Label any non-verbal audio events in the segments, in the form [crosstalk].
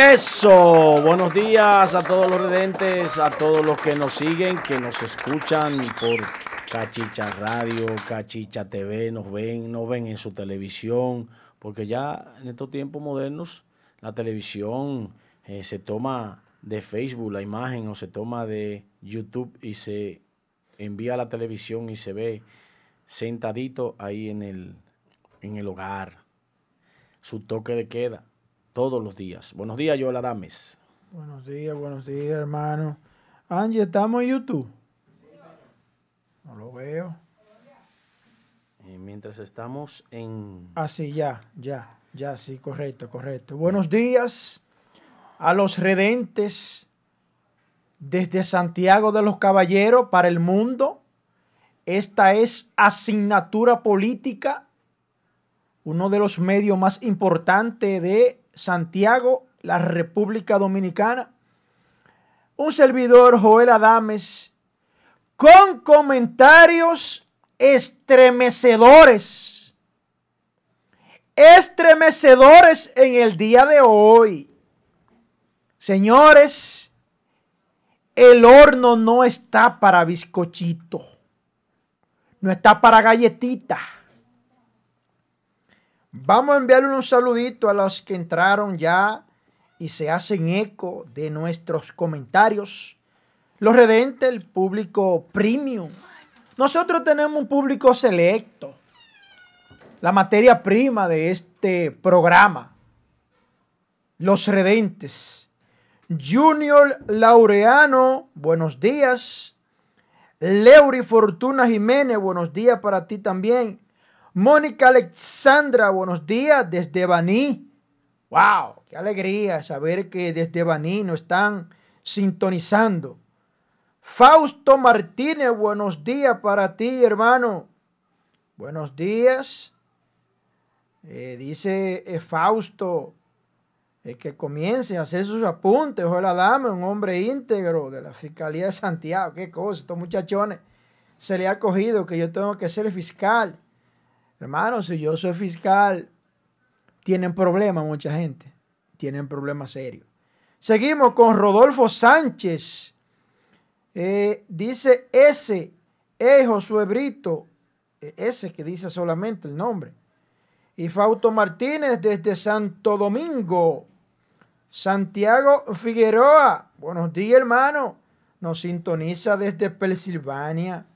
Eso, buenos días a todos los redentes, a todos los que nos siguen, que nos escuchan por Cachicha Radio, Cachicha TV, nos ven, nos ven en su televisión, porque ya en estos tiempos modernos la televisión eh, se toma de Facebook la imagen o se toma de YouTube y se envía a la televisión y se ve sentadito ahí en el, en el hogar, su toque de queda todos los días. Buenos días, Joel Adames. Buenos días, buenos días, hermano. Angie, ¿estamos en YouTube? No lo veo. Eh, mientras estamos en... Ah, sí, ya, ya, ya, sí, correcto, correcto. Buenos días a los redentes desde Santiago de los Caballeros para el mundo. Esta es asignatura política, uno de los medios más importantes de Santiago, la República Dominicana. Un servidor, Joel Adames, con comentarios estremecedores. Estremecedores en el día de hoy. Señores, el horno no está para bizcochito. No está para galletita Vamos a enviarle un saludito a los que entraron ya y se hacen eco de nuestros comentarios. Los redentes, el público premium. Nosotros tenemos un público selecto. La materia prima de este programa. Los redentes. Junior Laureano, buenos días. Leury Fortuna Jiménez, buenos días para ti también. Mónica Alexandra, buenos días desde Baní. ¡Wow! ¡Qué alegría saber que desde Baní nos están sintonizando! Fausto Martínez, buenos días para ti, hermano. Buenos días. Eh, dice eh, Fausto eh, que comience a hacer sus apuntes. Ojalá dame un hombre íntegro de la Fiscalía de Santiago. Qué cosa, estos muchachones se le ha cogido que yo tengo que ser fiscal. Hermano, si yo soy fiscal, tienen problemas mucha gente. Tienen problemas serios. Seguimos con Rodolfo Sánchez. Eh, dice ese, es Josué Brito, eh, ese que dice solamente el nombre. Y Fausto Martínez desde Santo Domingo. Santiago Figueroa, buenos días hermano. Nos sintoniza desde Pensilvania.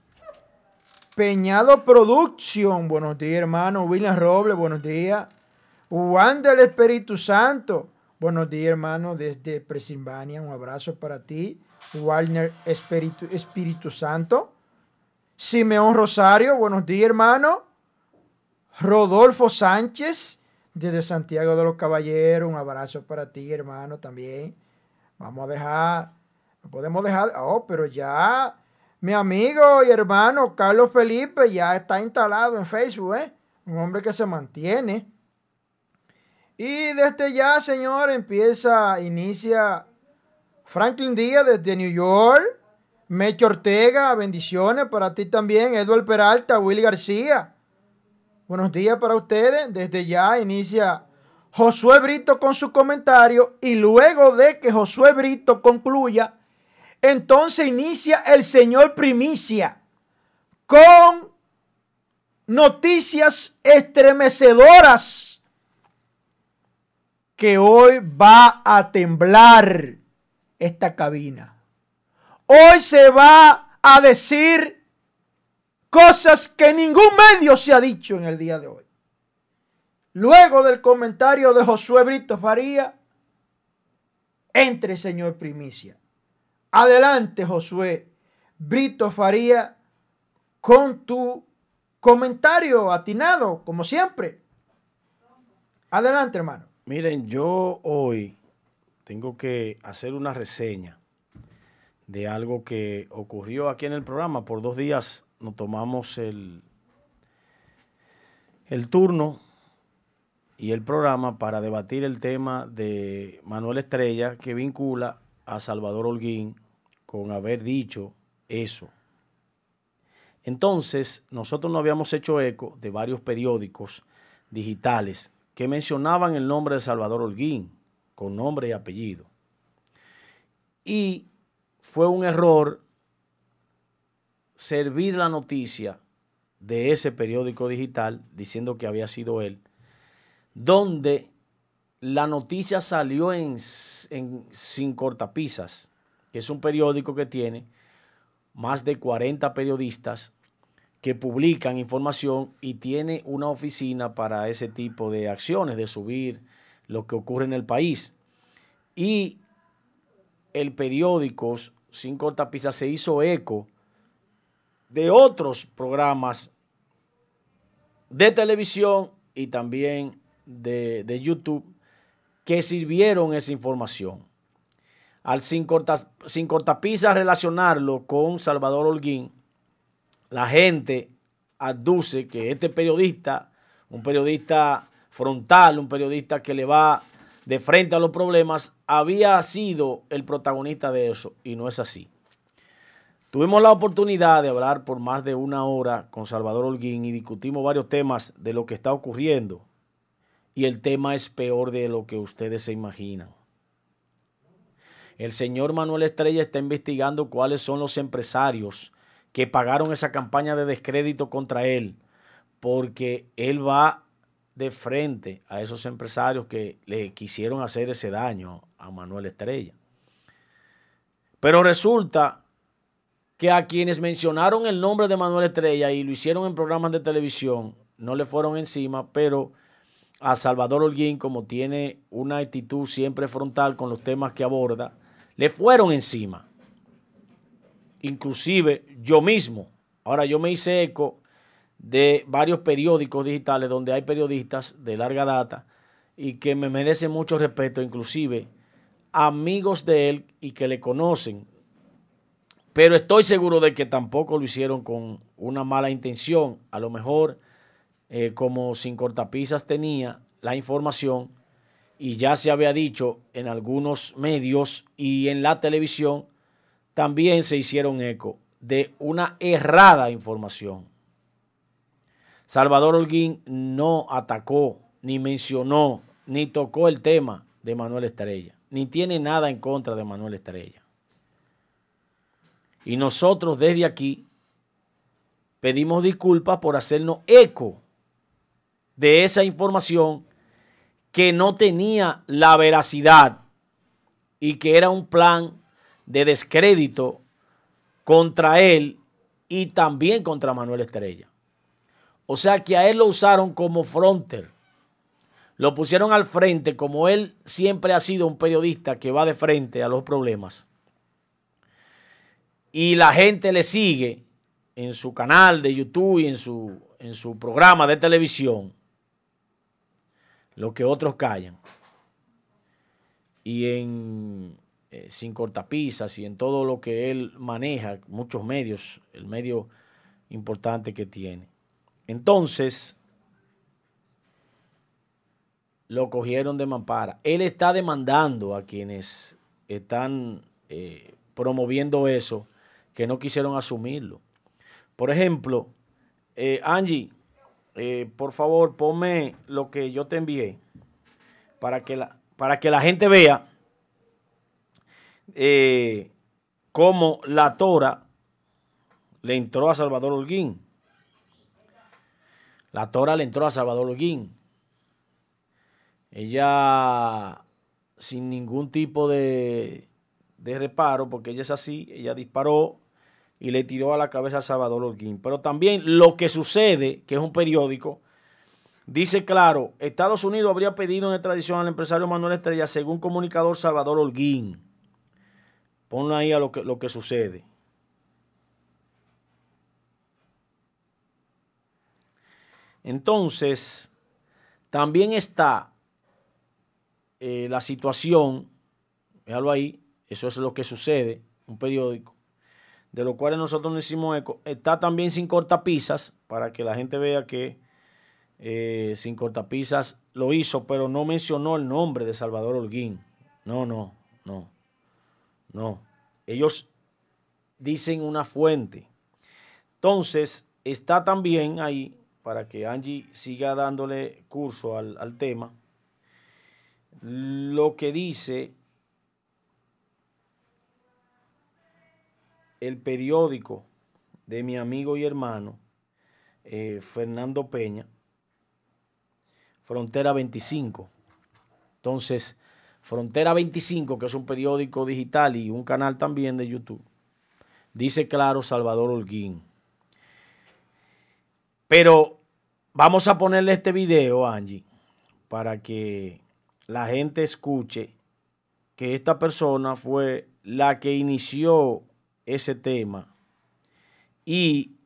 Peñado Production, buenos días hermano. William Robles, buenos días. Juan del Espíritu Santo, buenos días hermano desde Pensilvania. Un abrazo para ti. Warner Espíritu, Espíritu Santo. Simeón Rosario, buenos días hermano. Rodolfo Sánchez desde Santiago de los Caballeros. Un abrazo para ti hermano también. Vamos a dejar, podemos dejar, oh, pero ya mi amigo y hermano Carlos Felipe ya está instalado en Facebook, ¿eh? Un hombre que se mantiene. Y desde ya, señor, empieza, inicia Franklin Díaz desde New York. Mecho Ortega, bendiciones para ti también. Eduardo Peralta, Willy García. Buenos días para ustedes. Desde ya inicia Josué Brito con su comentario. Y luego de que Josué Brito concluya, entonces inicia el Señor primicia con noticias estremecedoras que hoy va a temblar esta cabina. Hoy se va a decir cosas que ningún medio se ha dicho en el día de hoy. Luego del comentario de Josué Brito Faría, entre Señor Primicia. Adelante, Josué Brito Faría, con tu comentario atinado, como siempre. Adelante, hermano. Miren, yo hoy tengo que hacer una reseña de algo que ocurrió aquí en el programa. Por dos días nos tomamos el, el turno y el programa para debatir el tema de Manuel Estrella que vincula a Salvador Holguín con haber dicho eso. Entonces, nosotros no habíamos hecho eco de varios periódicos digitales que mencionaban el nombre de Salvador Holguín. con nombre y apellido. Y fue un error servir la noticia de ese periódico digital diciendo que había sido él, donde la noticia salió en, Sin Cortapisas, que es un periódico que tiene más de 40 periodistas que publican información y tiene una oficina para ese tipo de acciones, de subir lo que ocurre en el país. Y el periódico Sin Cortapisas se hizo eco de otros programas de televisión y también de, YouTube que sirvieron esa información. Al sin, sin cortapisas relacionarlo con Salvador Holguín, la gente aduce que este periodista, un periodista frontal, un periodista que le va de frente a los problemas, había sido el protagonista de eso y no es así. Tuvimos la oportunidad de hablar por más de una hora con Salvador Holguín y discutimos varios temas de lo que está ocurriendo. Y el tema es peor de lo que ustedes se imaginan. El señor Manuel Estrella está investigando cuáles son los empresarios que pagaron esa campaña de descrédito contra él, porque él va de frente a esos empresarios que le quisieron hacer ese daño a Manuel Estrella. Pero resulta que a quienes mencionaron el nombre de Manuel Estrella y lo hicieron en programas de televisión, no le fueron encima, pero a Salvador Holguín, como tiene una actitud siempre frontal con los temas que aborda, le fueron encima. Inclusive yo mismo, ahora yo me hice eco de varios periódicos digitales donde hay periodistas de larga data y que me merecen mucho respeto, inclusive amigos de él y que le conocen pero estoy seguro de que tampoco lo hicieron con una mala intención. A lo mejor, eh, como sin cortapisas tenía la información y ya se había dicho en algunos medios y en la televisión, también se hicieron eco de una errada información. Salvador Holguín no atacó, ni mencionó, ni tocó el tema de Manuel Estrella, ni tiene nada en contra de Manuel Estrella. Y nosotros desde aquí pedimos disculpas por hacernos eco de esa información que no tenía la veracidad y que era un plan de descrédito contra él y también contra Manuel Estrella. O sea que a él lo usaron como fronter. Lo pusieron al frente como él siempre ha sido un periodista que va de frente a los problemas y la gente le sigue en su canal de YouTube y en su, en su programa de televisión, lo que otros callan. Y en eh, Sin Cortapisas y en todo lo que él maneja, muchos medios, el medio importante que tiene. Entonces, lo cogieron de mampara. Él está demandando a quienes están eh, promoviendo eso que no quisieron asumirlo. Por ejemplo, eh, Angie, eh, por favor, ponme lo que yo te envié para que la, para que la gente vea eh, cómo la Tora le entró a Salvador Holguín. La Tora le entró a Salvador Holguín. Ella, sin ningún tipo de, de reparo, porque ella es así, ella disparó y le tiró a la cabeza a Salvador Holguín. Pero también lo que sucede, que es un periódico, dice claro, Estados Unidos habría pedido en extradición al empresario Manuel Estrella según comunicador Salvador Holguín. Ponlo ahí a lo que, lo que sucede. Entonces, también está eh, la situación, déjalo ahí, eso es lo que sucede, un periódico, de lo cual nosotros no hicimos eco. Está también sin cortapisas, para que la gente vea que eh, sin cortapisas lo hizo, pero no mencionó el nombre de Salvador Holguín. No, no, no, no. Ellos dicen una fuente. Entonces, está también ahí, para que Angie siga dándole curso al, al tema, lo que dice el periódico de mi amigo y hermano eh, Fernando Peña, Frontera 25. Entonces, Frontera 25, que es un periódico digital y un canal también de YouTube, dice claro Salvador Holguín. Pero vamos a ponerle este video, Angie, para que la gente escuche que esta persona fue la que inició ese tema y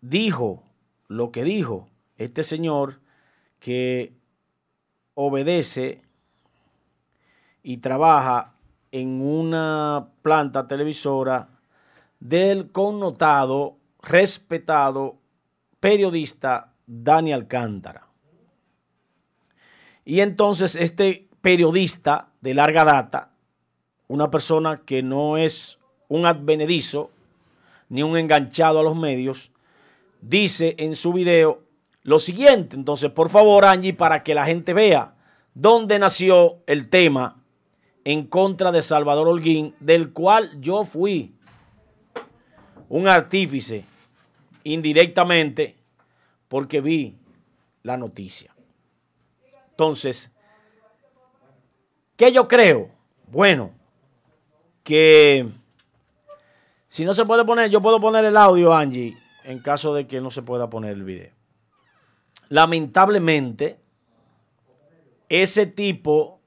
dijo lo que dijo este señor que obedece y trabaja en una planta televisora del connotado, respetado periodista Dani Alcántara. Y entonces este periodista de larga data, una persona que no es un advenedizo ni un enganchado a los medios, dice en su video lo siguiente. Entonces, por favor, Angie, para que la gente vea dónde nació el tema en contra de Salvador Holguín, del cual yo fui un artífice indirectamente porque vi la noticia. Entonces, ¿qué yo creo? Bueno, que si no se puede poner, yo puedo poner el audio, Angie, en caso de que no se pueda poner el video. Lamentablemente, ese tipo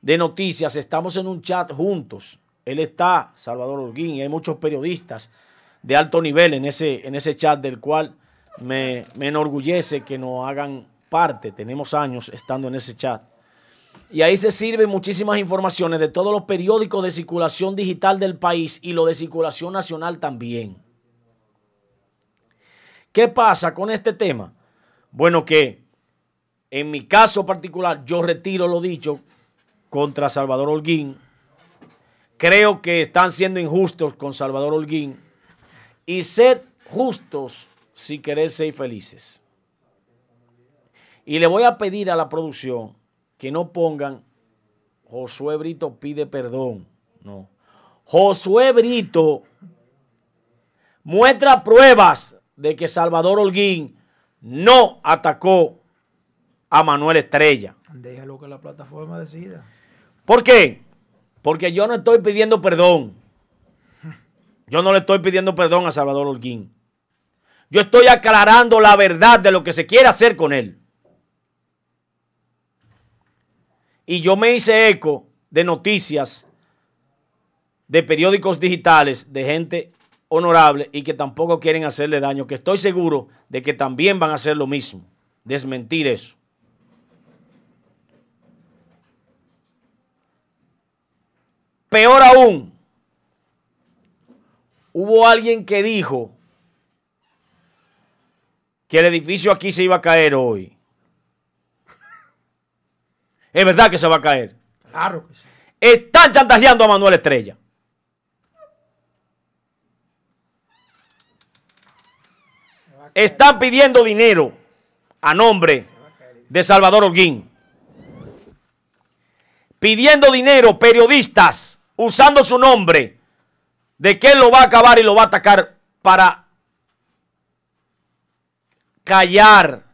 de noticias, estamos en un chat juntos. Él está, Salvador Holguín, y hay muchos periodistas de alto nivel en ese, en ese chat del cual me, me enorgullece que nos hagan parte. Tenemos años estando en ese chat. Y ahí se sirven muchísimas informaciones de todos los periódicos de circulación digital del país y lo de circulación nacional también. ¿Qué pasa con este tema? Bueno, que en mi caso particular yo retiro lo dicho contra Salvador Holguín. Creo que están siendo injustos con Salvador Holguín. Y ser justos si querer ser felices. Y le voy a pedir a la producción que no pongan Josué Brito pide perdón. No. Josué Brito muestra pruebas de que Salvador Holguín no atacó a Manuel Estrella. Déjalo que la plataforma decida. ¿Por qué? Porque yo no estoy pidiendo perdón. Yo no le estoy pidiendo perdón a Salvador Holguín. Yo estoy aclarando la verdad de lo que se quiere hacer con él. Y yo me hice eco de noticias de periódicos digitales de gente honorable y que tampoco quieren hacerle daño, que estoy seguro de que también van a hacer lo mismo, desmentir eso. Peor aún, hubo alguien que dijo que el edificio aquí se iba a caer hoy. Es verdad que se va a caer. Claro que sí. Están chantajeando a Manuel Estrella. están pidiendo dinero a nombre de Salvador Holguín. Pidiendo dinero periodistas usando su nombre de que él lo va a acabar y lo va a atacar para callar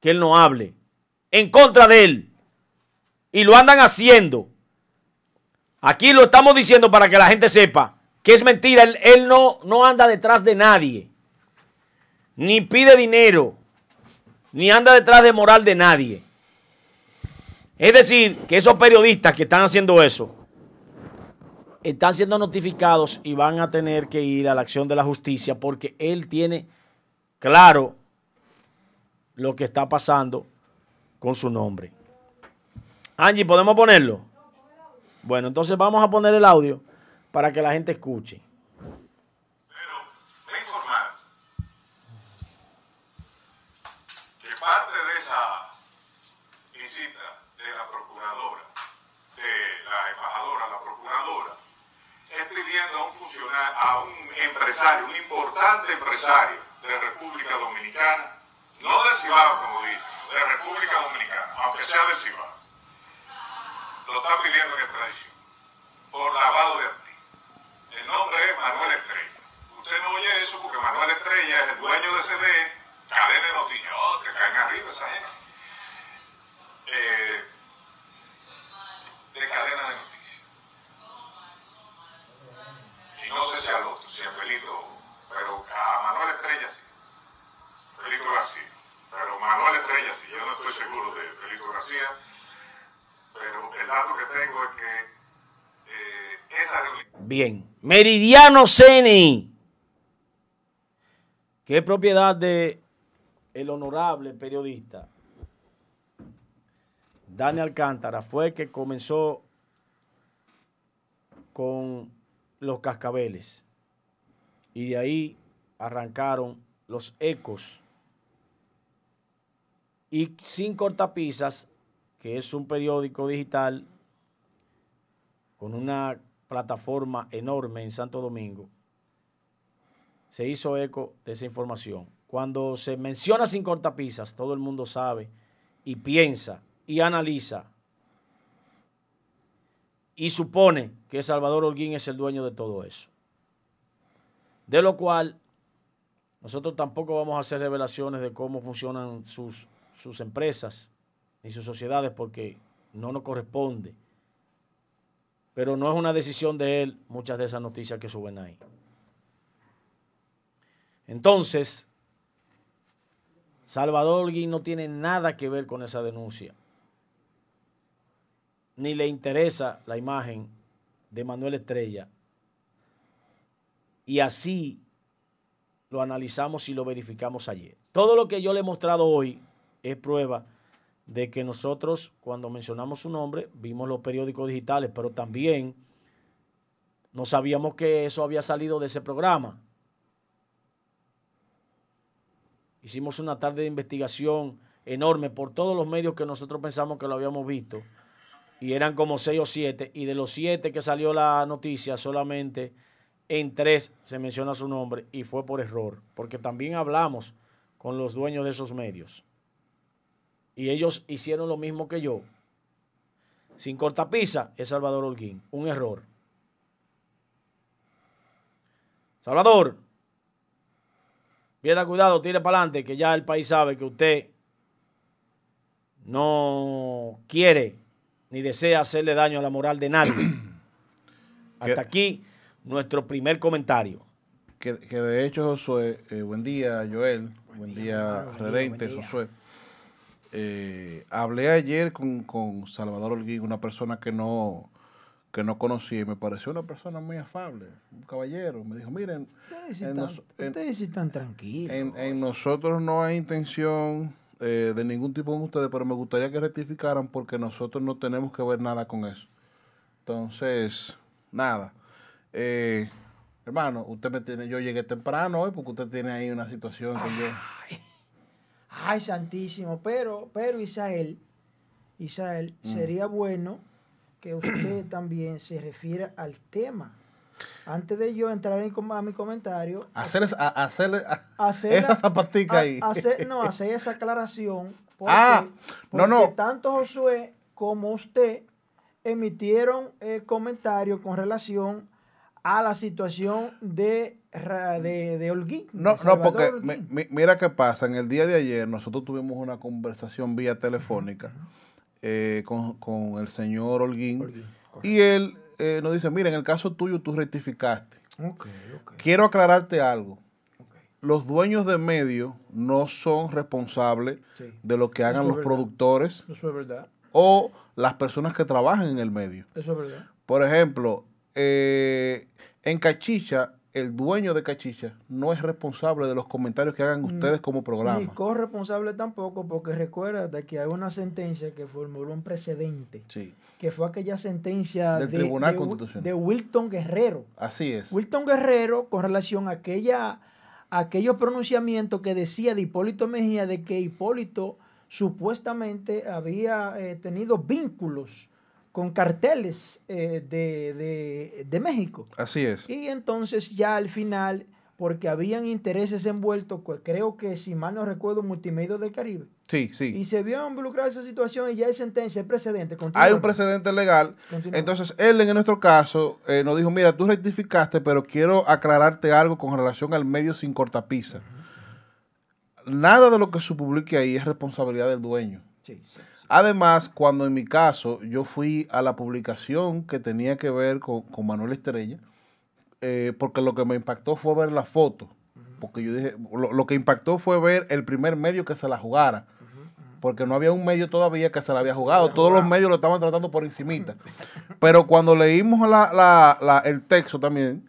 que él no hable en contra de él. Y lo andan haciendo. Aquí lo estamos diciendo para que la gente sepa que es mentira. Él, no, no anda detrás de nadie ni pide dinero, ni anda detrás de moral de nadie. Es decir, que esos periodistas que están haciendo eso están siendo notificados y van a tener que ir a la acción de la justicia porque él tiene claro lo que está pasando con su nombre. Angie, ¿podemos ponerlo? Bueno, entonces vamos a poner el audio para que la gente escuche. parte de esa visita de la procuradora, de la embajadora, la procuradora, es pidiendo a un funcionario, a un empresario, un importante empresario de República Dominicana, no de Cibao como dicen, de República Dominicana, aunque sea de Cibao, lo está pidiendo en extradición por lavado de activos. El nombre es Manuel Estrella. Usted no oye eso porque Manuel Estrella es el dueño de CD, cadena de noticias. Oh, te caen arriba esa gente. Eh, de cadena de noticias. Y no sé si al otro, si a Felito, pero a Manuel Estrella sí. Felito García. Pero Manuel Estrella sí, yo no estoy seguro de Felito García. Pero el dato que tengo es que eh, esa. Bien, Meridiano Ceni, que es propiedad de el honorable periodista Dani Alcántara, fue el que comenzó con los cascabeles. Y de ahí arrancaron los ecos. Y Sin Cortapisas, que es un periódico digital con una plataforma enorme en Santo Domingo, se hizo eco de esa información. Cuando se menciona Sin Cortapisas, todo el mundo sabe y piensa y analiza y supone que Salvador Holguín es el dueño de todo eso. De lo cual nosotros tampoco vamos a hacer revelaciones de cómo funcionan sus, sus empresas ni sus sociedades porque no nos corresponde. Pero no es una decisión de él muchas de esas noticias que suben ahí. Entonces, Salvador Holguín no tiene nada que ver con esa denuncia ni le interesa la imagen de Manuel Estrella. Y así lo analizamos y lo verificamos ayer. Todo lo que yo le he mostrado hoy es prueba de que nosotros cuando mencionamos su nombre vimos los periódicos digitales, pero también no sabíamos que eso había salido de ese programa. Hicimos una tarde de investigación enorme por todos los medios que nosotros pensamos que lo habíamos visto y eran como seis o siete, y de los siete que salió la noticia, solamente en tres se menciona su nombre y fue por error, porque también hablamos con los dueños de esos medios. Y ellos hicieron lo mismo que yo. Sin cortapisa es Salvador Holguín. Un error. Salvador, pierda cuidado, tire para adelante, que ya el país sabe que usted no quiere ni desea hacerle daño a la moral de nadie. [clears throat] Hasta aquí nuestro primer comentario. Que, de hecho, Josué, eh, buen día, Joel, buen, día, Redente, Josué. Eh, hablé ayer con, Salvador Holguín, una persona que no, que no conocía y me pareció una persona muy afable, un caballero. Me dijo, miren, ustedes están tranquilos. en nosotros no hay intención eh, de ningún tipo con ustedes, pero me gustaría que rectificaran porque nosotros no tenemos que ver nada con eso. Entonces, nada. Eh, hermano, usted me tiene, yo llegué temprano hoy porque usted tiene ahí una situación con yo. Ay, santísimo, pero, pero Isael, Isael, mm. sería bueno que usted [clears throat] también se refiera al tema antes de yo entrar en, a mi comentario, hacerle, esa zapatica ahí. no, hacer esa aclaración. Porque, ah, no, no. Tanto Josué como usted emitieron eh, comentarios con relación a la situación de, de, de Holguín. No, no, porque mira qué pasa. En el día de ayer nosotros tuvimos una conversación vía telefónica eh, con, el señor Holguín y él eh, nos dice, mira, en el caso tuyo tú rectificaste. Quiero aclararte algo. Los dueños de medios no son responsables de lo que hagan los productores Eso es verdad. o las personas que trabajan en el medio. Eso es verdad. Por ejemplo, eh, en Cachicha el dueño de Cachicha no es responsable de los comentarios que hagan mm, ustedes como programa. Ni corresponsable tampoco, porque recuerda que hay una sentencia que formuló un precedente, sí. que fue aquella sentencia del Tribunal Constitucional. de Wilton Guerrero. Así es. Wilton Guerrero con relación a aquella aquellos pronunciamientos que decía de Hipólito Mejía de que Hipólito supuestamente había eh, tenido vínculos con carteles eh, de, México. Así es. Y entonces ya al final porque habían intereses envueltos, creo que si mal no recuerdo, Multimedia del Caribe. Sí, sí. Y se vio involucrada esa situación y ya hay sentencia, hay precedente. Hay un precedente legal. Continúa. Entonces, él en nuestro caso eh, nos dijo, mira, tú rectificaste, pero quiero aclararte algo con relación al medio sin cortapisa. Nada de lo que se publique ahí es responsabilidad del dueño. Sí. Además, cuando en mi caso yo fui a la publicación que tenía que ver con, con Manuel Estrella, eh, porque lo que me impactó fue ver la foto. Porque yo dije, lo, lo que impactó fue ver el primer medio que se la jugara. Porque no había un medio todavía que se la había jugado. Todos los medios lo estaban tratando por encimita. Pero cuando leímos la- la- la- el texto también,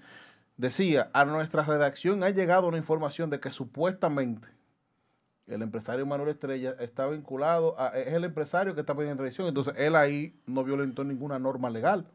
decía, a nuestra redacción ha llegado una información de que supuestamente el empresario Manuel Estrella está vinculado, a, es el empresario que está pidiendo tradición, entonces él ahí no violentó ninguna norma legal,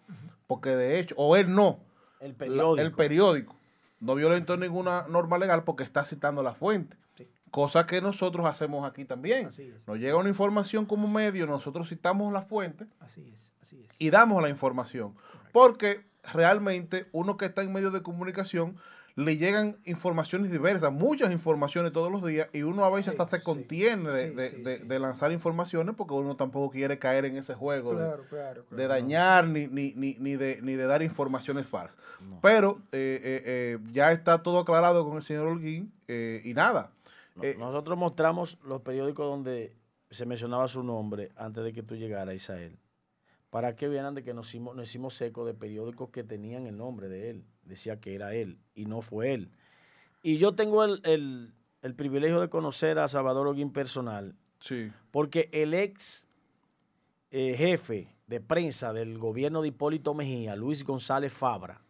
porque de hecho, o él no, El la- periódico. el periódico no violentó ninguna norma legal porque está citando la fuente, Sí. cosa que nosotros hacemos aquí también. Así es. Nos llega una información como medio, nosotros citamos la fuente Así es, así es. y damos la información, porque realmente uno que está en medio de comunicación le llegan informaciones diversas, muchas informaciones todos los días, y uno a veces Sí, hasta se sí, contiene de, sí, de- sí, de- sí, de lanzar informaciones porque uno tampoco quiere caer en ese juego de- Claro, claro, de, claro. dañar ni, ni, ni, ni de, ni de dar informaciones falsas. Pero eh, eh, eh, ya está todo aclarado con el señor Holguín eh, y nada. No- Eh, Nosotros mostramos los periódicos donde se mencionaba su nombre antes de que tú llegaras, Isael. Para que vieran de que nos hicimos, nos hicimos eco de periódicos que tenían el nombre de él. Decía que era él y no fue él. Y yo tengo el, el- el privilegio de conocer a Salvador Holguín personal, sí. porque el ex eh, jefe de prensa del gobierno de Hipólito Mejía, Luis González Fabra,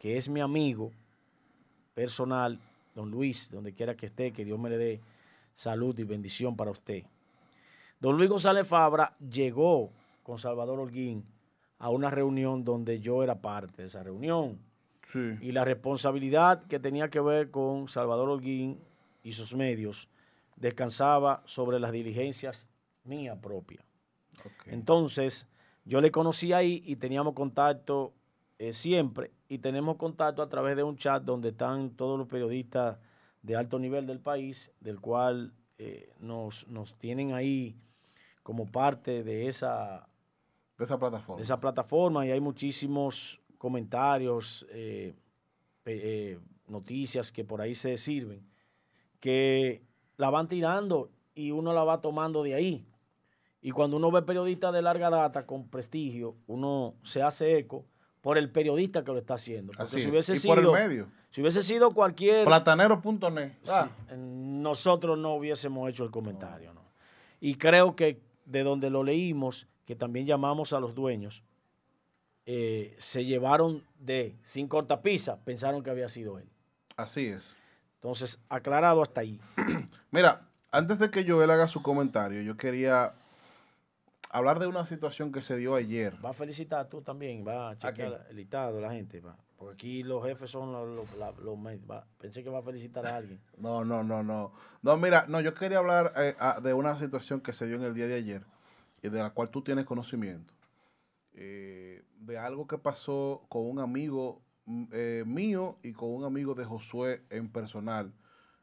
que es mi amigo personal, don Luis, donde quiera que esté, que Dios me le dé salud y bendición para usted. Don Luis González Fabra llegó con Salvador Holguín a una reunión donde yo era parte de esa reunión. Sí. Y la responsabilidad que tenía que ver con Salvador Holguín y sus medios descansaba sobre las diligencias mía propia. Entonces, yo le conocí ahí y teníamos contacto eh, siempre y tenemos contacto a través de un chat donde están todos los periodistas de alto nivel del país, del cual eh, nos, nos tienen ahí como parte de esa, de esa plataforma. de esa plataforma y hay muchísimos comentarios, eh, eh, noticias que por ahí se sirven, que la van tirando y uno la va tomando de ahí. Y cuando uno ve periodistas de larga data con prestigio, uno se hace eco por el periodista que lo está haciendo. Porque Así si es. hubiese y sido, por el medio. si hubiese sido cualquier Platanero.net. Ah, Sí, nosotros no hubiésemos hecho el comentario. ¿no? Y creo que de donde lo leímos, que también llamamos a los dueños, eh, se llevaron de, sin cortapisa, pensaron que había sido él. así es. Entonces, aclarado hasta ahí. [clears throat] Mira, antes de que Joel haga su comentario, yo quería hablar de una situación que se dio ayer. Va a felicitar tú también, va a chequear el listado de la gente. Va. Porque aquí los jefes son los, los- va. Pensé que va a felicitar a alguien. [laughs] No, no, no, no. No, mira, no, yo quería hablar eh, de una situación que se dio en el día de ayer de la cual tú tienes conocimiento. Eh, de algo que pasó con un amigo mm, eh, mío y con un amigo de Josué en personal.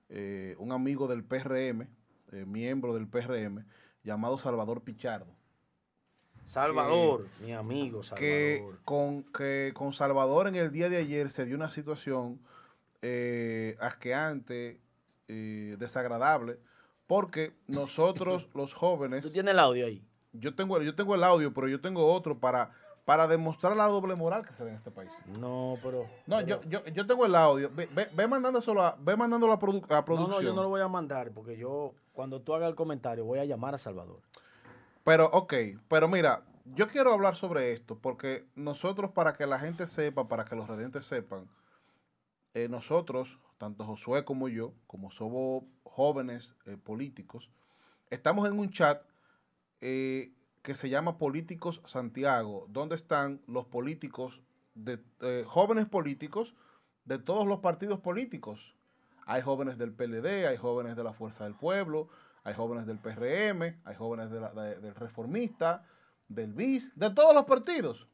Eh, un amigo del PRM, eh, miembro del PRM, llamado Salvador Pichardo. Salvador, mi amigo que Salvador. con, que con Salvador en el día de ayer se dio una situación eh, asqueante, eh, desagradable, porque nosotros [coughs] los ¿Tú jóvenes, tienes el audio ahí? Yo tengo, yo tengo el audio, pero yo tengo otro para, para demostrar la doble moral que se da en este país. No, pero... No, pero- yo, yo, yo tengo el audio. Ve, ve, ve mandándoselo a, ve mandándolo a, produ- a No, producción. no, yo no lo voy a mandar porque yo, cuando tú hagas el comentario, voy a llamar a Salvador. Pero, ok, pero mira, yo quiero hablar sobre esto porque nosotros, para que la gente sepa, para que los redentes sepan, eh, nosotros, tanto Josué como yo, como somos jóvenes eh, políticos, estamos en un chat eh, que se llama Políticos Santiago, donde están los políticos, eh, jóvenes políticos de todos los partidos políticos. Hay jóvenes del PLD, hay jóvenes de la Fuerza del Pueblo, hay jóvenes del PRM, hay jóvenes del Reformista, del BIS, de todos los partidos.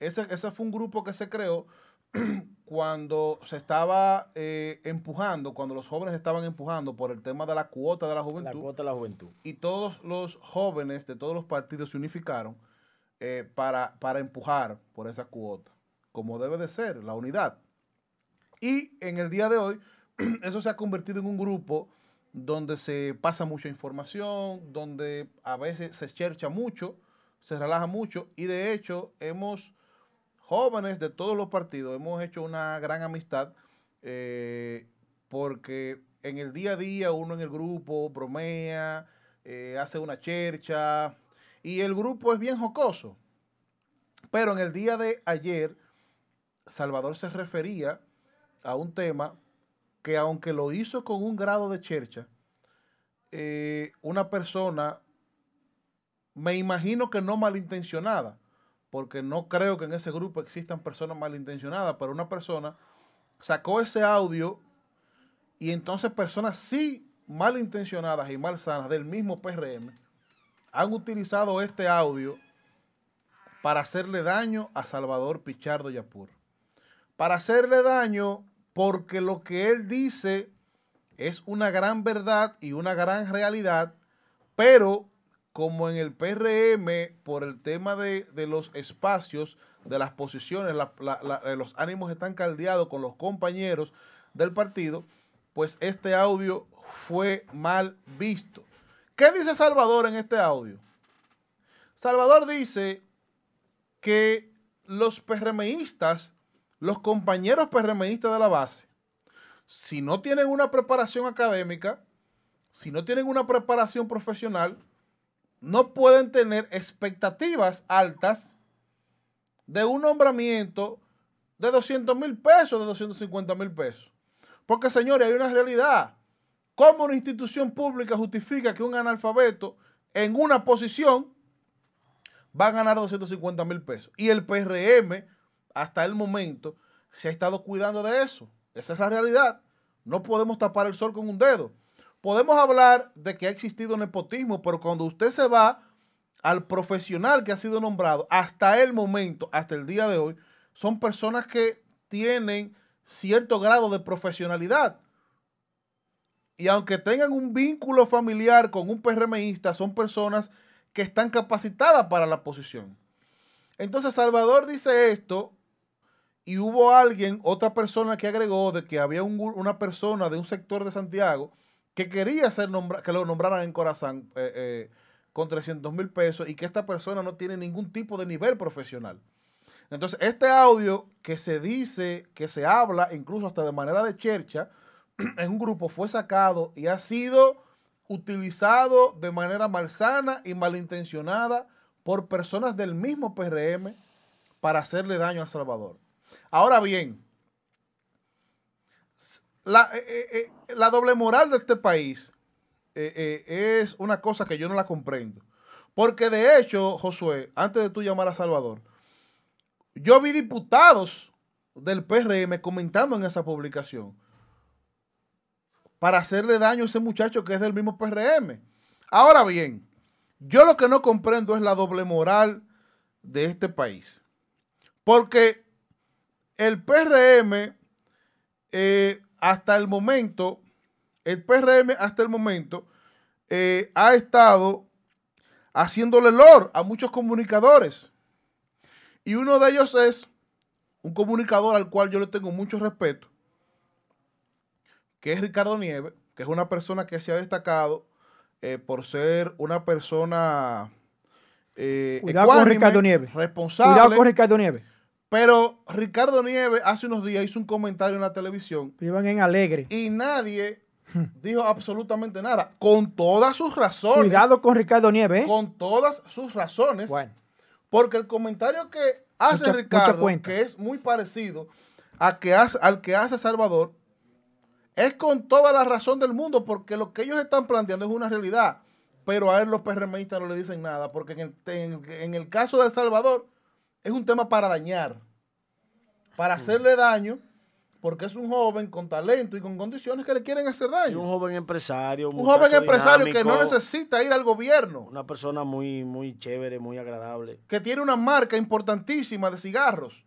Ese fue un grupo que se creó [clears throat] cuando se estaba eh, empujando, cuando los jóvenes estaban empujando por el tema de la cuota de la juventud. La cuota de la juventud. Y todos los jóvenes de todos los partidos se unificaron eh, para, para empujar por esa cuota, como debe de ser, la unidad. Y en el día de hoy, [clears throat] eso se ha convertido en un grupo donde se pasa mucha información, donde a veces se eschercha mucho, se relaja mucho y de hecho hemos, jóvenes de todos los partidos, hemos hecho una gran amistad eh, porque en el día a día uno en el grupo bromea, eh, hace una chercha y el grupo es bien jocoso. Pero en el día de ayer, Salvador se refería a un tema que aunque lo hizo con un grado de chercha, eh, una persona, me imagino que no malintencionada, porque no creo que en ese grupo existan personas malintencionadas, pero una persona sacó ese audio y entonces personas sí malintencionadas y malsanas del mismo PRM han utilizado este audio para hacerle daño a Salvador Pichardo Yapur. Para hacerle daño porque lo que él dice es una gran verdad y una gran realidad, pero como en el PRM, por el tema de, los espacios, de las posiciones, eh, los ánimos están caldeados con los compañeros del partido, pues este audio fue mal visto. ¿Qué dice Salvador en este audio? Salvador dice que los PRMistas los compañeros PRMistas de la base, si no tienen una preparación académica, si no tienen una preparación profesional, no pueden tener expectativas altas de un nombramiento de 200 mil pesos, de 250 mil pesos. Porque, señores, hay una realidad. ¿Cómo una institución pública justifica que un analfabeto en una posición va a ganar 250 mil pesos? Y el PRM hasta el momento se ha estado cuidando de eso. Esa es la realidad. No podemos tapar el sol con un dedo. Podemos hablar de que ha existido nepotismo, pero cuando usted se va al profesional que ha sido nombrado hasta el momento, hasta el día de hoy, son personas que tienen cierto grado de profesionalidad. Y aunque tengan un vínculo familiar con un PRMista, son personas que están capacitadas para la posición. Entonces Salvador dice esto y hubo alguien, otra persona que agregó de que había una persona de un sector de Santiago que quería ser que lo nombraran en Corazán eh, eh, con 300 mil pesos y que esta persona no tiene ningún tipo de nivel profesional. Entonces, este audio que se dice, que se habla, incluso hasta de manera de chercha, [clears throat] en un grupo fue sacado y ha sido utilizado de manera malsana y malintencionada por personas del mismo PRM para hacerle daño a Salvador. Ahora bien, la, eh, eh, eh, doble moral de este país es una cosa que yo no la comprendo. Porque de hecho, Josué, antes de tú llamar a Salvador, yo vi diputados del PRM comentando en esa publicación para hacerle daño a ese muchacho que es del mismo PRM. Ahora bien, yo lo que no comprendo es la doble moral de este país. Porque el PRM eh, hasta el momento, el PRM hasta el momento eh, ha estado haciéndole lor a muchos comunicadores. Y uno de ellos es un comunicador al cual yo le tengo mucho respeto, que es Ricardo Nieves, que es una persona que se ha destacado eh, por ser una persona Cuidado con Ricardo Nieves. responsable. Cuidado con Ricardo Nieves pero Ricardo Nieves hace unos días hizo un comentario en la televisión. Iban en alegre. Y nadie dijo absolutamente nada. Con todas sus razones. Cuidado con Ricardo Nieves. ¿eh? Con todas sus razones. Bueno. Porque el comentario que hace Ricardo, que es muy parecido a que hace, al que hace Salvador, es con toda la razón del mundo, porque lo que ellos están planteando es una realidad. Pero a él los PRMistas no le dicen nada, porque en el caso de Salvador, es un tema para dañar, para hacerle daño, porque es un joven con talento y con condiciones que le quieren hacer daño. un joven empresario. Un joven empresario que no necesita ir al gobierno. Una persona muy, muy chévere, muy agradable. Que tiene una marca importantísima de cigarros.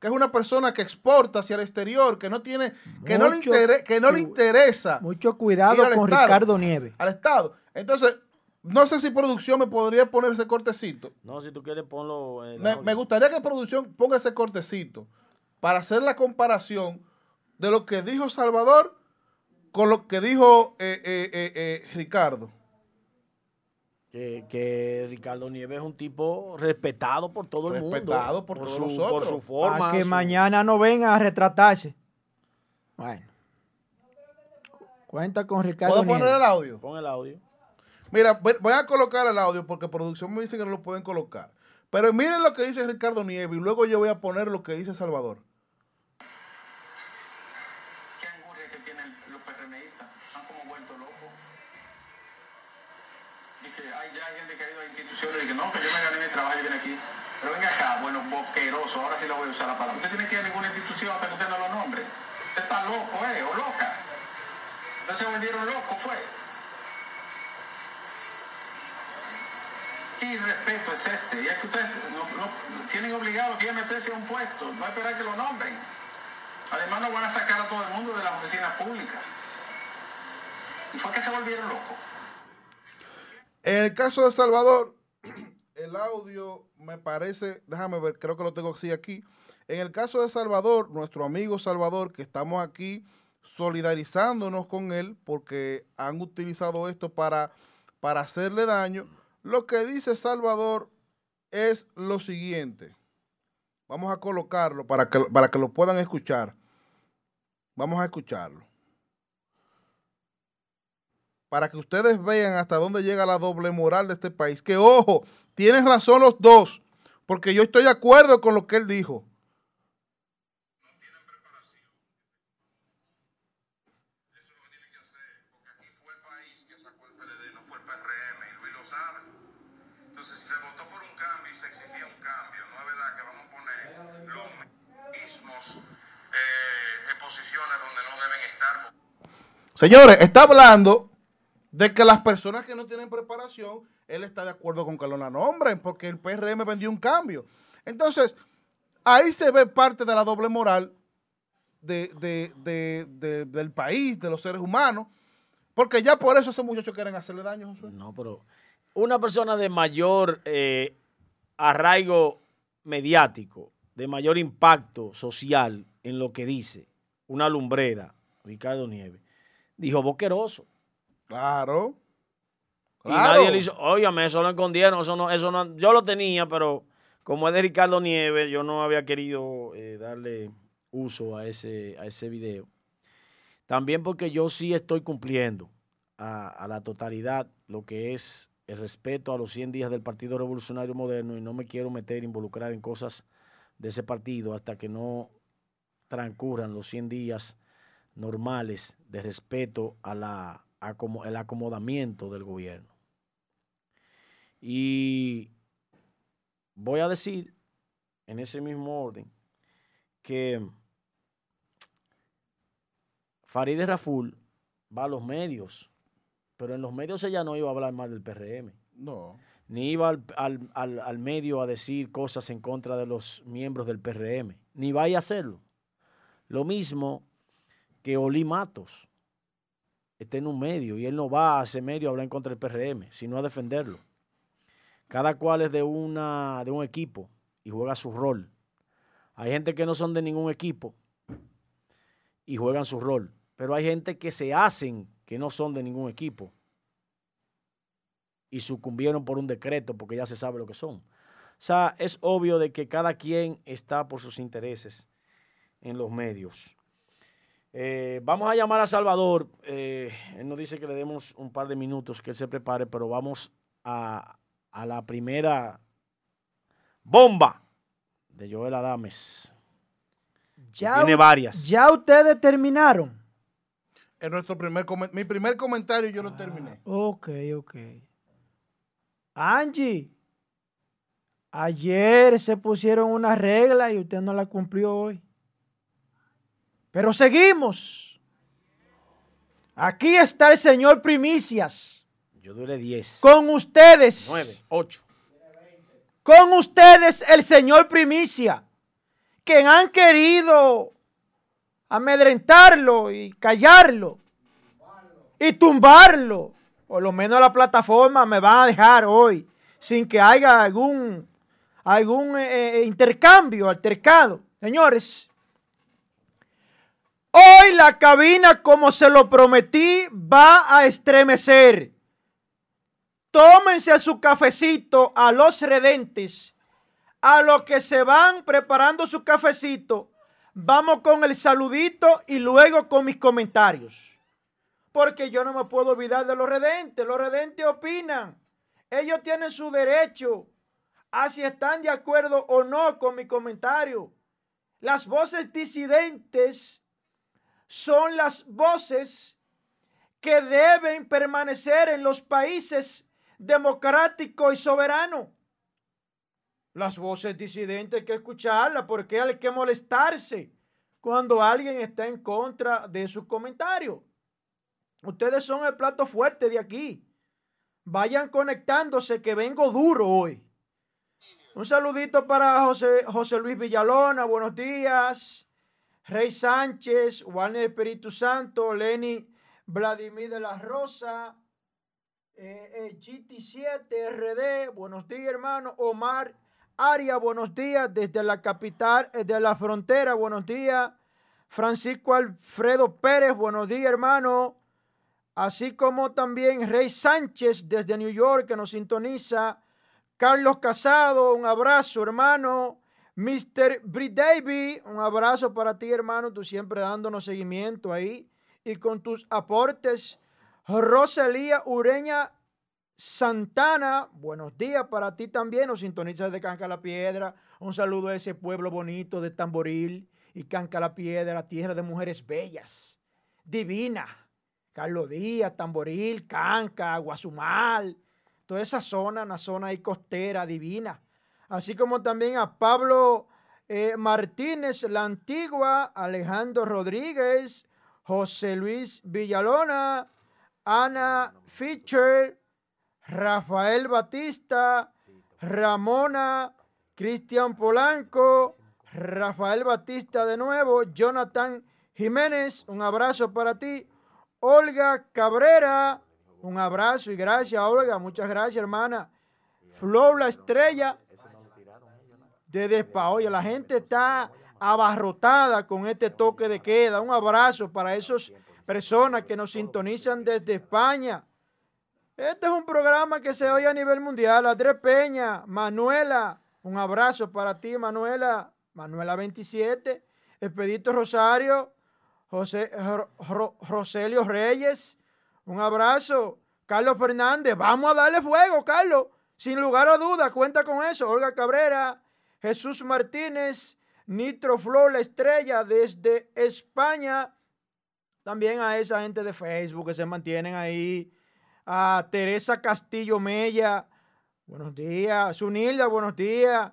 que es una persona que exporta hacia el exterior, que no tiene, que no le, que no interesa Mucho cuidado con Estado, Ricardo Nieves. al Estado. Entonces, no sé si producción me podría poner ese cortecito. No, si tú quieres ponlo en el Me, me gustaría que producción ponga ese cortecito para hacer la comparación de lo que dijo Salvador con lo que dijo eh, eh, eh, eh, Ricardo. que, que Ricardo Nieves es un tipo respetado por todo el mundo. Respetado por todos su, nosotros. Por su forma. Para que su- mañana no vengan a retratarse. Bueno. Cuenta con Ricardo ¿Puedo poner el audio? Pon el audio. Mira, voy a colocar el audio porque producción me dice que no lo pueden colocar. Pero miren lo que dice Ricardo Nieves y luego yo voy a poner lo que dice Salvador. ¿Qué angurria que tienen los PRMistas? Están como vueltos locos. Dice, hay ya gente que ha ido a instituciones y que no, que yo me gané mi trabajo y vine aquí. Pero venga acá, bueno, boqueroso, ahora sí lo voy a usar la palabra. Usted tiene que ir a ninguna institución hasta que usted no lo nombre. Usted está loco, ¿eh? O loca. Entonces se volvieron locos, fue. ¿Qué respeto es este? Y es que ustedes no, no- tienen obligado que ir a meterse a un puesto, no esperar que lo nombren. Además nos van a sacar a todo el mundo de las oficinas públicas. Y fue que se volvieron locos. En el caso de Salvador, [clears throat] el audio me parece, déjame ver, creo que lo tengo así aquí. En el caso de Salvador, nuestro amigo Salvador, que estamos aquí solidarizándonos con él porque han utilizado esto para, para hacerle daño, lo que dice Salvador es lo siguiente. Vamos a colocarlo para que, para que lo puedan escuchar. Vamos a escucharlo para que ustedes vean hasta dónde llega la doble moral de este país. Que ojo, tienen razón los dos, porque yo estoy de acuerdo con lo que él dijo. Aquí fue el país que sacó el PLD, no fue el PRM, y Luis lo sabe. Entonces, si se votó por un cambio y se exigía un cambio, no es verdad que vamos a poner los mismos eh, en posiciones donde no deben estar. Señores, está hablando de que las personas que no tienen preparación, él está de acuerdo con que lo nombren, porque el PRM vendió un cambio. Entonces, ahí se ve parte de la doble moral de- de- de- de- del país, de los seres humanos, porque ya por eso esos muchachos quieren hacerle daño, Josué. No, pero una persona de mayor eh, arraigo mediático, de mayor impacto social en lo que dice, una lumbrera, Ricardo Nieves, dijo boqueroso. Claro. Y Claro. nadie le hizo, óyame, eso lo escondieron, eso no, eso no, yo lo tenía, pero como es de Ricardo Nieves, yo no había querido eh, darle uso a ese, a ese video. También porque yo sí estoy cumpliendo a, a la totalidad lo que es el respeto a los 100 días del Partido Revolucionario Moderno y no me quiero meter, involucrar en cosas de ese partido hasta que no transcurran los 100 días normales de respeto a la, acomo- el acomodamiento del gobierno. Y voy a decir, en ese mismo orden, que Farideh Raful va a los medios, pero en los medios ella no iba a hablar mal del PRM, No. ni iba al, al- al- al medio a decir cosas en contra de los miembros del PRM, ni vaya a hacerlo. Lo mismo que Oli Matos está en un medio y él no va a ese medio a hablar en contra del PRM, sino a defenderlo. Cada cual es de, una, de un equipo y juega su rol. Hay gente que no son de ningún equipo y juegan su rol, pero hay gente que se hacen que no son de ningún equipo y sucumbieron por un decreto porque ya se sabe lo que son. O sea, es obvio de que cada quien está por sus intereses en los medios. Eh, vamos a llamar a Salvador. eh, él nos dice que le demos un par de minutos, que él se prepare, pero vamos a, a la primera bomba de Joel Adames. Ya, Tiene varias. ya ustedes terminaron. En nuestro primer mi primer comentario yo lo terminé. Ok, ok. Angie, ayer se pusieron una regla y usted no la cumplió hoy. Pero seguimos. Aquí está el señor Primicias. Yo duré 10, Con ustedes. 9, 8. Con ustedes el señor Primicia. que han querido amedrentarlo y callarlo y tumbarlo. Por lo menos la plataforma me va a dejar hoy sin que haya algún, algún eh, eh, intercambio, altercado. Señores, hoy la cabina, como se lo prometí, va a estremecer. Tómense su cafecito a los redentes, a los que se van preparando su cafecito. Vamos con el saludito y luego con mis comentarios. Porque yo no me puedo olvidar de los redentes. Los redentes opinan. Ellos tienen su derecho a si están de acuerdo o no con mi comentario. Las voces disidentes son las voces que deben permanecer en los países democráticos y soberanos. Las voces disidentes hay que escucharlas porque hay que molestarse cuando alguien está en contra de su comentario. Ustedes son el plato fuerte de aquí. Vayan conectándose que vengo duro hoy. Un saludito para José, José Luis Villalona, buenos días. Rey Sánchez, Juan Espíritu Santo, Lenny Vladimir de la Rosa, eh, eh GT7 RD, buenos días hermano. Omar Aria, buenos días. Desde la capital, eh, de la frontera, buenos días. Francisco Alfredo Pérez, buenos días hermano así como también Rey Sánchez desde New York que nos sintoniza, Carlos Casado, un abrazo hermano, Mr. Brit Davy, un abrazo para ti hermano, tú siempre dándonos seguimiento ahí y con tus aportes, Rosalía Ureña Santana, buenos días para ti también, nos sintoniza desde Canca la Piedra, un saludo a ese pueblo bonito de Tamboril y Canca la Piedra, tierra de mujeres bellas, divina Carlos Díaz, Tamboril, Canca, Guasumal, toda esa zona, una zona ahí costera, divina. Así como también a Pablo eh, Martínez, la antigua, Alejandro Rodríguez, José Luis Villalona, Ana Fischer, Rafael Batista, Ramona, Cristian Polanco, Rafael Batista de nuevo, Jonathan Jiménez, un abrazo para ti. Olga Cabrera, un abrazo y gracias, Olga. Muchas gracias, hermana. Flor la estrella de Despa. Oye, la gente está abarrotada con este toque de queda. Un abrazo para esas personas que nos sintonizan desde España. Este es un programa que se oye a nivel mundial. Andrés Peña, Manuela, un abrazo para ti, Manuela. Manuela 27, Expedito Rosario, José Roselio Reyes, un abrazo. Carlos Fernández, vamos a darle fuego, Carlos. Sin lugar a dudas, cuenta con eso. Olga Cabrera, Jesús Martínez, Nitro Flor, la estrella desde España. También a esa gente de Facebook que se mantienen ahí. A Teresa Castillo Mella, buenos días. Zunilda, buenos días.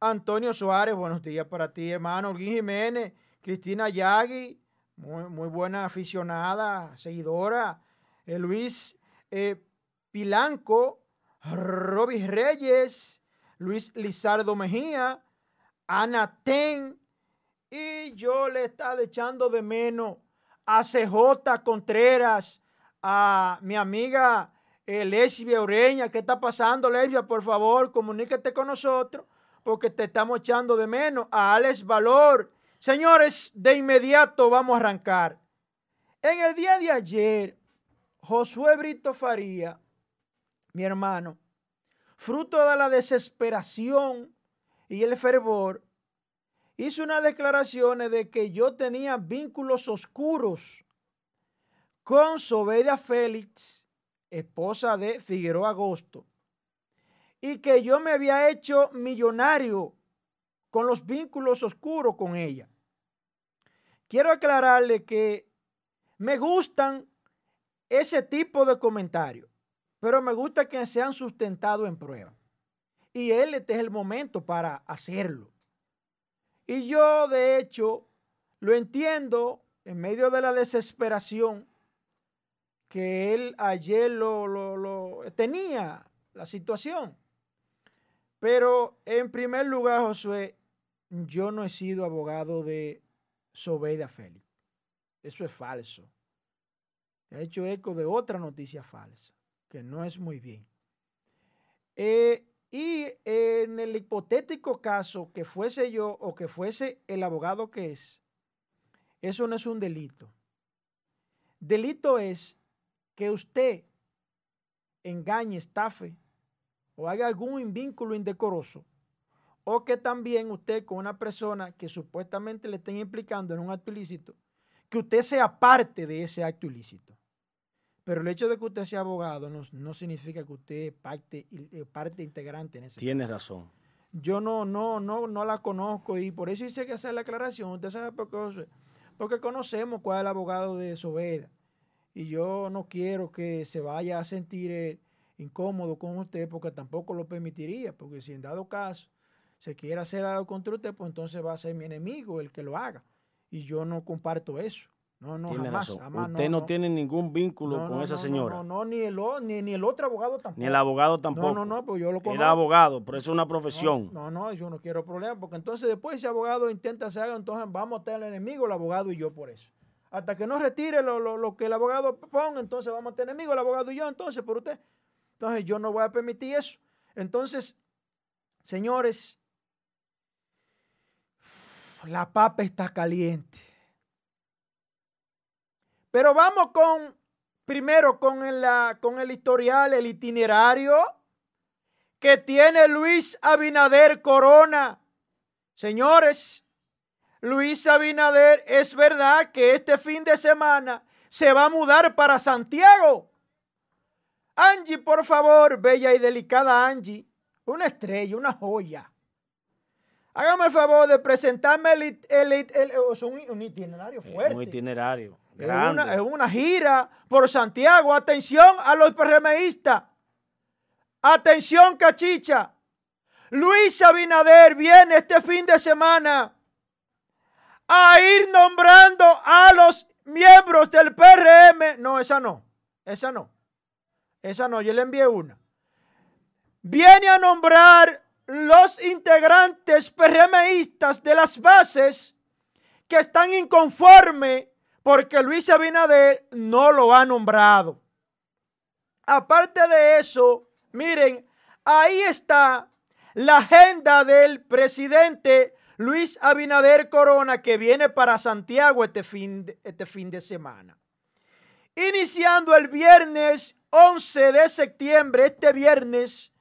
Antonio Suárez, buenos días para ti, hermano. Olguín Jiménez, Cristina Yagui, muy, buena aficionada, seguidora. Eh, Luis eh, Pilanco, Robis Reyes, Luis Lizardo Mejía, Ana Ten, y yo le estaba echando de menos a CJ Contreras, a mi amiga eh, Lesbia Ureña. ¿Qué está pasando, Lesbia? Por favor, comuníquete con nosotros porque te estamos echando de menos. A Alex Valor, Señores, de inmediato vamos a arrancar. En el día de ayer, Josué Brito Faría, mi hermano, fruto de la desesperación y el fervor, hizo unas declaraciones de que yo tenía vínculos oscuros con Sobeida Félix, esposa de Figueroa Agosto, y que yo me había hecho millonario con los vínculos oscuros con ella. Quiero aclararle que me gustan ese tipo de comentarios, pero me gusta que sean sustentados en prueba. Y él este es el momento para hacerlo. Y yo, de hecho, lo entiendo en medio de la desesperación que él ayer lo, lo tenía la situación. Pero en primer lugar, Josué, yo no he sido abogado de Sobeida Félix. Eso es falso. He hecho eco de otra noticia falsa, que no es muy bien. Eh, y en el hipotético caso que fuese yo o que fuese el abogado que es, eso no es un delito. Delito es que usted engañe, estafe o haga algún vínculo indecoroso o que también usted con una persona que supuestamente le estén implicando en un acto ilícito, que usted sea parte de ese acto ilícito. Pero el hecho de que usted sea abogado no, significa que usted es parte, eh, parte integrante en ese Tiene razón. Yo no, no, no, no la conozco y por eso hice que hacer la aclaración. Usted sabe por qué, porque conocemos cuál es el abogado de Sobeda. Y yo no quiero que se vaya a sentir eh, incómodo con usted porque tampoco lo permitiría. Porque si en dado caso se quiere hacer algo contra usted, pues entonces va a ser mi enemigo el que lo haga. Y yo no comparto eso. No, no, jamás, Usted no, tiene ningún vínculo con esa señora. No, no, ni el, ni, ni el otro abogado tampoco. Ni el abogado tampoco. No, no, no, pues yo lo conozco. Era abogado, pero es una profesión. No, no, yo no quiero problemas, porque entonces después ese abogado intenta hacer algo, entonces vamos a tener el enemigo, el abogado y yo por eso. Hasta que no retire lo, lo que el abogado ponga, entonces vamos a tener enemigo, el abogado y yo, entonces por usted. Entonces yo no voy a permitir eso. Entonces, señores, la papa está caliente. Pero vamos con, primero con el, con el historial, el itinerario que tiene Luis Abinader Corona. Señores, Luis Abinader, es verdad que este fin de semana se va a mudar para Santiago. Angie, por favor, bella y delicada Angie, una estrella, una joya. Hágame el favor de presentarme el, un, itinerario fuerte. Un itinerario. Es una, gira por Santiago. Atención a los PRMistas. Atención, cachicha. Luis Abinader viene este fin de semana a ir nombrando a los miembros del PRM. No, esa no. Esa no. Esa no. Yo le envié una. Viene a nombrar los integrantes PRMistas de las bases que están inconformes porque Luis Abinader no lo ha nombrado. Aparte de eso, miren, ahí está la agenda del presidente Luis Abinader Corona que viene para Santiago este fin de, este fin de semana. Iniciando el viernes 11 de septiembre, este viernes,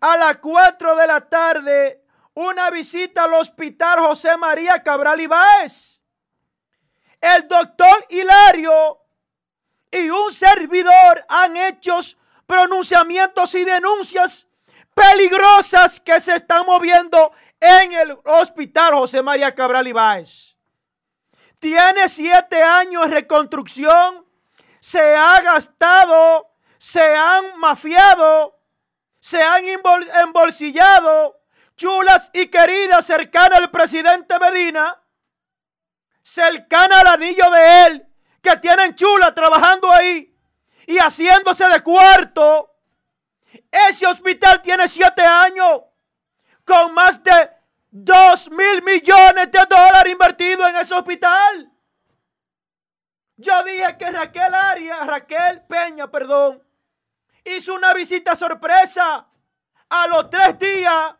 a las 4 de la tarde, una visita al Hospital José María Cabral Ibáez el doctor Hilario y un servidor han hecho pronunciamientos y denuncias peligrosas que se están moviendo en el hospital José María Cabral Ibáez. Tiene siete años de reconstrucción, se ha gastado, se han mafiado, se han embolsillado chulas y queridas cercanas al presidente Medina cercana al anillo de él, que tienen chula trabajando ahí y haciéndose de cuarto. Ese hospital tiene siete años con más de dos mil millones de dólares invertidos en ese hospital. Yo dije que Raquel Arias, Raquel Peña, perdón, hizo una visita sorpresa. A los tres días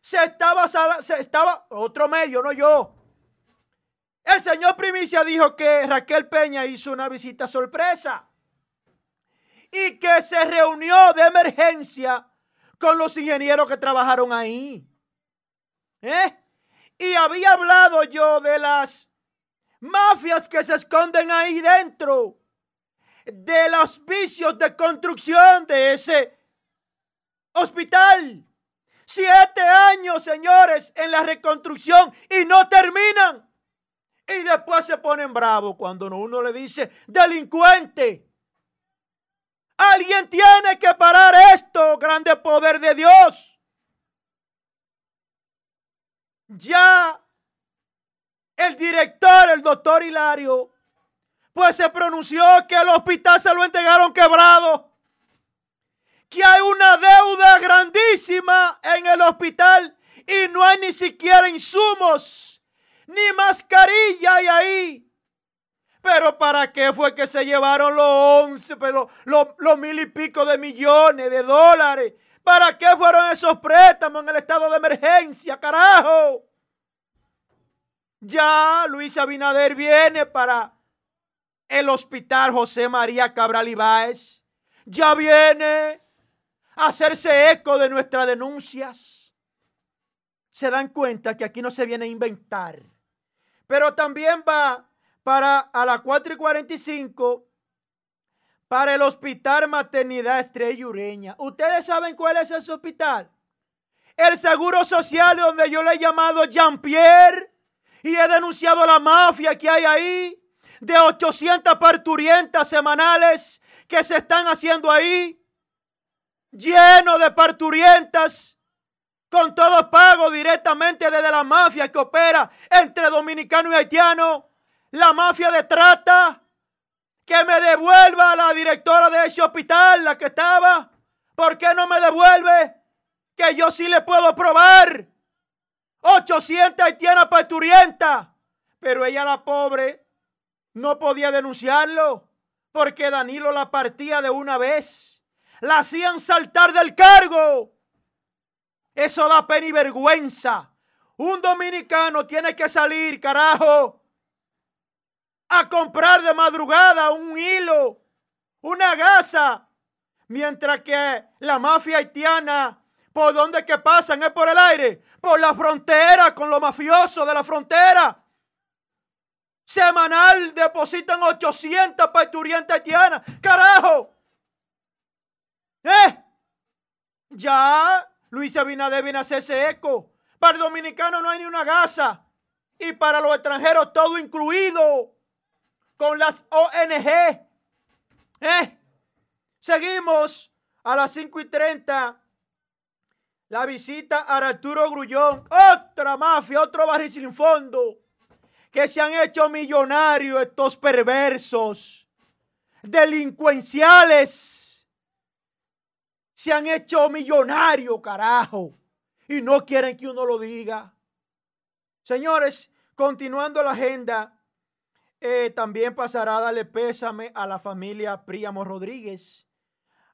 se estaba, se estaba, otro medio, no yo, el señor Primicia dijo que Raquel Peña hizo una visita sorpresa y que se reunió de emergencia con los ingenieros que trabajaron ahí. ¿Eh? Y había hablado yo de las mafias que se esconden ahí dentro, de los vicios de construcción de ese hospital. Siete años, señores, en la reconstrucción y no terminan. Y después se ponen bravos cuando uno le dice delincuente. Alguien tiene que parar esto, grande poder de Dios. Ya el director, el doctor Hilario, pues se pronunció que el hospital se lo entregaron quebrado. Que hay una deuda grandísima en el hospital y no hay ni siquiera insumos, ni mascarilla hay ahí. Pero ¿para qué fue que se llevaron los once, pero los, los mil y pico de millones de dólares? ¿Para qué fueron esos préstamos en el estado de emergencia, carajo? Ya Luis Abinader viene para el hospital José María Cabral Ibáez. Ya viene a hacerse eco de nuestras denuncias. Se dan cuenta que aquí no se viene a inventar. Pero también va para a las 4 y 45 para el Hospital Maternidad Estrella Ureña. ¿Ustedes saben cuál es ese hospital? El Seguro Social donde yo le he llamado Jean-Pierre y he denunciado la mafia que hay ahí de 800 parturientas semanales que se están haciendo ahí, lleno de parturientas, con todo pago directamente desde la mafia que opera entre dominicano y haitiano, la mafia de trata, que me devuelva la directora de ese hospital, la que estaba. ¿Por qué no me devuelve? Que yo sí le puedo probar. 800 haitianas parturientas. Pero ella, la pobre, no podía denunciarlo porque Danilo la partía de una vez. La hacían saltar del cargo. Eso da pena y vergüenza. Un dominicano tiene que salir, carajo, a comprar de madrugada un hilo, una gasa, mientras que la mafia haitiana, ¿por dónde que pasan? Es por el aire, por la frontera, con los mafiosos de la frontera. Semanal depositan 800 parturientas haitianas. ¡Carajo! ¿Eh? Ya Luis Abinader viene a hacerse eco. Para el dominicano no hay ni una gasa. Y para los extranjeros todo incluido. Con las ONG. ¿Eh? Seguimos a las 5 y 30. La visita a Arturo Grullón. Otra mafia, otro barril sin fondo que se han hecho millonarios estos perversos, delincuenciales, se han hecho millonarios, carajo, y no quieren que uno lo diga. Señores, continuando la agenda, eh, también pasará a darle pésame a la familia Príamo Rodríguez.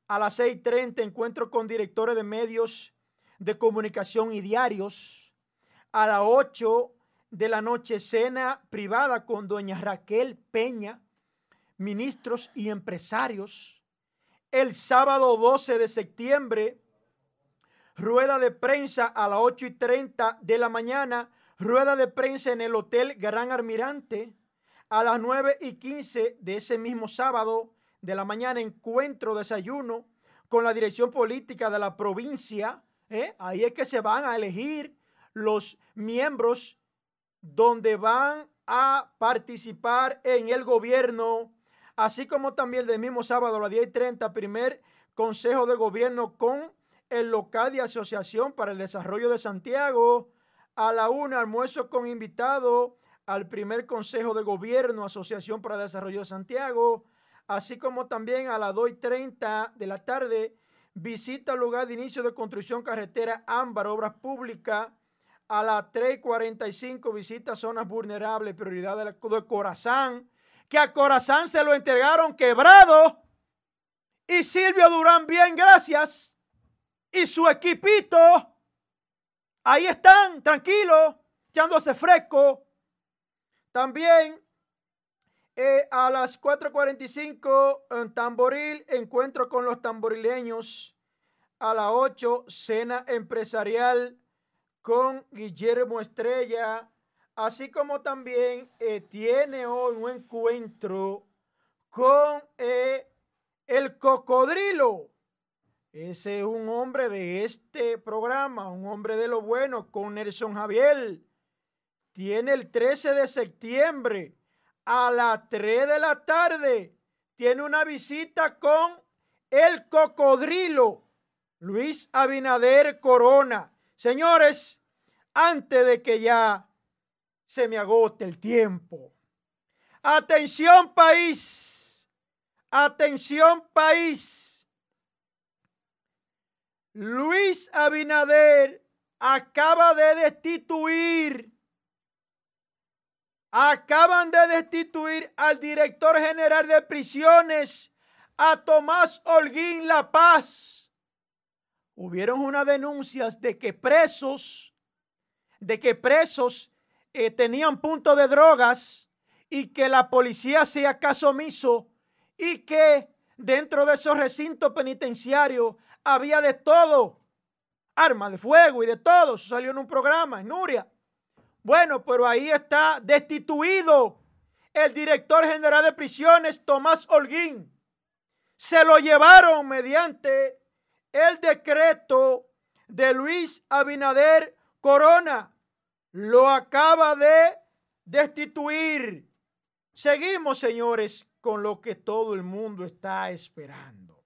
A las 6.30 encuentro con directores de medios de comunicación y diarios. A las 8 de la noche cena privada con doña Raquel Peña, ministros y empresarios. El sábado 12 de septiembre, rueda de prensa a las 8 y 30 de la mañana, rueda de prensa en el Hotel Gran Almirante. A las 9 y 15 de ese mismo sábado de la mañana, encuentro, desayuno con la dirección política de la provincia. ¿eh? Ahí es que se van a elegir los miembros donde van a participar en el gobierno, así como también el mismo sábado a las 10 y 30, primer consejo de gobierno con el local de asociación para el desarrollo de Santiago, a la una almuerzo con invitado al primer consejo de gobierno, asociación para el desarrollo de Santiago, así como también a las 2 y 30 de la tarde, visita al lugar de inicio de construcción carretera Ámbar, obras públicas, a las 3.45 visita zonas vulnerables, prioridad de, de Corazán, que a Corazán se lo entregaron quebrado. Y Silvio Durán, bien, gracias. Y su equipito, ahí están, tranquilos, echándose fresco. También eh, a las 4.45 en Tamboril, encuentro con los tamborileños. A las 8, cena empresarial con Guillermo Estrella, así como también eh, tiene hoy un encuentro con eh, el cocodrilo. Ese es un hombre de este programa, un hombre de lo bueno, con Nelson Javier. Tiene el 13 de septiembre a las 3 de la tarde. Tiene una visita con el cocodrilo, Luis Abinader Corona. Señores, antes de que ya se me agote el tiempo. Atención país. Atención país. Luis Abinader acaba de destituir, acaban de destituir al director general de prisiones, a Tomás Holguín La Paz. Hubieron unas denuncias de que presos, de que presos eh, tenían punto de drogas y que la policía hacía caso omiso y que dentro de esos recintos penitenciarios había de todo, armas de fuego y de todo. Eso salió en un programa en Nuria. Bueno, pero ahí está destituido el director general de prisiones, Tomás Holguín. Se lo llevaron mediante el decreto de Luis Abinader Corona. Lo acaba de destituir. Seguimos, señores, con lo que todo el mundo está esperando.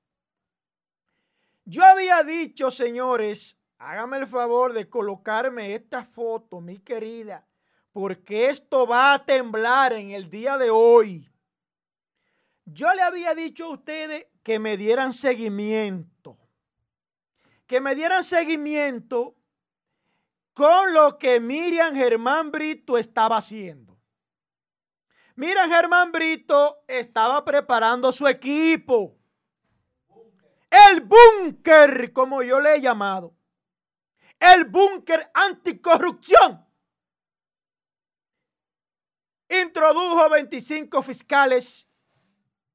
Yo había dicho, señores, hágame el favor de colocarme esta foto, mi querida, porque esto va a temblar en el día de hoy. Yo le había dicho a ustedes que me dieran seguimiento, que me dieran seguimiento con lo que Miriam Germán Brito estaba haciendo. Mira, Germán Brito estaba preparando su equipo. El búnker, como yo le he llamado. El búnker anticorrupción. Introdujo 25 fiscales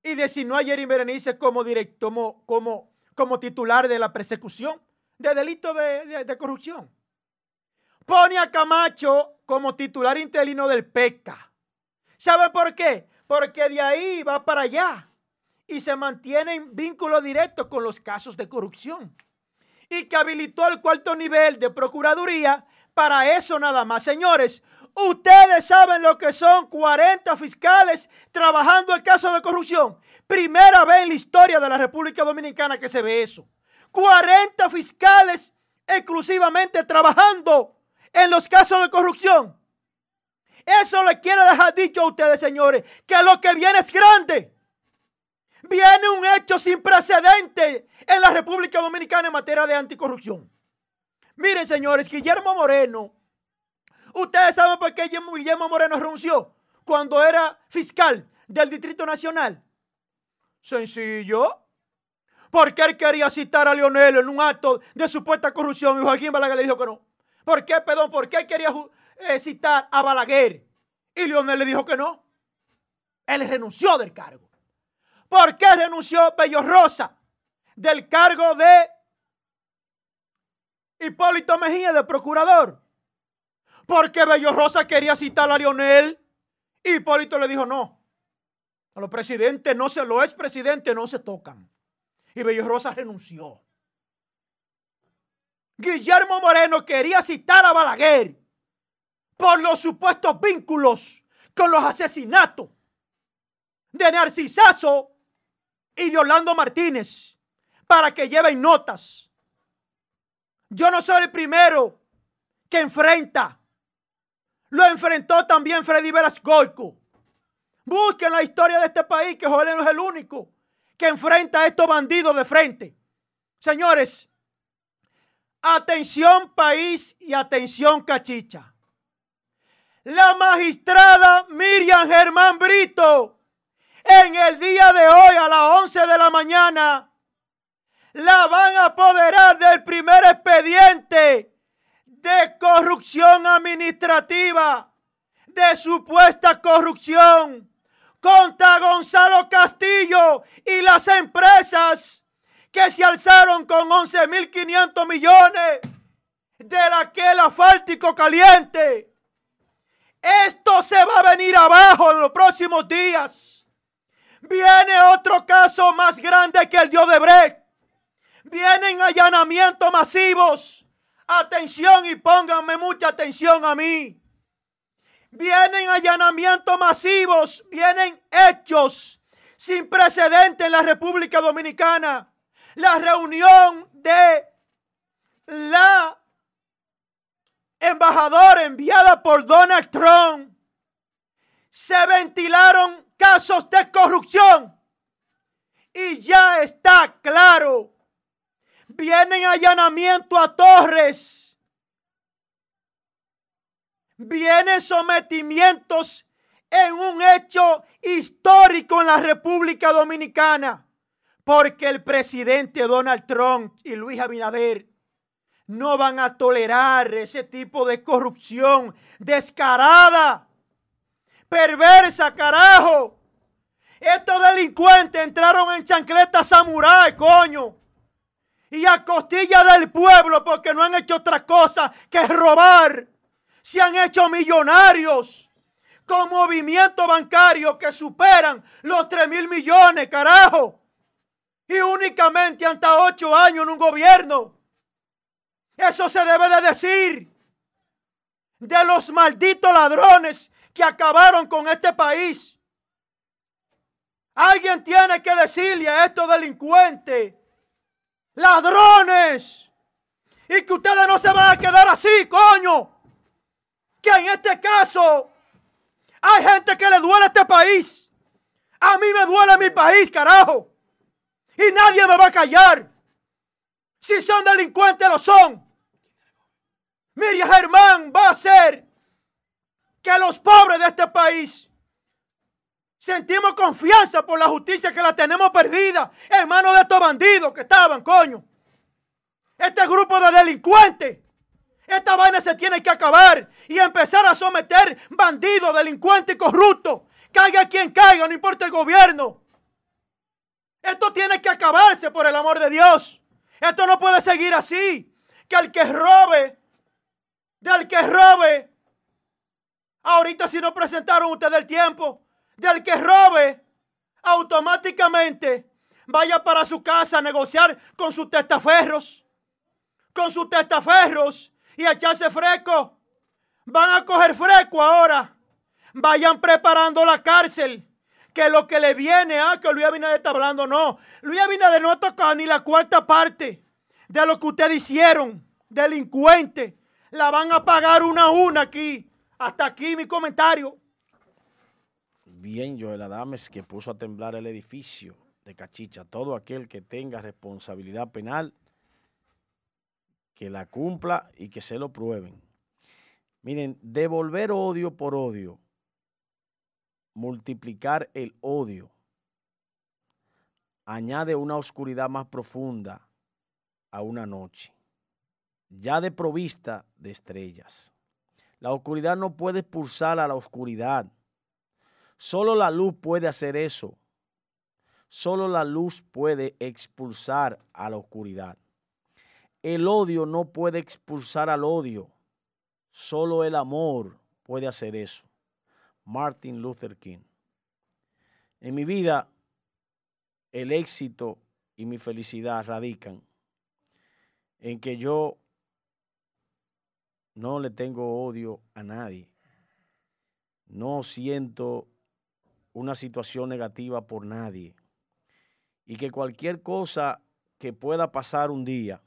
y designó a Jerry Berenice como, directo, como, como, titular de la persecución de delito de, de corrupción. Pone a Camacho como titular interino del PECA ¿Sabe por qué? Porque de ahí va para allá y se mantiene en vínculo directo con los casos de corrupción. Y que habilitó el cuarto nivel de Procuraduría para eso nada más. Señores, ustedes saben lo que son 40 fiscales trabajando en casos de corrupción. Primera vez en la historia de la República Dominicana que se ve eso. 40 fiscales exclusivamente trabajando en los casos de corrupción. Eso le quiero dejar dicho a ustedes, señores, que lo que viene es grande. Viene un hecho sin precedente en la República Dominicana en materia de anticorrupción. Miren, señores, Guillermo Moreno, ustedes saben por qué Guillermo Moreno renunció cuando era fiscal del Distrito Nacional. Sencillo. Porque él quería citar a Leonel en un acto de supuesta corrupción y Joaquín Balaguer le dijo que no. ¿Por qué, perdón? ¿Por qué quería citar a Balaguer. Y Leonel le dijo que no. Él renunció del cargo. ¿Por qué renunció Bello Rosa del cargo de Hipólito Mejía de procurador? Porque Bello Rosa quería citar a Leonel. Y Hipólito le dijo no. A los presidentes no se lo es presidente, no se tocan. Y Bello Rosa renunció. Guillermo Moreno quería citar a Balaguer por los supuestos vínculos con los asesinatos de Narcisazo y de Orlando Martínez para que lleven notas. Yo no soy el primero que enfrenta. Lo enfrentó también Freddy Goico. Busquen la historia de este país, que Joel no es el único que enfrenta a estos bandidos de frente. Señores, atención país y atención cachicha. La magistrada Miriam Germán Brito en el día de hoy a las 11 de la mañana la van a apoderar del primer expediente de corrupción administrativa, de supuesta corrupción contra Gonzalo Castillo y las empresas que se alzaron con 11.500 millones de aquel asfáltico caliente esto se va a venir abajo en los próximos días. Viene otro caso más grande que el de Odebrecht. Vienen allanamientos masivos. Atención y pónganme mucha atención a mí. Vienen allanamientos masivos, vienen hechos sin precedente en la República Dominicana. La reunión de la embajadora enviada por Donald Trump, se ventilaron casos de corrupción. Y ya está claro. Vienen allanamiento a torres vienen sometimientos en un hecho histórico en la República Dominicana, porque el presidente Donald Trump y Luis Abinader no van a tolerar ese tipo de corrupción descarada, perversa, carajo. Estos delincuentes entraron en chancleta samurái, coño. Y a costilla del pueblo porque no han hecho otra cosa que robar. Se han hecho millonarios con movimientos bancarios que superan los 3 mil millones, carajo. Y únicamente hasta 8 años en un gobierno. Eso se debe de decir de los malditos ladrones que acabaron con este país. Alguien tiene que decirle a estos delincuentes, ladrones, y que ustedes no se van a quedar así, coño. Que en este caso hay gente que le duele a este país. A mí me duele mi país, carajo. Y nadie me va a callar. Si son delincuentes, lo son. Miriam Germán va a hacer que los pobres de este país sentimos confianza por la justicia que la tenemos perdida en manos de estos bandidos que estaban, coño. Este grupo de delincuentes esta vaina se tiene que acabar y empezar a someter bandidos, delincuentes y corruptos. Caiga quien caiga, no importa el gobierno. Esto tiene que acabarse por el amor de Dios. Esto no puede seguir así. Que el que robe, del que robe, ahorita si no presentaron ustedes el tiempo, del que robe, automáticamente vaya para su casa a negociar con sus testaferros. Con sus testaferros y echarse fresco. Van a coger fresco ahora. Vayan preparando la cárcel. Que lo que le viene, ah, que Luis Abinader está hablando, no. Luis Abinader no ha tocado ni la cuarta parte de lo que ustedes hicieron, delincuente. La van a pagar una a una aquí. Hasta aquí mi comentario. Bien, Joel Adames, que puso a temblar el edificio de Cachicha. Todo aquel que tenga responsabilidad penal que la cumpla y que se lo prueben. Miren, devolver odio por odio, multiplicar el odio, añade una oscuridad más profunda a una noche, ya de provista de estrellas. La oscuridad no puede expulsar a la oscuridad. Solo la luz puede hacer eso. Solo la luz puede expulsar a la oscuridad. El odio no puede expulsar al odio. Solo el amor puede hacer eso. Martin Luther King. En mi vida, el éxito y mi felicidad radican en que yo no le tengo odio a nadie. No siento una situación negativa por nadie. Y que cualquier cosa que pueda pasar un día,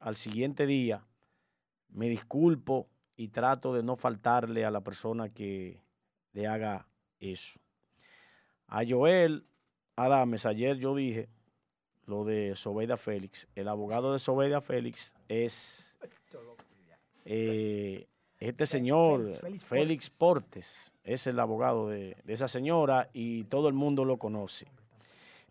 al siguiente día me disculpo y trato de no faltarle a la persona que le haga eso. A Joel Adames, ayer yo dije lo de Sobeida Félix. El abogado de Sobeida Félix es eh, este señor, Félix, Portes. es el abogado de esa señora y todo el mundo lo conoce.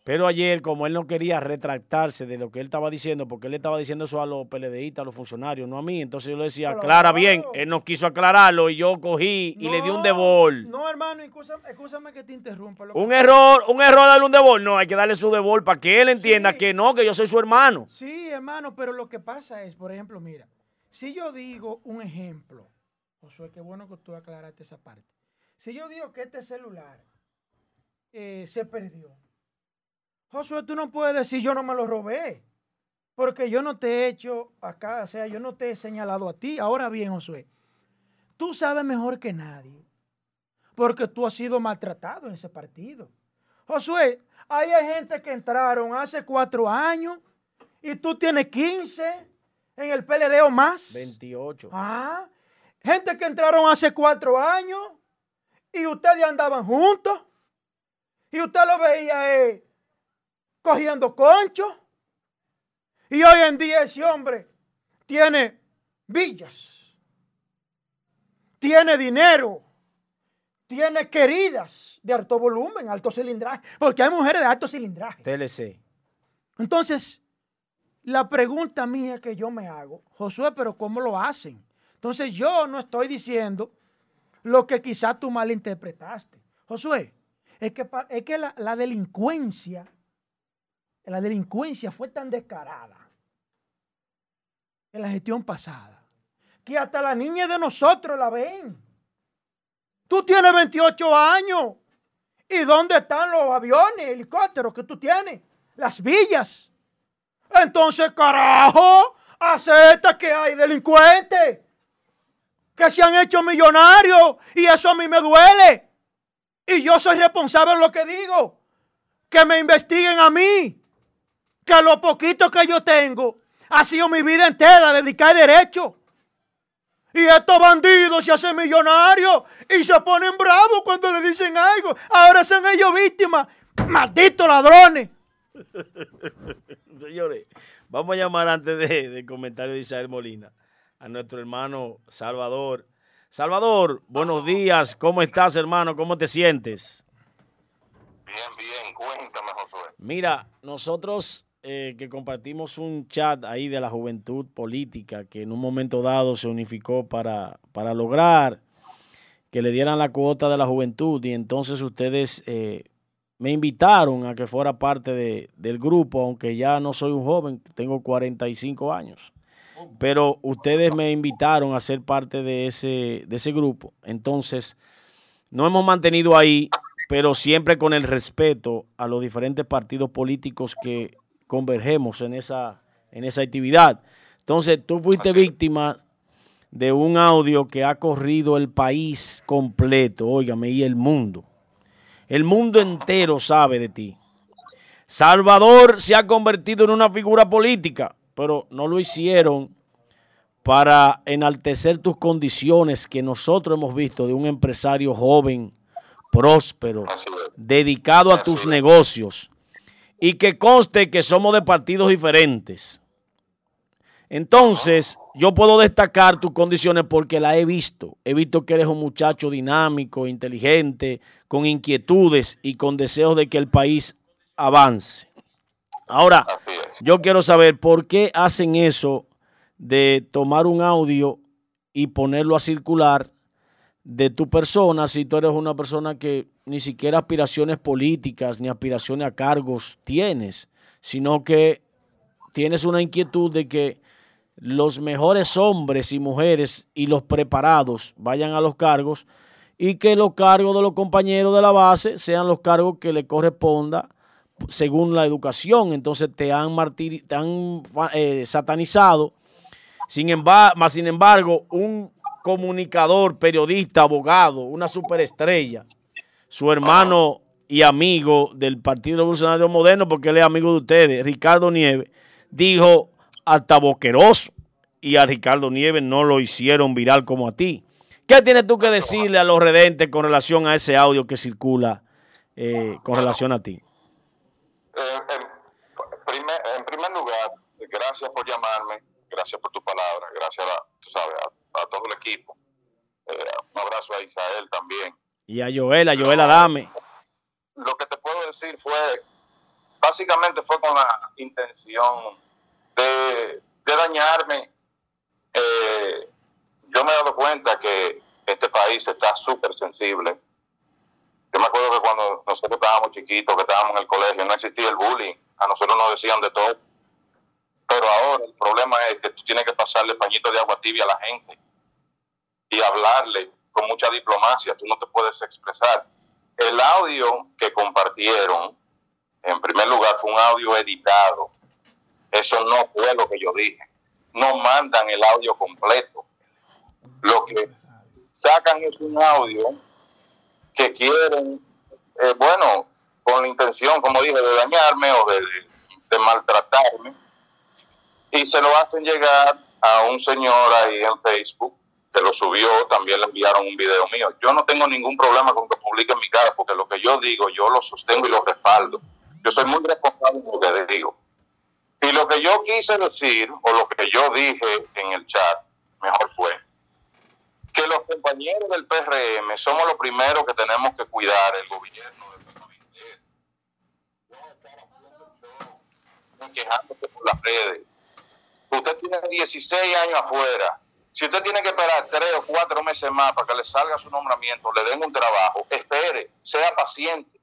Pero ayer, como él no quería retractarse de lo que él estaba diciendo, porque él estaba diciendo eso a los PLDistas, a los funcionarios, no a mí, entonces yo le decía, aclara bien, él no quiso aclararlo y yo cogí y le di un debol. No, hermano, escúchame, que te interrumpa. Un error, un error darle un debol, no, hay que darle su debol para que él entienda que no, que yo soy su hermano. Sí, hermano, pero lo que pasa es, por ejemplo, mira, si yo digo un ejemplo, Josué, qué bueno que tú aclaraste esa parte. Si yo digo que este celular eh, se perdió, Josué, tú no puedes decir yo no me lo robé. Porque yo no te he hecho acá, o sea, yo no te he señalado a ti. Ahora bien, Josué, tú sabes mejor que nadie. Porque tú has sido maltratado en ese partido. Josué, ahí hay gente que entraron hace cuatro años y tú tienes 15 en el PLD o más. 28. Ah, gente que entraron hace cuatro años y ustedes andaban juntos y usted lo veía eh, cogiendo concho. Y hoy en día ese hombre tiene villas, tiene dinero, tiene queridas de alto volumen, alto cilindraje, porque hay mujeres de alto cilindraje. TLC. Entonces, la pregunta mía que yo me hago, Josué, pero ¿cómo lo hacen? Entonces yo no estoy diciendo lo que quizás tú malinterpretaste. Josué, es que, es que la, la delincuencia, la delincuencia fue tan descarada en la gestión pasada, que hasta la niña de nosotros la ven. Tú tienes 28 años. ¿Y dónde están los aviones, helicópteros que tú tienes? Las villas. Entonces, carajo, acepta que hay delincuentes que se han hecho millonarios y eso a mí me duele. Y yo soy responsable de lo que digo. Que me investiguen a mí. Que lo poquito que yo tengo ha sido mi vida entera dedicada a derecho. Y estos bandidos se hacen millonarios y se ponen bravos cuando le dicen algo. Ahora son ellos víctimas. Malditos ladrones. [laughs] Señores, vamos a llamar antes del de comentario de Isabel Molina a nuestro hermano Salvador. Salvador, buenos días. ¿Cómo estás, hermano? ¿Cómo te sientes? Bien, bien. Cuéntame, Josué. Mira, nosotros eh, que compartimos un chat ahí de la juventud política que en un momento dado se unificó para, para lograr que le dieran la cuota de la juventud y entonces ustedes eh, me invitaron a que fuera parte de, del grupo, aunque ya no soy un joven, tengo 45 años. Pero ustedes me invitaron a ser parte de ese, de ese grupo. Entonces, no hemos mantenido ahí, pero siempre con el respeto a los diferentes partidos políticos que convergemos en esa, en esa actividad. Entonces, tú fuiste víctima de un audio que ha corrido el país completo, óigame, y el mundo. El mundo entero sabe de ti. Salvador se ha convertido en una figura política, pero no lo hicieron para enaltecer tus condiciones que nosotros hemos visto de un empresario joven, próspero, dedicado a tus negocios y que conste que somos de partidos diferentes. Entonces, yo puedo destacar tus condiciones porque la he visto. He visto que eres un muchacho dinámico, inteligente, con inquietudes y con deseos de que el país avance. Ahora, yo quiero saber por qué hacen eso de tomar un audio y ponerlo a circular de tu persona si tú eres una persona que ni siquiera aspiraciones políticas ni aspiraciones a cargos tienes, sino que tienes una inquietud de que los mejores hombres y mujeres y los preparados vayan a los cargos y que los cargos de los compañeros de la base sean los cargos que le corresponda según la educación. Entonces te han, martir, eh, satanizado. Sin embargo, sin embargo, un comunicador, periodista, abogado, una superestrella, su hermano y amigo del Partido Revolucionario Moderno, porque él es amigo de ustedes, Ricardo Nieves, dijo hasta boqueroso y a Ricardo Nieves no lo hicieron viral como a ti. ¿Qué tienes tú que decirle a los redentes con relación a ese audio que circula eh, con relación a ti? Eh, en, primer, lugar, gracias por llamarme, gracias por tu palabra, gracias a, tú sabes, a, a todo el equipo. Eh, un abrazo a Isael también. Y a Joel, a Joel Adame. Lo que te puedo decir fue, básicamente fue con la intención de, de dañarme. Eh, yo me he dado cuenta que este país está súper sensible. Yo me acuerdo que cuando nosotros estábamos chiquitos, que estábamos en el colegio, no existía el bullying. A nosotros nos decían de todo. Pero ahora el problema es que tú tienes que pasarle pañito de agua tibia a la gente y hablarle con mucha diplomacia. Tú no te puedes expresar. El audio que compartieron, en primer lugar, fue un audio editado. Eso no fue lo que yo dije. No mandan el audio completo. Lo que sacan es un audio que quieren, eh, bueno, con la intención, como dije, de dañarme o de, de maltratarme y se lo hacen llegar a un señor ahí en Facebook que lo subió, también le enviaron un video mío. Yo no tengo ningún problema con que publiquen mi cara, porque lo que yo digo, yo lo sostengo y lo respaldo. Yo soy muy responsable de lo que digo. Y lo que yo quise decir, o lo que yo dije en el chat, mejor fue, que los compañeros del PRM somos los primeros que tenemos que cuidar el gobierno quejándose por las redes. Usted tiene 16 años afuera. Si usted tiene que esperar tres o cuatro meses más para que le salga su nombramiento, le den un trabajo, espere, sea paciente,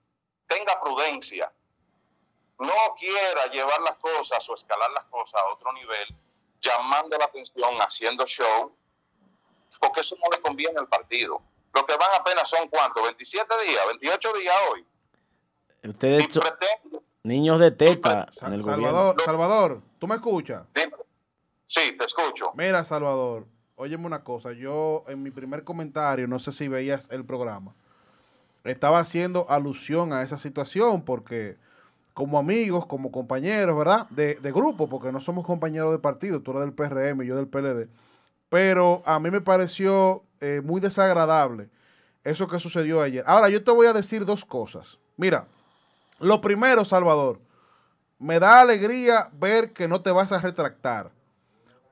tenga prudencia. No quiera llevar las cosas o escalar las cosas a otro nivel, llamando la atención, haciendo show, porque eso no le conviene al partido. Lo que van apenas son cuántos, 27 días, 28 días hoy. Ustedes son pretende- niños de teta Sa- en el gobierno. Salvador, Salvador, ¿tú me escuchas? Dime. Sí, te escucho. Mira, Salvador, óyeme una cosa. Yo en mi primer comentario, no sé si veías el programa, estaba haciendo alusión a esa situación porque como amigos, como compañeros, ¿verdad? De, grupo, porque no somos compañeros de partido, tú eres del PRM yo del PLD. Pero a mí me pareció eh, muy desagradable eso que sucedió ayer. Ahora, yo te voy a decir dos cosas. Mira, lo primero, Salvador, me da alegría ver que no te vas a retractar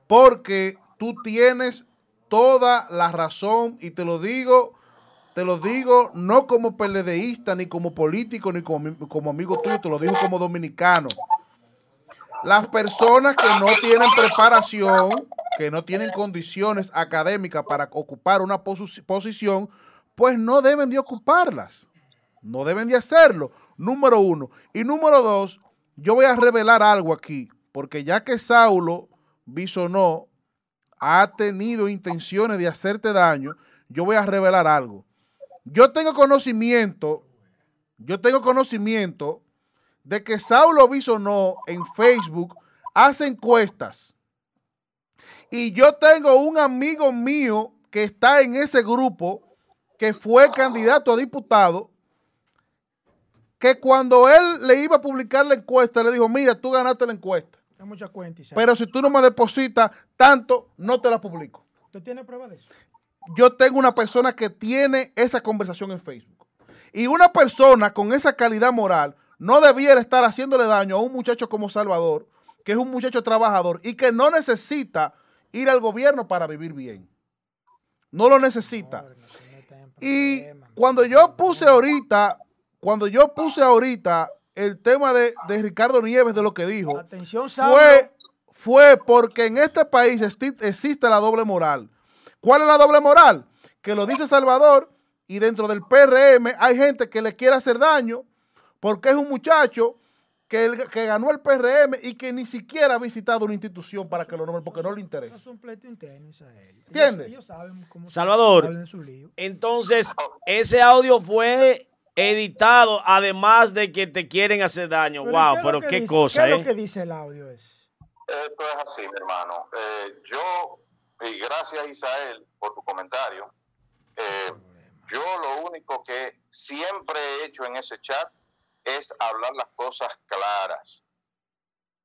porque tú tienes toda la razón y te lo digo, te lo digo no como PLDista, ni como político, ni como, como amigo tuyo, te lo digo como dominicano. Las personas que no tienen preparación, que no tienen condiciones académicas para ocupar una posi- posición, pues no deben de ocuparlas. No deben de hacerlo. Número uno. Y número dos, yo voy a revelar algo aquí, porque ya que Saulo Bisonó ha tenido intenciones de hacerte daño, yo voy a revelar algo. Yo tengo conocimiento, yo tengo conocimiento de que Saulo Bisonó en Facebook hace encuestas. Y yo tengo un amigo mío que está en ese grupo, que fue candidato a diputado, que cuando él le iba a publicar la encuesta, le dijo, mira, tú ganaste la encuesta. Hay. Pero si tú no me depositas tanto, no te la publico. ¿Usted tiene prueba de eso? Yo tengo una persona que tiene esa conversación en Facebook. Y una persona con esa calidad moral no debiera estar haciéndole daño a un muchacho como Salvador, que es un muchacho trabajador y que no necesita ir al gobierno para vivir bien. No lo necesita. Y cuando yo puse ahorita, cuando yo puse ahorita el tema de, de Ricardo Nieves de lo que dijo, Atención, fue, fue porque en este país existe la doble moral. ¿Cuál es la doble moral? Que lo dice Salvador y dentro del PRM hay gente que le quiere hacer daño porque es un muchacho que, el- que ganó el PRM y que ni siquiera ha visitado una institución para que lo nombre porque no le interesa. es un pleito interno, Isael. Ellos- ¿Entiende? Ellos, saben cómo se Salvador. hablan en su lío. Entonces, ese audio fue editado, además de que te quieren hacer daño. Pero wow, ¿qué es lo pero que qué dice- cosa, ¿Qué es lo que ¿eh? dice el audio? Es? Esto es así, mi hermano. Eh, yo, y gracias Isael por tu comentario, eh, yo lo único que siempre he hecho en ese chat es hablar las cosas claras.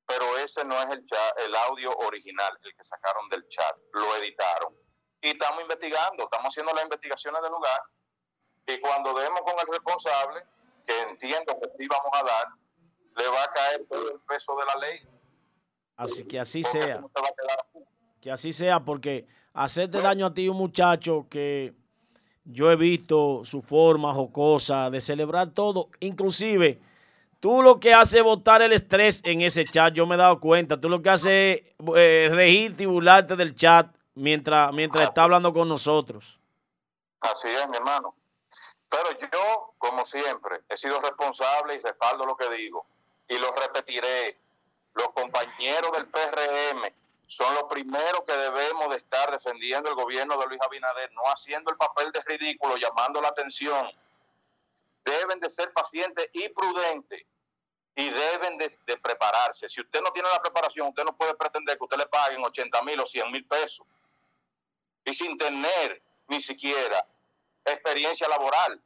Pero ese no es el chat, el audio original, el que sacaron del chat, lo editaron. Y estamos investigando, estamos haciendo las investigaciones del lugar. Y cuando demos con el responsable, que entiendo que sí vamos a dar, le va a caer todo el peso de la ley. Así que así porque sea. eso no se va a quedar así. Que así sea, porque hacerte daño a ti un muchacho que yo he visto su forma jocosa de celebrar todo, inclusive tú lo que haces es botar el estrés en ese chat, yo me he dado cuenta, tú lo que haces es eh, reírte y burlarte del chat mientras, mientras está hablando con nosotros. Así es, mi hermano. Pero yo, como siempre, he sido responsable y respaldo lo que digo. Y lo repetiré. Los compañeros del PRM son los primeros que debemos de estar defendiendo el gobierno de Luis Abinader, no haciendo el papel de ridículo, llamando la atención. Deben de ser pacientes y prudentes y deben de, de prepararse. Si usted no tiene la preparación, usted no puede pretender que usted le paguen 80 mil o 100 mil pesos y sin tener ni siquiera experiencia laboral.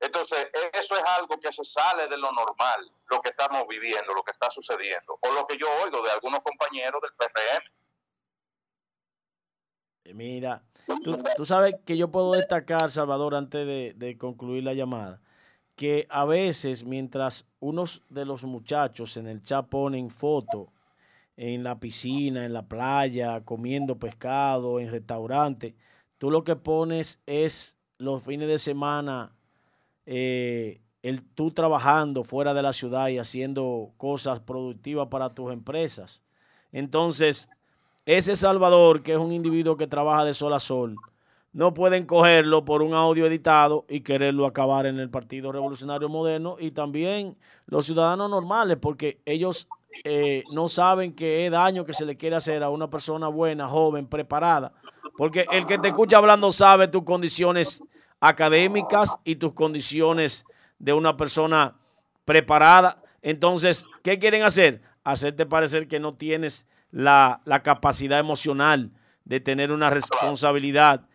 Entonces, eso es algo que se sale de lo normal, lo que estamos viviendo, lo que está sucediendo, o lo que yo oigo de algunos compañeros del PRM. Eh, Mira, tú, tú sabes que yo puedo destacar, Salvador, antes de, de concluir la llamada, que a veces mientras unos de los muchachos en el chat ponen fotos en la piscina, en la playa, comiendo pescado, en restaurantes, tú lo que pones es los fines de semana, eh, el, tú trabajando fuera de la ciudad y haciendo cosas productivas para tus empresas. Entonces, ese Salvador, que es un individuo que trabaja de sol a sol, no pueden cogerlo por un audio editado y quererlo acabar en el Partido Revolucionario Moderno y también los ciudadanos normales, porque ellos eh, no saben qué daño que se le quiere hacer a una persona buena, joven, preparada, porque el que te escucha hablando sabe tus condiciones académicas y tus condiciones de una persona preparada. Entonces, ¿qué quieren hacer? Hacerte parecer que no tienes la, la capacidad emocional de tener una responsabilidad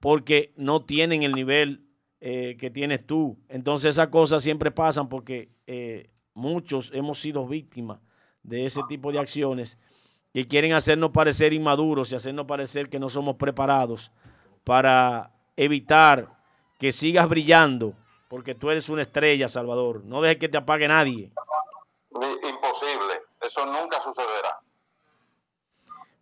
porque no tienen el nivel eh, que tienes tú. Entonces esas cosas siempre pasan porque eh, muchos hemos sido víctimas de ese tipo de acciones que quieren hacernos parecer inmaduros y hacernos parecer que no somos preparados para evitar que sigas brillando, porque tú eres una estrella, Salvador. No dejes que te apague nadie. Imposible, eso nunca sucederá.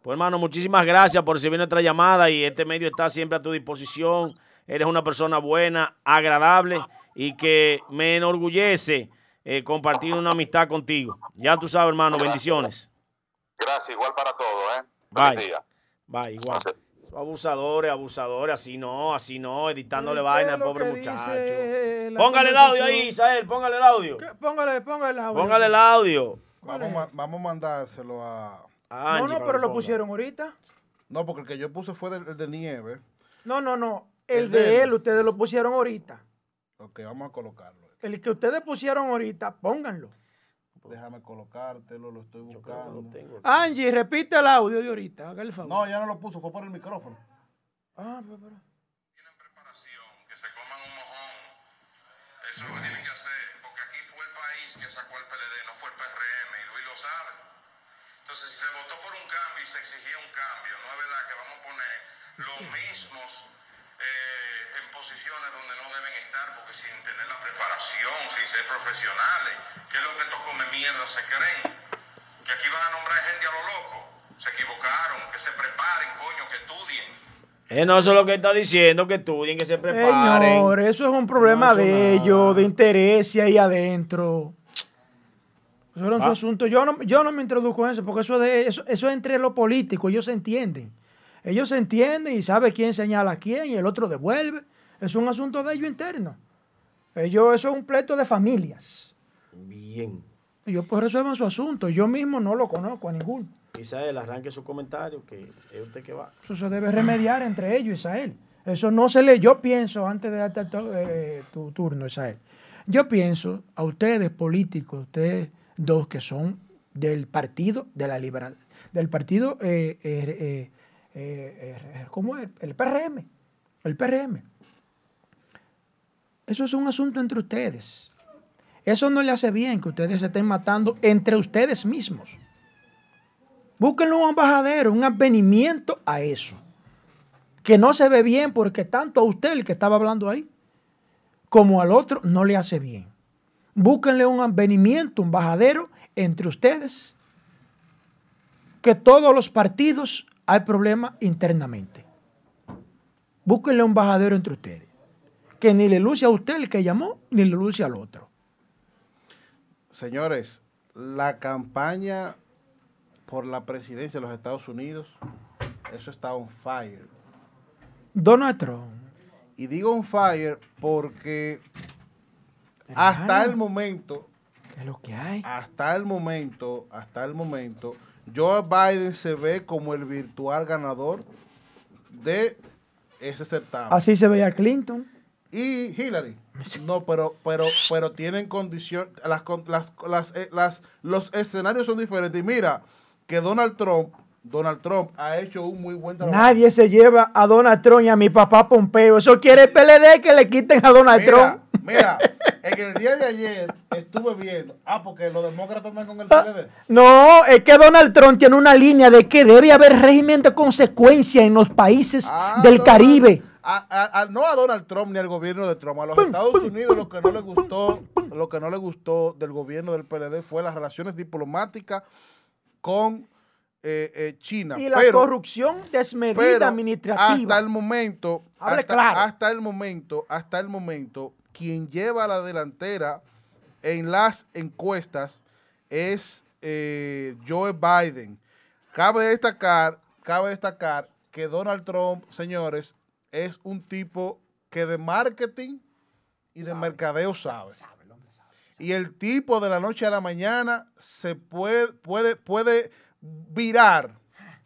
Pues hermano, muchísimas gracias por recibir nuestra llamada y este medio está siempre a tu disposición. Eres una persona buena, agradable y que me enorgullece eh, compartir una amistad contigo. Ya tú sabes, hermano, bendiciones. Gracias, igual para todos, ¿eh? Bye. Bye, igual. Abusadores, abusadores, así no, así no, editándole vaina al pobre muchacho. Póngale el audio ahí, Isael, póngale el audio. Póngale, póngale el audio. Póngale el audio. Vamos, vamos a mandárselo a no, no, pero lo pusieron ahorita. No, porque el que yo puse fue el de Nieve. No, no, no. El, de, él. ustedes lo pusieron ahorita. Ok, vamos a colocarlo. El que ustedes pusieron ahorita, pónganlo. Déjame colocártelo, lo estoy buscando. Angie, repite el audio de ahorita, haga el favor. No, ya no lo puso, fue por el micrófono. Ah, pero, pero. Tienen preparación, que se coman un mojón. Eso es lo que tienen que hacer, porque aquí fue el país que sacó el PLD, no fue el PRM, y Luis lo sabe. Entonces, si se votó por un cambio y se exigía un cambio, no es verdad que vamos a poner los mismos eh, en posiciones donde no deben estar, porque sin tener la preparación, sin ser profesionales, ¿qué es lo que estos come mierda se creen? Que aquí van a nombrar gente a lo loco. Se equivocaron, que se preparen, coño, que estudien. Eh, no, eso es lo que está diciendo, que estudien, que se preparen. Señor, eso es un problema de ellos, de interés ahí adentro. Eso era su ah. asunto. Yo no, yo no me introduzco en eso, porque eso, de, eso, eso es entre los políticos, ellos se entienden. Ellos se entienden y saben quién señala a quién y el otro devuelve. Es un asunto de ellos interno. Ellos, eso es un pleito de familias. Bien. Ellos pues resuelvan su asunto. Yo mismo no lo conozco a ninguno. Isael, arranque su comentario, que es usted que va. Eso se debe remediar entre ellos, Isael. Eso no se le, yo pienso, antes de darte eh, tu turno, Isael, yo pienso a ustedes políticos, ustedes dos que son del partido de la liberal, del partido, eh, eh, eh, ¿cómo es? El PRM, el PRM. Eso es un asunto entre ustedes. Eso no le hace bien que ustedes se estén matando entre ustedes mismos. Búsquenlo un embajadero, un advenimiento a eso. Que no se ve bien porque tanto a usted, el que estaba hablando ahí, como al otro, no le hace bien. Búsquenle un advenimiento, un bajadero entre ustedes, que todos los partidos hay problemas internamente. Búsquenle un bajadero entre ustedes, que ni le luce a usted el que llamó, ni le luce al otro. Señores, la campaña por la presidencia de los Estados Unidos, eso está on fire. Donald Trump. Y digo on fire porque hasta el momento. ¿Qué es lo que hay? Hasta el momento, hasta el momento, Joe Biden se ve como el virtual ganador de ese certamen. Así se veía Clinton. Y Hillary. No, pero, pero, pero tienen condición, las, las, eh, las, los escenarios son diferentes. Y mira, que Donald Trump Donald Trump ha hecho un muy buen trabajo. Nadie se lleva a Donald Trump y a mi papá Pompeo. Eso quiere el PLD que le quiten a Donald Trump. Mira, en el día de ayer estuve viendo. Ah, porque los demócratas andan con el ah, PLD. No, es que Donald Trump tiene una línea de que debe haber régimen de consecuencia en los países ah, del Caribe. no a Donald Trump ni al gobierno de Trump, a los Estados Unidos lo que no le gustó, lo que no le gustó del gobierno del PLD fue las relaciones diplomáticas con eh, eh, China. Y la pero, corrupción desmedida pero administrativa. hasta el momento, Hable hasta, claro. hasta el momento, hasta el momento, quien lleva la delantera en las encuestas es eh, Joe Biden. Cabe destacar, cabe destacar que Donald Trump, señores, es un tipo que de marketing y de mercadeo sabe. Y el tipo de la noche a la mañana se puede, puede, puede virar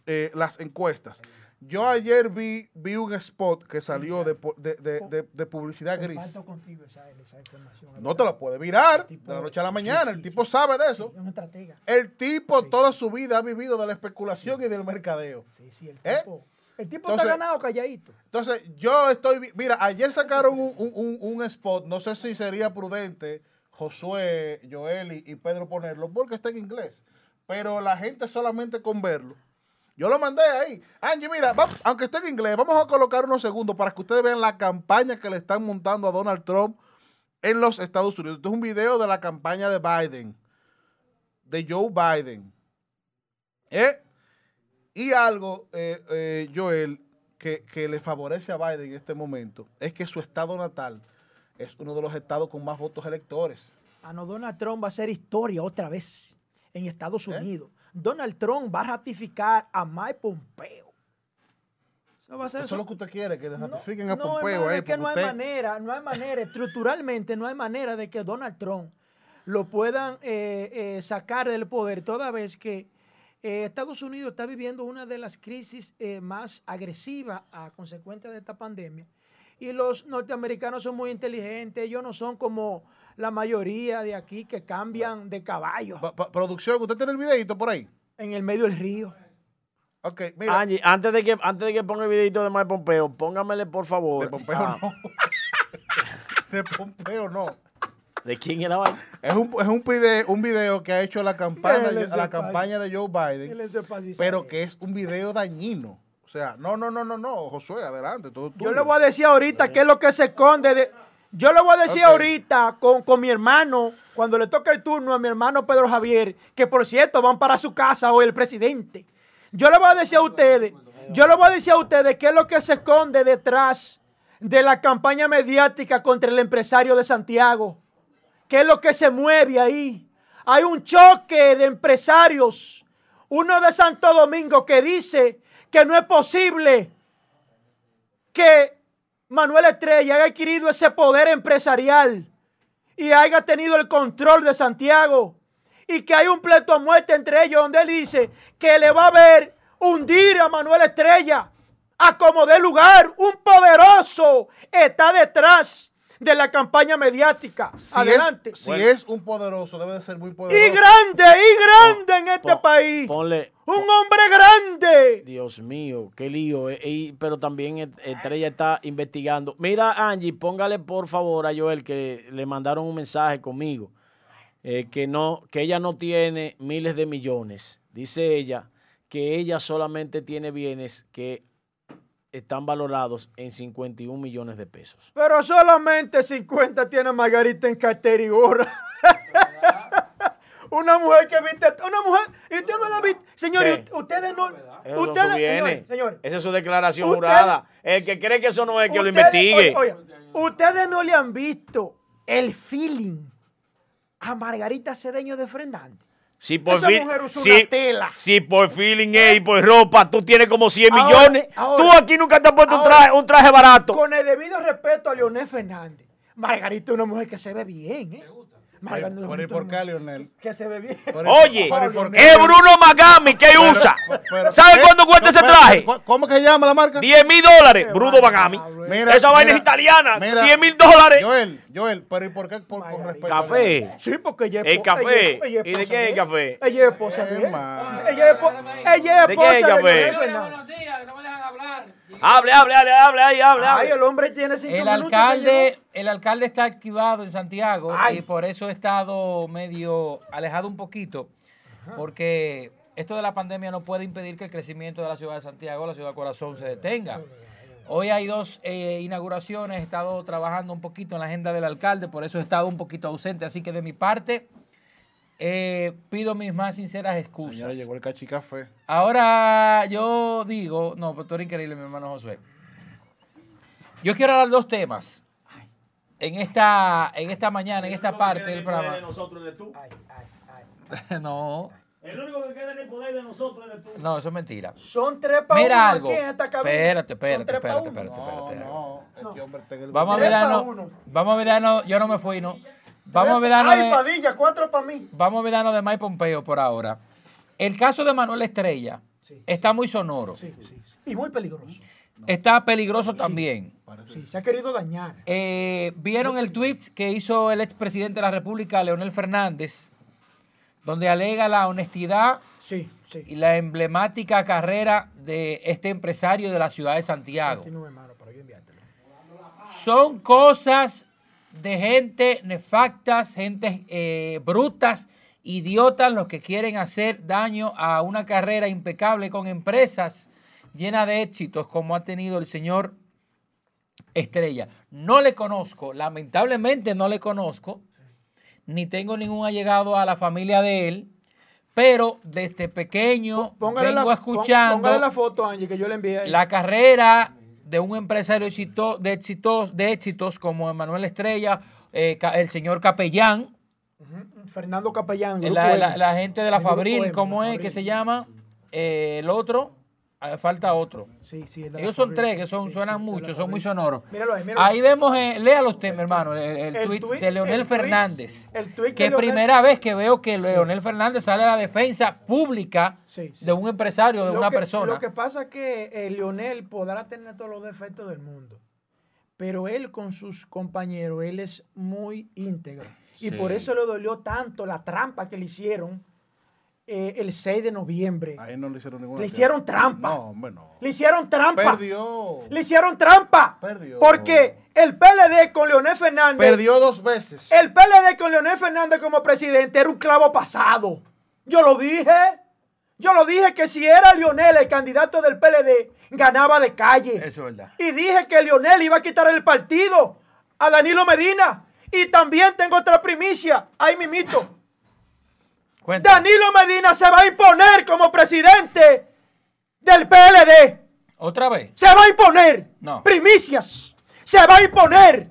eh, las encuestas. Yo ayer vi, vi un spot que salió de, de- de- publicidad gris. Contigo esa, esa información. No te lo puede virar de la noche a la mañana. sí, El tipo sí. sabe de eso. Es un estratega. El tipo toda su vida ha vivido de la especulación y del mercadeo. Sí, sí, el ¿Eh? tipo. El tipo Entonces- está ganado calladito. Entonces, yo estoy. Mira, ayer sacaron un, un- un- un spot. No sé si sería prudente Josué, Joel y, y Pedro ponerlo, porque está en inglés. Pero la gente solamente con verlo. Yo lo mandé ahí. Angie, mira, aunque esté en inglés, vamos a colocar unos segundos para que ustedes vean la campaña que le están montando a Donald Trump en los Estados Unidos. Este es un video de la campaña de Biden, de Joe Biden. ¿Eh? Y algo, eh, eh, Joel, que, que le favorece a Biden en este momento es que su estado natal es uno de los estados con más votos electores. Ah, no, Donald Trump va a hacer historia otra vez en Estados ¿Eh? Unidos. Donald Trump va a ratificar a Mike Pompeo. Eso va a ser Eso es lo que usted quiere, que le No, ratifiquen a no, Pompeo hermano, ahí. es que no hay usted- manera, no hay manera, estructuralmente no hay manera de que Donald Trump lo puedan eh, eh, sacar del poder toda vez que eh, Estados Unidos está viviendo una de las crisis eh, más agresivas a consecuencia de esta pandemia. Y los norteamericanos son muy inteligentes, ellos no son como la mayoría de aquí que cambian de caballo Pa- pa- producción, ¿usted tiene el videito por ahí? en el medio del río. Ok, mira. Angie, antes de que antes de que ponga el videito de Mike Pompeo, póngamele por favor. de Pompeo ah, no. [laughs] de Pompeo no. ¿De quién era vaina? Es un, es un, video, un video que ha hecho la campaña, la campaña de Joe Biden, pero que es un video dañino. O sea, no, no, no, no, no, Josué, adelante. Todo Yo le voy a decir ahorita qué es lo que se esconde de. Yo le voy a decir ahorita con, con mi hermano, cuando le toque el turno a mi hermano Pedro Javier, que por cierto van para su casa hoy el presidente. Yo le voy a decir a ustedes, yo le voy a decir a ustedes qué es lo que se esconde detrás de la campaña mediática contra el empresario de Santiago. ¿Qué es lo que se mueve ahí? Hay un choque de empresarios. Uno de Santo Domingo que dice que no es posible que Manuel Estrella haya adquirido ese poder empresarial y haya tenido el control de Santiago y que hay un pleito a muerte entre ellos donde él dice que le va a ver hundir a Manuel Estrella a como dé lugar. Un poderoso está detrás de la campaña mediática. Si Adelante. Es, si es un poderoso, debe de ser muy poderoso. y grande, y grande en este Pon- país. Ponle. Un hombre grande. Dios mío, qué lío. eh, y- pero también eh, Estrella está investigando. Mira, Angie, póngale por favor a Joel que le mandaron un mensaje conmigo. eh, que, no, que ella no tiene miles de millones. Dice ella que ella solamente tiene bienes que están valorados en 51 millones de pesos. Pero solamente 50 tiene Margarita en cartera y gorra. [laughs] una mujer que viste, una mujer, y usted no la viste, señores, ustedes no, son ustedes, señores, señores, Esa es su declaración Usted- jurada. El que cree que eso no es, que lo investigue. oye, oye, ustedes no le han visto el feeling a Margarita Cedeño de Fernández. Si por, Esa mujer usa si, una tela. si por feeling es y por ropa tú tienes como 100 Ahora, millones, ahora. tú aquí nunca te has puesto un traje, un traje barato. Con el debido respeto a Leonel Fernández. Margarita es una mujer que se ve bien, ¿eh? Por una por Leonel. Que se ve bien. [laughs] Oye, es Bruno Magami que usa. ¿Sabes ¿eh? cuánto cuesta ese traje? ¿cu- ¿Cómo que se llama la marca? 10 mil dólares. Bruno Magami. Esa vaina es italiana. 10 mil dólares. Joel, Joel, pero ¿y por qué? Por, respeto. Café. Sí, porque ella es El café. ¿Y de esposa qué es el café? Ella es esposa. Ella es, espo- ella es ¿De qué es el esposa de café? Buenos días, no me dejan hablar. Hable, hable, hable, hable, ahí, hable, Ay, el hombre tiene cinco El minutos. alcalde, el alcalde está activado en Santiago Ay. y por eso he estado medio alejado un poquito, porque esto de la pandemia no puede impedir que el crecimiento de la ciudad de Santiago, la ciudad corazón, se detenga. Hoy hay dos eh, inauguraciones, he estado trabajando un poquito en la agenda del alcalde, por eso he estado un poquito ausente, así que de mi parte eh, pido mis más sinceras excusas. llegó el cachicafé. Ahora yo digo, no, pero tú eres increíble, mi hermano Josué. Yo quiero hablar dos temas en esta, en esta mañana, en esta parte del programa. nosotros eres tú. Ay, ay, ay. [laughs] No, El único que queda en el poder de nosotros eres tú. no, eso es mentira. Son tres para uno Mira algo. aquí en esta cabina. Espérate, espérate, espérate, uno. espérate, No, espérate. no, este hombre está en el Vamos a Tres ver, pa' no, uno. vamos a ver, no, yo no me fui, no. Vamos a ver, Ay, de, Padilla, cuatro para mí. vamos a ver de Mike Pompeo por ahora. El caso de Manuel Estrella Sí. está muy sonoro. Sí, sí. Y muy peligroso. Está peligroso también. Sí, se ha querido dañar. Eh, ¿Vieron el tweet que hizo el expresidente de la República, Leonel Fernández, donde alega la honestidad Sí, sí. y la emblemática carrera de este empresario de la ciudad de Santiago? Son cosas de gente nefactas, gente eh, brutas, idiotas, los que quieren hacer daño a una carrera impecable con empresas llenas de éxitos como ha tenido el señor Estrella. No le conozco, lamentablemente no le conozco, ni tengo ningún allegado a la familia de él, pero desde pequeño Póngale vengo la, escuchando Póngale la foto, Angie, que yo le envié. ahí. la carrera de un empresario exito- de, éxitos, de éxitos como Emanuel Estrella, eh, el señor Capellán, Fernando Capellán. la, la- gente de la Fabril, ¿cómo es que Fabril. se llama? Eh, el otro, falta otro. Sí, sí, Ellos son tres que son, sí, suenan mucho, son muy sonoros. Míralo ahí, míralo Ahí vemos, eh, léalo usted, mi hermano, el, el El tweet tuit- de Leonel el Fernández. el tuit que Leonel- primera vez que veo que Leonel Fernández sale a la defensa pública de un empresario, de Lo una que- persona. Lo que pasa es que eh, Leonel podrá tener todos los defectos del mundo, pero él con sus compañeros, él es muy íntegro. Y por eso le dolió tanto la trampa que le hicieron eh, el 6 de noviembre. Ahí no le hicieron ninguna. Le hicieron trampa. No, hombre, no. Le hicieron trampa. Perdió. Le hicieron trampa. Perdió. Porque el PLD con Leonel Fernández. Perdió dos veces. El PLD con Leonel Fernández como presidente era un clavo pasado. Yo lo dije. Yo lo dije que si era Leonel el candidato del PLD, ganaba de calle. Eso es verdad. Y dije que Leonel iba a quitar el partido a Danilo Medina. Y también tengo otra primicia. Ahí mimito. Danilo Medina se va a imponer como presidente del PLD. ¿Otra vez? Se va a imponer. No. Primicias. Se va a imponer.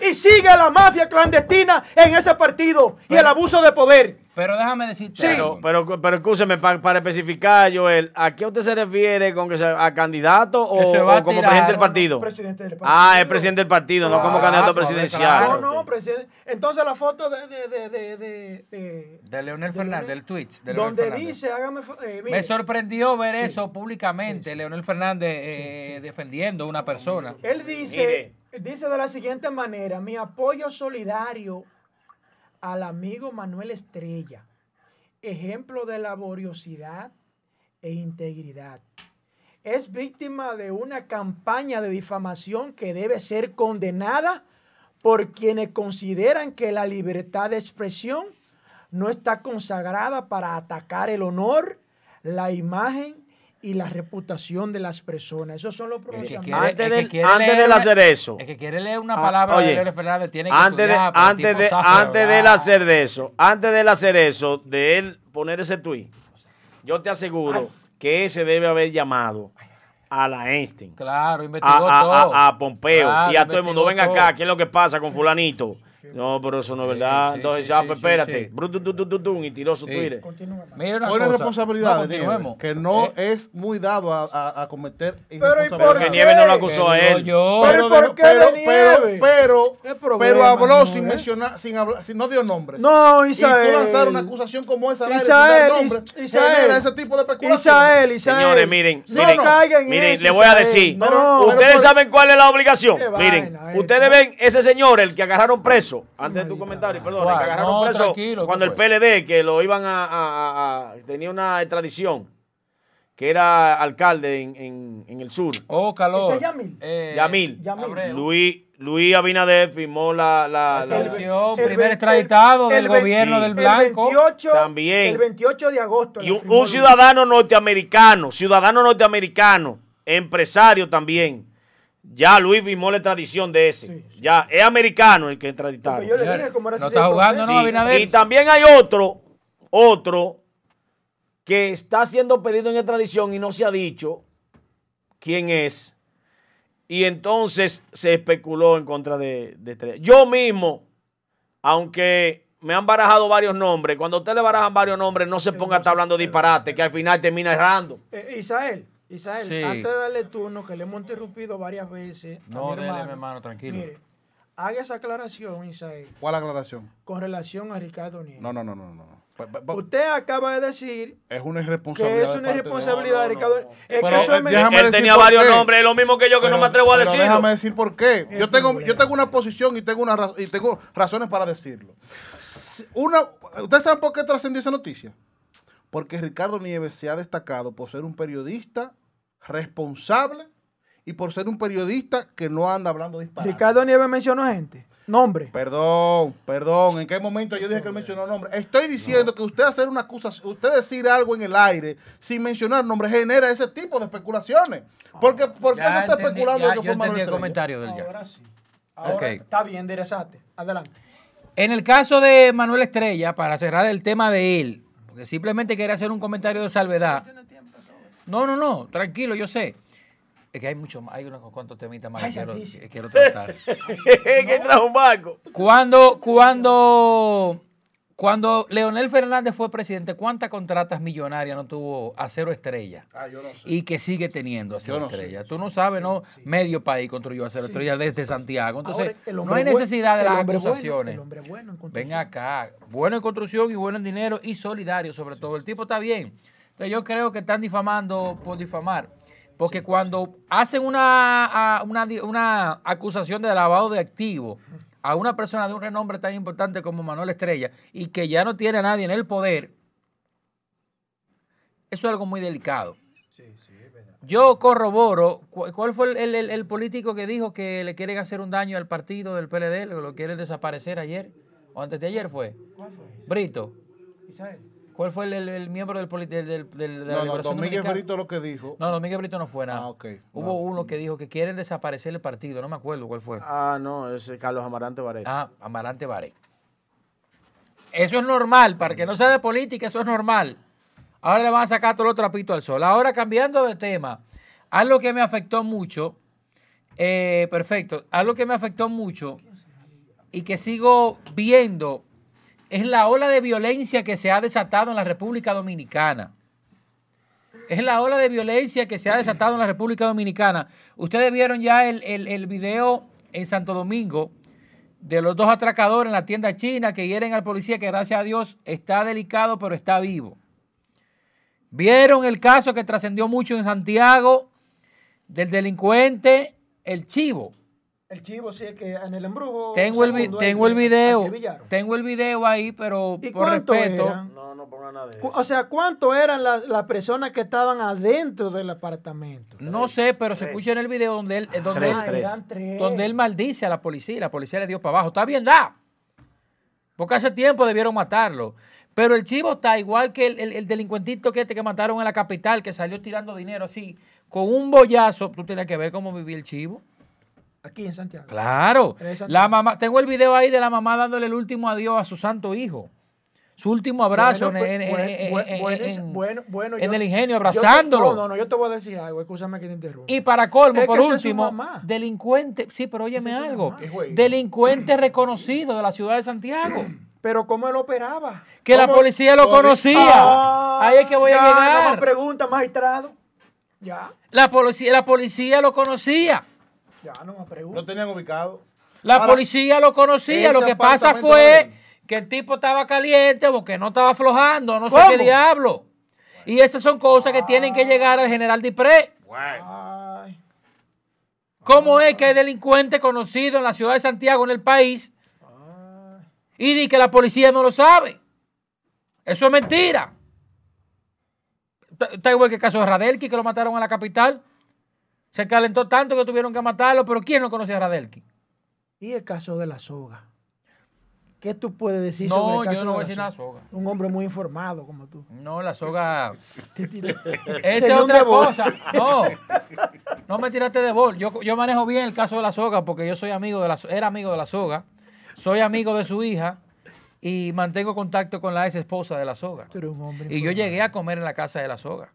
Y sigue la mafia clandestina en ese partido y el abuso de poder. Pero déjame decirte Sí. algo. Pero, pero, pero escúcheme, pa- para especificar, Joel, ¿a qué usted se refiere con que sea a candidato o, Que se va a o como presidente del partido? Presidente del Ah, es presidente del partido, no como Claro, candidato presidencial. claro. No, no, presidente. Entonces la foto de, de, de, de, de- de- De Leonel de Fernández, del tweet. De Leonel donde Fernández. dice, hágame... eh, mire, Me sorprendió ver eso públicamente, Leonel Fernández eh, defendiendo a una persona. Él dice, Mire. dice de la siguiente manera, mi apoyo solidario al amigo Manuel Estrella, ejemplo de laboriosidad e integridad. Es víctima de una campaña de difamación que debe ser condenada por quienes consideran que la libertad de expresión no está consagrada para atacar el honor, la imagen y la reputación de las personas. Esos son los que quiere- Antes el que del- quiere antes leer de hacer eso. El que quiere leer una Ah, palabra de oye, Leonel Fernández tiene que Antes de, estudiar, antes de, sabe antes de él hacer de eso, antes de él hacer eso, de él poner ese tweet, yo te aseguro que ese debe haber llamado a la Einstein, Claro, a, investigó a- todo. a- a Pompeo Claro, y a todo el mundo. Ven acá. ¿qué es lo que pasa con fulanito? No, pero eso no es verdad. sí, Entonces, sí, sí, pues sí, espérate. y tiró su Sí. Twitter. Mira una Fue una cosa. responsabilidad No, de que no Eh, es muy dado a, a- a cometer Pero, ¿y por. Que Nieves no lo acusó a él. yo. Pero, Pero, ¿y por qué pero, de pero, pero, ¿Qué habló no, sin eh? mencionar, sin hablar, sin, no dio nombres. No, y Isael. tú lanzar una acusación como esa al aire sin Isael, dar nombres, Is- Isael. genera ese tipo de especulación. Isael, Isael. Señores, miren, no miren, miren, le voy a decir. Ustedes saben cuál es la obligación. Qué Miren, eh. ustedes ven ese señor, el que agarraron preso, antes de tu comentario, perdón, el que agarraron No, preso tranquilo, ¿qué cuando el? PLD, que lo iban a, a- a- a- tenía una extradición, que era alcalde en, en- en el sur. Oh, calor. Es Yamil. Eh, Yamil. Luis, Luis Abinader firmó la... la- la- El primer extraditado el- del el gobierno sí. del El Blanco. 28, También. El 28 de agosto. y un, ciudadano norteamericano, ciudadano norteamericano, empresario también, Ya Luis Vimó la tradición de ese. Sí, Ya, es americano el que extraditaron. Yo le dije cómo era No está jugando. ¿no, Abinader? Y también hay otro, otro, que está siendo pedido en extradición y no se ha dicho quién es. Y entonces se especuló en contra de, de. Yo mismo, aunque me han barajado varios nombres, cuando a usted le barajan varios nombres, no se ponga a estar hablando disparate, que al final termina errando. Eh, Isael, Isael, Sí. antes de darle turno, que le hemos interrumpido varias veces. a No, mi dele, hermano, mi hermano, tranquilo. Mire, haga esa aclaración, Isael, ¿Cuál aclaración? con relación a Ricardo Nieves. No, no, no, no, no. Pa- pa- pa- Usted acaba de decir Es una que irresponsabilidad. es de una de- irresponsabilidad de no, Ricardo. no, no. Es Pero, que eso eh, es me- Él decir tenía varios qué. nombres, es lo mismo que yo, que no me atrevo a decirlo. déjame decir por qué. Yo tengo, problema. yo tengo una posición y tengo, una, raz- y tengo razones para decirlo. Una, ¿Ustedes saben por qué trascendió esa noticia? Porque Ricardo Nieves se ha destacado por ser un periodista responsable y por ser un periodista que no anda hablando disparate. Ricardo Nieves mencionó gente. Nombre. Perdón, perdón. ¿En qué momento yo dije que él mencionó nombre? Estoy diciendo que usted hacer una acusación, usted decir algo en el aire sin mencionar nombre genera ese tipo de especulaciones. Porque, ¿Por qué se está entendí, especulando ya- de que yo fue Manuel el comentario del ya. Ahora sí. Ahora Ok. está bien, enderezate. Adelante. En el caso de Manuel Estrella, para cerrar el tema de él, porque simplemente quería hacer un comentario de salvedad. No, no, no, tranquilo, yo sé. Es que hay mucho más, hay unos cuantos temitas más que Ay, quiero, que quiero tratar. [laughs] que trajo un barco. Cuando, cuando, cuando Leonel Fernández fue presidente, ¿cuántas contratas millonarias no tuvo Acero Estrella? Ah, yo no sé. Y que sigue teniendo Acero Yo no. Tú no sabes, ¿no? Medio país construyó Acero Estrella desde Santiago. Entonces, Ahora, no hay buen- necesidad de el las bueno, acusaciones. el hombre bueno en Ven acá, bueno en construcción y bueno en dinero y solidario sobre todo. El tipo está bien. Entonces yo creo que están difamando por difamar. Porque cuando hacen una, una, una acusación de lavado de activos a una persona de un renombre tan importante como Manuel Estrella y que ya no tiene a nadie en el poder, eso es algo muy delicado. Yo corroboro, cu- ¿cuál fue el, el- el- político que dijo que le quieren hacer un daño al partido del PLD, lo quieren desaparecer ayer? ¿O antes de ayer fue? ¿Cuál fue? Brito. Isael. ¿Cuál fue el, el- el miembro del, poli- del, del- del- de la No, no, Liberación Don Miguel Dominicana? Brito lo que dijo. No, Don Miguel Brito no fue nada. Ah, ok. Hubo No. uno que dijo que quieren desaparecer el partido, no me acuerdo cuál fue. Ah, no, es Carlos Amarante Varela. Ah, Amarante Baré. Eso es normal, para que no sea de política, eso es normal. Ahora le van a sacar todos los trapitos al sol. Ahora, cambiando de tema, algo que me afectó mucho, eh, perfecto, algo que me afectó mucho y que sigo viendo es la ola de violencia que se ha desatado en la República Dominicana. Es la ola de violencia que se ha desatado en la República Dominicana. Ustedes vieron ya el, el, el video en Santo Domingo de los dos atracadores en la tienda china que hieren al policía que gracias a Dios está delicado pero está vivo. Vieron el caso que trascendió mucho en Santiago del delincuente El Chivo. El chivo, sí, es que en el embrujo. Tengo el, vi- tengo el video, tengo el video ahí, pero ¿Y por respeto. eran? No, no ponga nada de eso. O sea, ¿cuánto eran las las personas que estaban adentro del apartamento? No sé, pero se escucha en el video donde él, eh, donde Tres, él, Ah, eran tres. donde él maldice a la policía y la policía le dio para abajo. Está bien, da. Porque hace tiempo debieron matarlo. Pero el chivo está igual que el, el- el delincuentito que este que mataron en la capital, que salió tirando dinero así, con un bollazo. Tú tienes que ver cómo vivía el chivo. Aquí en Santiago. Claro. En Santiago. La mamá, tengo el video ahí de la mamá dándole el último adiós a su santo hijo. Su último abrazo Bueno, en, bueno, bueno, yo- el ingenio, te- abrazándolo. no, no, no, yo te voy a decir algo, escúchame que te interrumpa. Y para colmo, Es por último, delincuente, sí, pero óyeme es algo, delincuente reconocido de la ciudad de Santiago, [clears throat] Pero ¿cómo él operaba? que la policía lo conocía. Ah, Ahí es que voy a ya, No más llegar. pregunta, magistrado. Ya, La policía, la policía lo conocía. Ya, no más Lo pregunta. tenían ubicado. La Ahora, policía lo conocía. Lo que pasa fue que el tipo estaba caliente porque no estaba aflojando, no sé qué diablo. Y esas son cosas que tienen que llegar al general Dipré. Ay, ¿Cómo es que hay delincuente conocido en la ciudad de Santiago, en el país, ay. y que la policía no lo sabe? Eso es mentira. Está- Está igual que el caso de Radelki, que lo mataron en la capital. Se calentó tanto que tuvieron que matarlo, pero ¿quién no conoce a Radelki? Y el caso de la soga. ¿Qué tú puedes decir No, sobre el caso yo no de voy a la decir nada soga. Un hombre muy informado como tú. No, la soga. [laughs] Esa es otra cosa. No, no me tiraste de bol. Yo, yo manejo bien el caso de la soga porque yo soy amigo de la, era amigo de la soga, soy amigo de su hija y mantengo contacto con la ex esposa de la soga. Tú eres un hombre Y yo llegué a comer en la casa de la soga.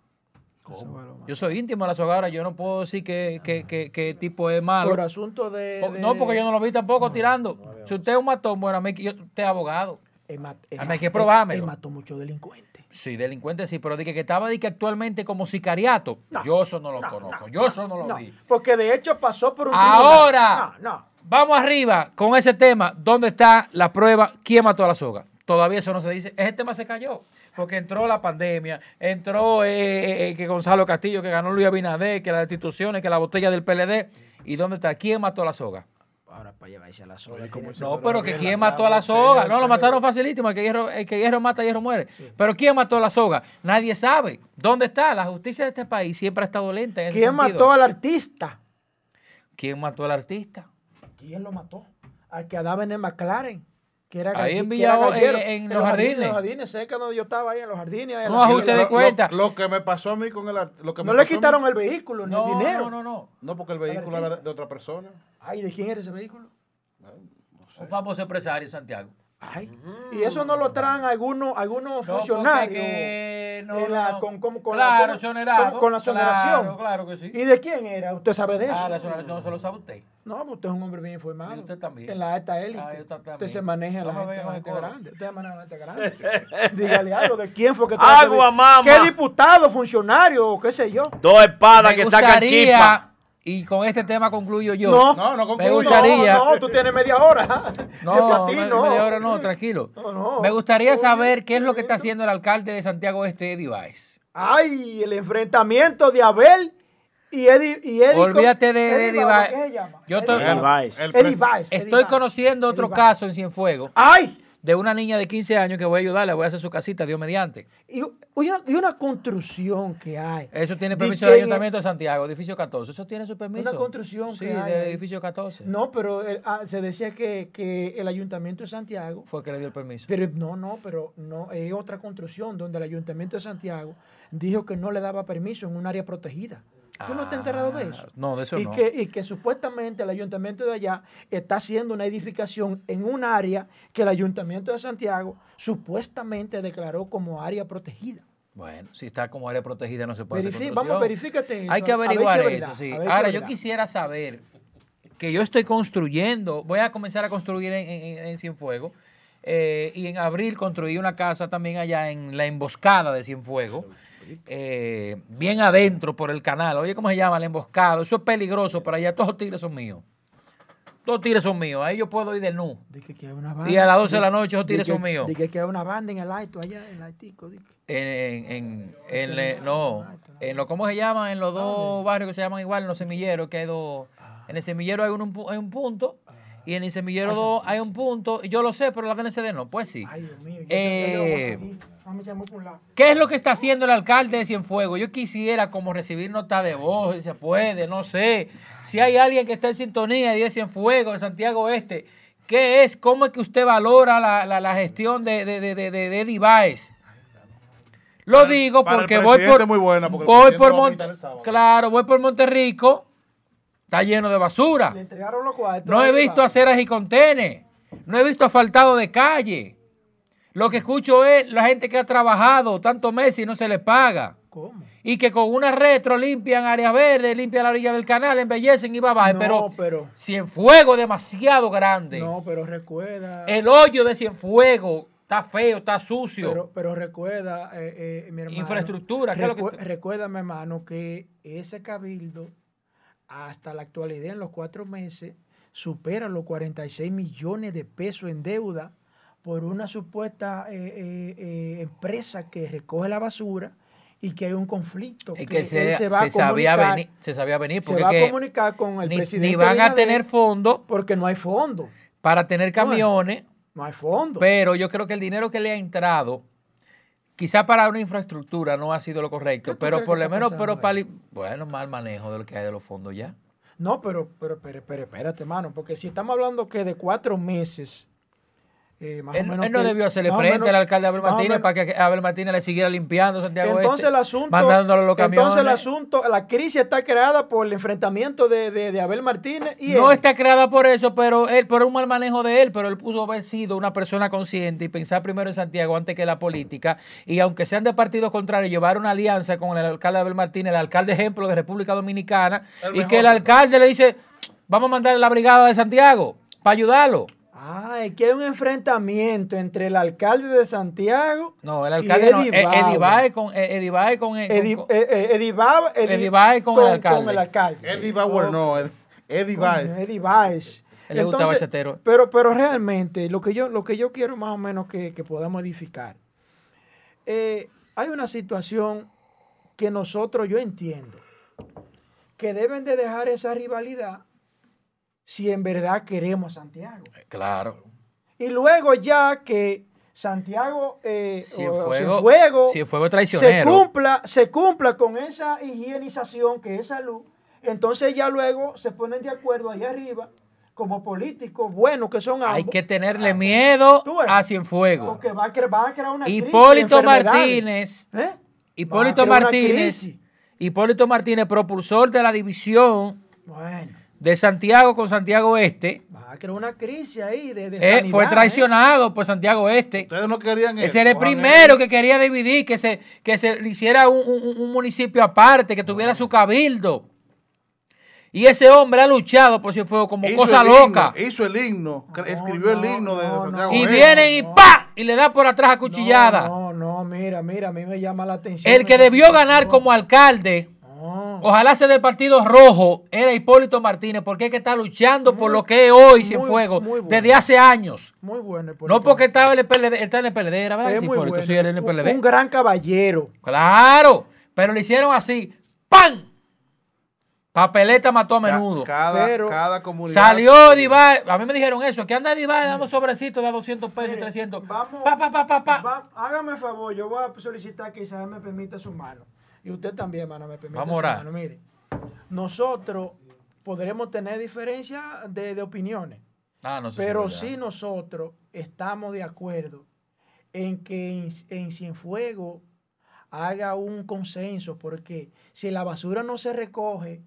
Yo soy íntimo de la soga ahora, yo no puedo decir que, que, que, que tipo es malo. Por asunto de, de- No, porque yo no lo vi tampoco tirando. Si usted es un matón, bueno, a mí, yo, usted es abogado. Mat- A mí hay que probármelo. él mató muchos delincuentes. Sí, delincuente sí, pero dije que estaba de que actualmente como sicariato. yo eso no lo conozco, yo eso no lo No, vi. porque de hecho pasó por un Ahora. tribunal. No, no. Vamos arriba con ese tema. ¿Dónde está la prueba? ¿Quién mató a la soga? Todavía eso no se dice. Ese tema se cayó. Porque entró la pandemia, entró eh, eh, eh, que Gonzalo Castillo, que ganó Luis Abinader, que las instituciones, que la botella del PLD. ¿Y dónde está? ¿Quién mató a la soga? Ahora para llevarse a la soga. No, pero que quién mató a la soga. No, lo mataron facilísimo. El que hierro, el que hierro mata, hierro muere. Pero ¿quién mató a la soga? Nadie sabe. ¿Dónde está? La justicia de este país siempre ha estado lenta. En ¿Quién mató al artista? ¿Quién mató al artista? ¿Quién lo mató? Al que andaba en el McLaren. Que era Ahí en Villa- gallero. en- en los jardines. En los jardines, cerca donde yo estaba ahí, en los jardines. ahí en No ajuste de Lo- cuenta. Lo, lo que me pasó a mí con el lo que me No le mí- quitaron el vehículo ni No, el dinero. no, no, no. No, porque el vehículo era de, de otra persona. Ay, ¿de quién era ese vehículo? Un famoso empresario en Santiago. Ay. Y eso no lo traen algunos, algunos No, funcionarios. que no, en la- no. con- con- con claro, la, con- con la exoneración. Claro, claro que sí. ¿Y de quién era? ¿Usted sabe de eso? Ah, la exoneración no se lo sabe usted. No, pues usted es un hombre bien informado. Y usted también. En la alta élite. Ah, ta- también. usted se maneja en la gente, la con gente grande. Usted maneja en la gente grande. Dígale algo de quién fue que Agua, mama. ¿Qué diputado, funcionario o qué sé yo? Dos espadas Me que sacan gustaría, chispa. Y con este tema concluyo yo. No. No, no Me concluyo. gustaría. No, no, tú tienes media hora. [laughs] No, me- no. media hora no, tranquilo. No, no. Me gustaría saber qué es lo que está haciendo el alcalde de Santiago Este, Eddie Baez. Ay, el enfrentamiento de Abel y Eddie. Y Eddie Olvídate de Eddie Eddie Baez, Baez. ¿Qué se llama? Yo Eddie estoy- Eddie Baez. Estoy Baez. conociendo otro caso en Cienfuegos ¡Ay! De una niña de 15 años que voy a ayudarle, voy a hacer su casita, Dios mediante. Y, una, y una construcción que hay. Eso tiene permiso del en- Ayuntamiento de Santiago, edificio 14. Eso tiene su permiso. Una construcción sí, que hay del edificio 14. No, pero el- ah, se decía que, que el Ayuntamiento de Santiago. Fue que le dio el permiso. Pero no, no, pero no, es otra construcción donde el Ayuntamiento de Santiago dijo que no le daba permiso en un área protegida. ¿Tú no te has enterado de eso? Ah, No, de eso y no. Que, y que supuestamente el ayuntamiento de allá está haciendo una edificación en un área que el ayuntamiento de Santiago supuestamente declaró como área protegida. Bueno, si está como área protegida no se puede hacer vamos, verifícate eso, Hay que si averiguar es eso, verdad, sí. si Ahora, yo verdad. quisiera saber que yo estoy construyendo, voy a comenzar a construir en, en, en Cienfuegos, eh, y en abril construí una casa también allá en la emboscada de Cienfuegos, eh, bien adentro por el canal. Oye, ¿cómo se llama? La emboscada. Eso es peligroso, pero allá todos los tigres son míos. Todos los tigres son míos. Ahí yo puedo ir de nu. Y a las 12 de la noche esos tigres son míos. di que, hay una banda en el Haito allá, en el que- En, en, en, no, en lo, ¿cómo se llama? En los dos barrios que se llaman igual, en los semilleros, que hay dos. En el semillero hay un, hay un punto, y en el semillero dos hay un punto. y Yo lo sé, pero la DNCD no. Pues sí. Ay, Dios mío. ya- Eh. ¿Qué es lo que está haciendo el alcalde de Cienfuegos? Yo quisiera como recibir nota de voz, si se puede, no sé. Si hay alguien que está en sintonía de Cienfuegos, de Santiago Este, ¿qué es? ¿Cómo es que usted valora la, la- la gestión de, de, de, de, de- de Eddie Baez? Lo digo porque voy por, muy buena, porque el voy por Monte, claro, voy por Monterrico, está lleno de basura. Le entregaron los cuartos. No he visto aceras y contenes. No he visto asfaltado de calle. Lo que escucho es la gente que ha trabajado tantos meses y no se les paga. ¿Cómo? Y que con una retro limpian áreas verdes, limpian la orilla del canal, embellecen y va abajo. No, pero, pero- Cienfuegos demasiado grande. No, pero recuerda. El hoyo de Cienfuegos está feo, está sucio. Pero, pero recuerda, eh, eh, mi hermano. Infraestructura, ¿qué es lo que recu- te- Recuerda, mi hermano, que ese cabildo, hasta la actualidad, en los cuatro meses, supera los 46 millones de pesos en deuda por una supuesta eh, eh, eh, empresa que recoge la basura y que hay un conflicto. es que se, se va a se sabía comunicar- venir, se sabía venir se porque va es que a comunicar con el ni, presidente. ni van a tener fondos Porque no hay fondo. para tener camiones. No hay fondo. Pero yo creo que el dinero que le ha entrado, quizá para una infraestructura no ha sido lo ¿Qué correcto, pero por lo menos, pero para, bueno, mal manejo de lo que hay de los fondos ya. No, pero, pero, pero, pero espérate, mano, porque si estamos hablando que de cuatro meses eh, más o Él, menos él no que- debió hacerle frente menos- al alcalde Abel Martínez para que Abel Martínez le siguiera limpiando Santiago Entonces Este, el asunto, mandándole los camiones. entonces el asunto, la crisis está creada por el enfrentamiento de, de- de Abel Martínez y No él. está creada por eso, pero él, por un mal manejo de él, pero él pudo haber sido una persona consciente y pensar primero en Santiago antes que la política. Y aunque sean de partidos contrarios, llevar una alianza con el alcalde Abel Martínez, el alcalde ejemplo de República Dominicana, El y mejor. que el alcalde le dice, vamos a mandar la brigada de Santiago para ayudarlo. Ah, que hay un enfrentamiento entre el alcalde de Santiago No, el y alcalde no, Eddie eh, con, eh, Eddie Baez con, eh, con- Eddie, con- el alcalde. con el alcalde. Eddie Bauer no, Ed- Eddie Coño, Baez. Eddie Baez. Él le gusta Entonces, bachatero. Pero, pero realmente, lo que yo, lo que yo quiero más o menos que, que podamos edificar. eh, hay una situación que nosotros, yo entiendo, que deben de dejar esa rivalidad si en verdad queremos a Santiago. Claro. Y luego ya que Santiago eh, o- o Cienfuego, Cienfuego Cienfuego se cumpla, se cumpla con esa higienización que es salud, entonces ya luego se ponen de acuerdo ahí arriba, como políticos buenos que son ambos, Hay que tenerle miedo Tú ves. a Cienfuego. porque va a, cre- va a crear una Hipólito. Martínez, ¿Eh? Hipólito crear Martínez. Hipólito Martínez, propulsor de la división Bueno, de Santiago con Santiago Este, va a crear una crisis ahí de, de eh, sanidad, fue ¿eh? traicionado por Santiago Este. Ustedes no querían Ese era el primero que quería dividir, que se, que se hiciera un, un- un municipio aparte, que tuviera su cabildo. Y ese hombre ha luchado por Cienfuegos como Hizo cosa himno, loca. Hizo el himno, escribió el no, himno de no, Santiago. Y Este. viene y ¡pa! Y le da por atrás a cuchillada. No, no, no, mira, mira, a mí me llama la atención. El que debió ganar como alcalde, No. ojalá sea del Partido Rojo, era Hipólito Martínez, porque es que está luchando por lo que es hoy muy- muy bueno. desde hace años. Muy bueno. Hipólito No porque estaba en el PLD, él está en el PLD, era verdad, Hipólito, bueno. sí, era en el Un- PLD. Un gran caballero. Claro, pero le hicieron así, ¡pam! Papeleta mató a menudo. Cada, Pero- cada comunidad. Salió Divae, a mí me dijeron eso, que anda Divae dando sobrecitos de 200 pesos, Mire, 300. Vamos, Pa, pa, pa, pa, pa. va- hágame favor, yo voy a solicitar que Isabel me permita su mano. Y usted también, hermano, me permita Vamos a orar. mano. Mire, nosotros podremos tener diferencias de, de opiniones, Ah, no sé si pero sí nosotros estamos de acuerdo en que en, en Cienfuegos haga un consenso, porque si la basura no se recoge,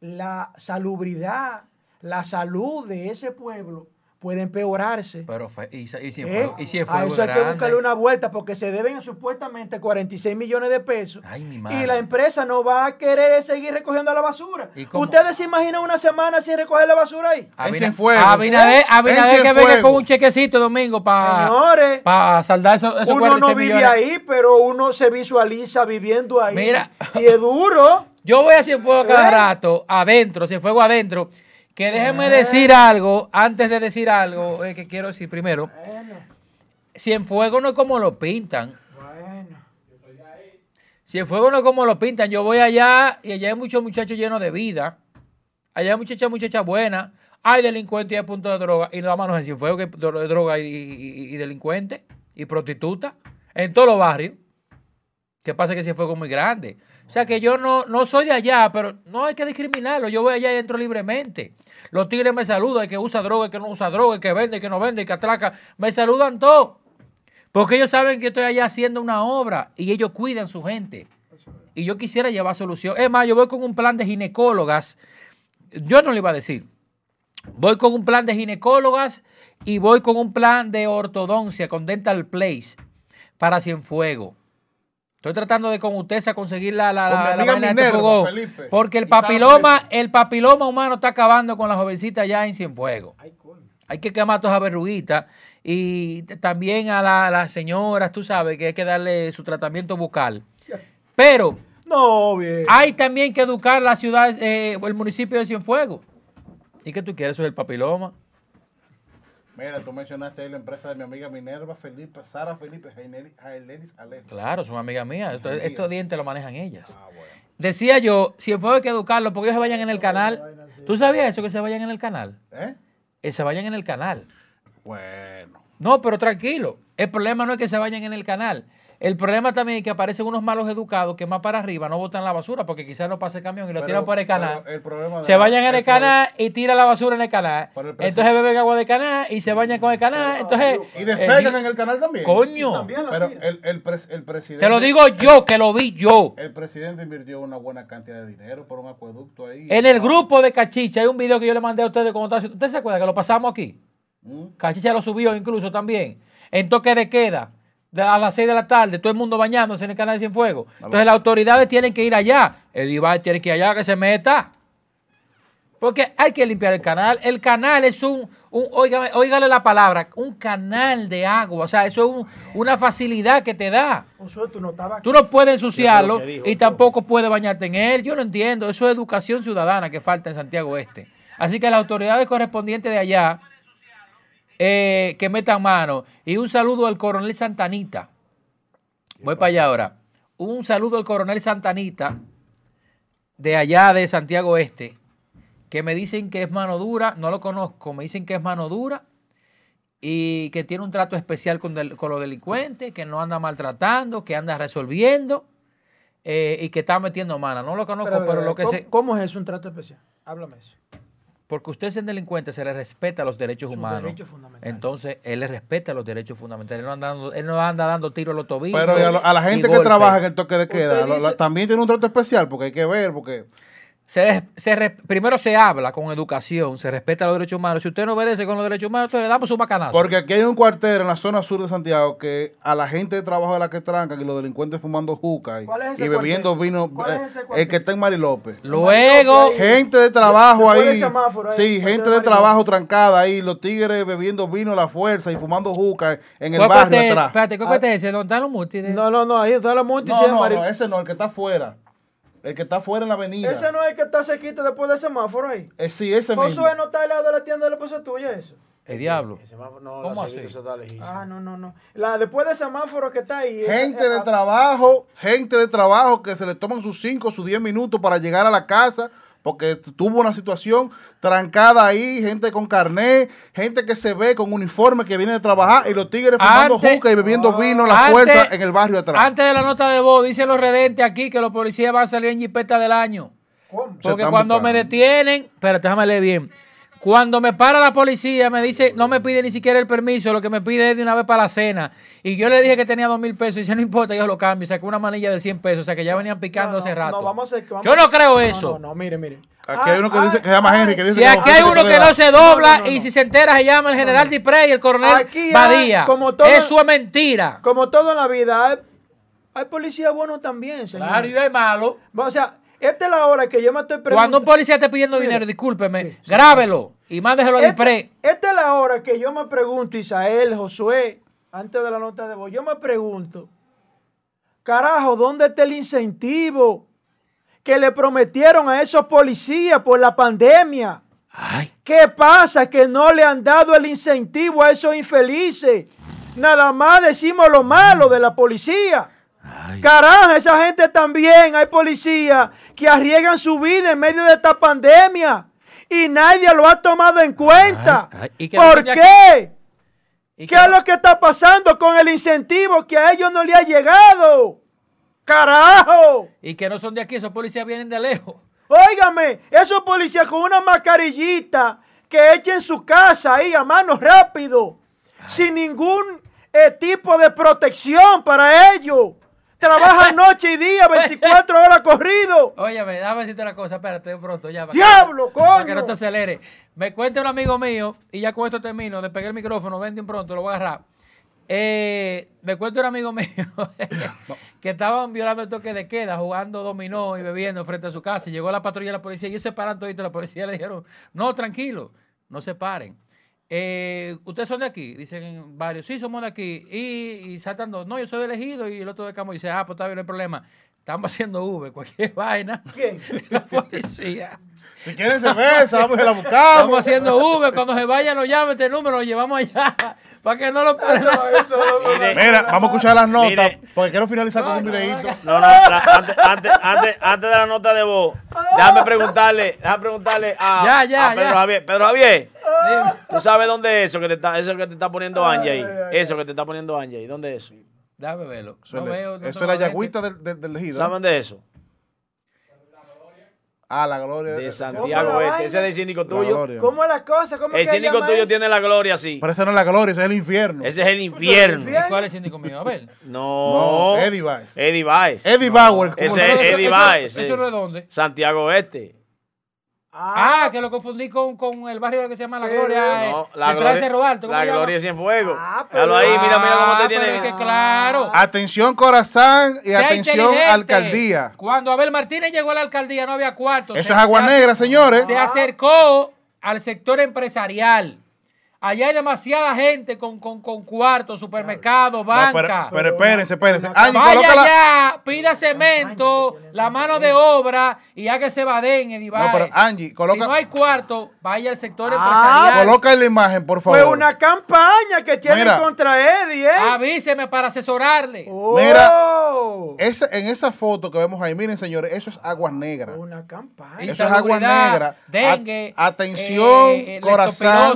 la salubridad, la salud de ese pueblo puede empeorarse. Pero fue, y, y ¿Eh? Cienfuegos, y a Cienfuegos eso hay que buscarle una vuelta porque se deben supuestamente 46 millones de pesos. Ay, mi y madre. la empresa no va a querer seguir recogiendo la basura. ¿Y? ¿Ustedes se imaginan una semana sin recoger la basura ahí? Abina- En Cienfuegos. Abinader, Abinader que venga con un chequecito domingo para Señores, saldar esos, esos uno 46 no vive millones. ahí, pero uno se visualiza viviendo ahí. Mira. Y es duro. Yo voy a Cienfuegos cada ¿Eh? rato, adentro, Cienfuegos adentro. Que déjenme decir algo, antes de decir algo, eh, que quiero decir primero. Bueno, Cienfuegos no es como lo pintan. bueno. Cienfuegos no es como lo pintan. Yo voy allá y allá hay muchos muchachos llenos de vida. Allá hay muchachas, muchachas buenas. Hay delincuentes y hay puntos de droga. Y nada más no es en Cienfuegos que hay droga y, y- y delincuentes y prostitutas. En todos los barrios. ¿Qué pasa? Que Cienfuegos es muy grande. O sea que yo no, no soy de allá, pero no hay que discriminarlo. Yo voy allá y entro libremente. Los tigres me saludan, el que usa droga, el que no usa droga, el que vende, el que no vende, el que atraca. Me saludan todos. Porque ellos saben que estoy allá haciendo una obra y ellos cuidan su gente. Y yo quisiera llevar solución. Es más, yo voy con un plan de ginecólogas. Yo no le iba a decir. Voy con un plan de ginecólogas y voy con un plan de ortodoncia con Dental Place para Cienfuegos. Estoy tratando de con ustedes a conseguir la, la, la- la vaina de este fogón. Felipe. Porque el papiloma, el papiloma humano está acabando con la jovencita allá en Cienfuegos. Hay que quemar todas las verruguitas. Y también a la- las señoras, tú sabes, que hay que darle su tratamiento bucal. Pero No, bien. hay también que educar la ciudad, eh, el municipio de Cienfuegos. ¿Y qué tú quieres? Eso es el papiloma. Mira, tú mencionaste ahí la empresa de mi amiga Minerva Felipe, Sara Felipe, Jainelis Alejo. Claro, son amigas mías. Esto- estos dientes lo manejan ellas. Ah, bueno. Decía yo, Cienfuegos hay que educarlo porque ellos se vayan en el canal. ¿Tú sabías eso, que se vayan en el canal? ¿Eh? Que se vayan en el canal. Bueno. No, pero tranquilo. El problema no es que se vayan en el canal. El problema también es que aparecen unos malos educados que más para arriba no botan la basura porque quizás no pase el camión y lo Pero- tiran por el canal. el problema se bañan en el el pro- canal y tiran la basura en el canal. El Entonces beben agua de canal y se bañan con el canal. Entonces, Y defecan eh, en el canal también. coño. También la Pero el, el, pres- el presidente. Te lo digo yo, que lo vi yo. El presidente invirtió una buena cantidad de dinero por un acueducto ahí. En el grupo de Cachicha hay un video que yo le mandé a ustedes cuando ¿Usted se acuerda que lo pasamos aquí? Mm. Cachicha lo subió incluso también. En toque de queda, a las 6 de la tarde, todo el mundo bañándose en el canal de Cienfuegos. Entonces las autoridades tienen que ir allá. El Ibai tiene que ir allá que se meta. Porque hay que limpiar el canal. El canal es un, un óigame, óigale la palabra, un canal de agua. O sea, eso es un- una facilidad que te da. Tú no estabas Tú no puedes ensuciarlo dijo, y tampoco puedes bañarte en él. Yo no entiendo. Eso es educación ciudadana que falta en Santiago Este. Así que las autoridades correspondientes de allá eh, que metan mano. Y un saludo al coronel Santanita. Voy para allá ahora. Un saludo al coronel Santanita de allá de Santiago Este, que me dicen que es mano dura, no lo conozco, me dicen que es mano dura y que tiene un trato especial con, del- con los delincuentes, que no anda maltratando, que anda resolviendo eh, y que está metiendo mano. No lo conozco, pero, lo que ¿cómo, sé, ¿Cómo es eso, un trato especial? Háblame eso. Porque usted es un delincuente, se le respeta los derechos Sus humanos. derechos fundamentales. Entonces, él le respeta los derechos fundamentales. Él no anda dando, él no anda dando tiros a los tobillos. Pero y a, lo- a la gente que trabaja en el toque de queda, la- también tiene un trato especial porque hay que ver, porque Se, se re- primero se habla con educación, se respeta los derechos humanos. Si usted no obedece con los derechos humanos, entonces le damos un bacanazo. Porque aquí hay un cuartel en la zona sur de Santiago que a la gente de trabajo de la que trancan y los delincuentes fumando juca y, ¿Cuál es ese y bebiendo vino. ¿Cuál es eh, ese el que está en Mari López. Luego, Gente de trabajo ahí. semáforo ahí, Sí, gente de de trabajo trancada ahí. Los tigres bebiendo vino a la fuerza y fumando juca en el ¿cuál barrio atrás. Espérate, ¿cuál cuartel es ese? ¿Dónde están los multis? No, no, no, ahí está la multi. No, no, no, ese no, el que está afuera. El que está afuera en la avenida. Ese no es el que está cerquita después del semáforo ahí. Eh, sí, ese mismo. Josué no está al lado de la tienda de la esposa tuya, eso. El diablo. El semáforo- no, ¿Cómo así? Ah, no, no, no. La, después del semáforo que está ahí. esa- Gente de ah, trabajo, gente de trabajo que se le toman sus 5, sus 10 minutos para llegar a la casa porque tuvo una situación trancada ahí, gente con carnet, gente que se ve con uniforme que viene de trabajar y los tigres fumando juca y bebiendo vino a la Antes- fuerza en el barrio atrás. Antes de la nota de voz, dicen los redentes aquí que los policías van a salir en jipeta del año. ¿Cómo? Porque cuando me detienen, espérate, déjame leer bien. Cuando me para la policía, me dice, no me pide ni siquiera el permiso, lo que me pide es de una vez para la cena. Y yo le dije que tenía dos mil pesos y dice, no importa, yo lo cambio. Y sacó una manilla de 100 pesos, o sea que ya venían picando No, no, hace rato. No, vamos a vamos yo no creo No, eso. No, no, mire, mire. Aquí hay uno que Ah, dice que se llama ah, Henry, que dice Si que aquí hay no, uno que no se dobla No, no, no, y si se entera se llama el general Diprey y el coronel Aquí hay, Badía. como todo- Eso es mentira. Como todo en la vida, hay, hay policías buenos también, señor. Claro, y es malo. O sea, esta es la hora que yo me estoy Cuando preguntando. un policía esté pidiendo dinero, discúlpeme, sí, sí. grábelo y mándeselo a esta, Diprey. esta es la hora que yo me pregunto, Isael, Josué, antes de la nota de voz, yo me pregunto, carajo, ¿dónde está el incentivo que le prometieron a esos policías por la pandemia? Ay, ¿Qué pasa? Que no le han dado el incentivo a esos infelices. Nada más decimos lo malo de la policía. Ay. Carajo, esa gente también, hay policías que arriesgan su vida en medio de esta pandemia y nadie lo ha tomado en cuenta. Ay, ay, ¿Por qué? ¿Qué es lo que está pasando con el incentivo que a ellos no le ha llegado? Carajo. Y que no son de aquí, esos policías vienen de lejos. Óigame, esos policías con una mascarillita que echen su casa ahí a mano rápido, sin ningún eh, tipo de protección para ellos. Trabajan [laughs] noche y día, 24 horas corrido. Óyeme, déjame decirte una cosa, espérate de pronto ya. que- ¡Diablo, Para que coño! no te acelere. Me cuenta un amigo mío, y ya con esto termino, de pegar el micrófono, ven de un pronto, lo voy a agarrar. Eh, me cuenta un amigo [laughs] mío [laughs] que estaban violando el toque de queda, jugando dominó y bebiendo frente a su casa. Y llegó la patrulla de la policía y ellos se paran todito. La policía le dijeron, no, tranquilo, no se paren. Eh, ¿Ustedes son de aquí? Dicen varios, sí, somos de aquí. Y, y saltan dos, no, yo soy elegido. Y el otro de Camo dice, ah, pues está bien, no hay problema. Estamos haciendo V, cualquier [laughs] vaina. ¿Quién? [laughs] La policía. Si quieren cerveza, vamos y la buscamos. Estamos haciendo V. Cuando se vaya, nos llame este número, lo llevamos allá. [laughs] Para que no lo paren. Mira, vamos a escuchar las notas Mire. porque quiero finalizar con un videíto. No, no, la- antes, antes, antes, antes de la nota de voz, déjame preguntarle, déjame preguntarle a, Ya, ya, a Pedro ya. Javier. Pedro Javier, ¿tú sabes dónde es eso que te está, eso que te está poniendo Angie ahí? Eso que te está poniendo Angie ahí, ¿dónde es eso? Déjame verlo. Eso, No es, veo, no eso tengo es la yagüita del, del, del ejido, ¿no? ¿Saben de eso? Ah, la gloria De ¿Cómo Santiago Este. Ese es el síndico tuyo. ¿Cómo es la cosa? ¿Cómo El síndico tuyo eso? tiene la gloria así. Pero esa no es la gloria, ese es el infierno. Ese es el infierno. ¿Y cuál es el síndico mío? A ver. [laughs] No. No, Eddie Baez. Eddie Baez. Eddie Bauer. ¿cómo Ese es Eddie Baez. ¿Eso es dónde? Santiago Este. Ah, que lo confundí con, con el barrio que se llama La Gloria. eh, No, la detrás de gloria, Cerro Alto. ¿cómo la gloria es Cienfuegos. Ah, pero- Míralo ahí, mira, mira cómo Ah, te pero tiene. es que claro. Atención Corazán y Sea atención. Alcaldía. Cuando Abel Martínez llegó a la alcaldía no había cuartos. Eso Se- es agua se- negra, señores. Se acercó al sector empresarial. Allá hay demasiada gente con, con, con cuartos, supermercados, No, pero, banca. pero espérense, espérense. Angie, Vaya colócala. allá, pida cemento, la mano de obra y haga ese badén, Eddie No, pero. Angie, coloca- Si no hay cuarto, vaya al sector Ah, empresarial. Coloca en la imagen, por favor. Fue una campaña que tienen Mira. contra Eddie, ¿eh? Avíseme para asesorarle. Oh. Mira. Esa- en esa foto que vemos ahí, miren, señores, eso es aguas negras. Una campaña. Eso es agua negra. dengue, A- atención, eh, Corazán.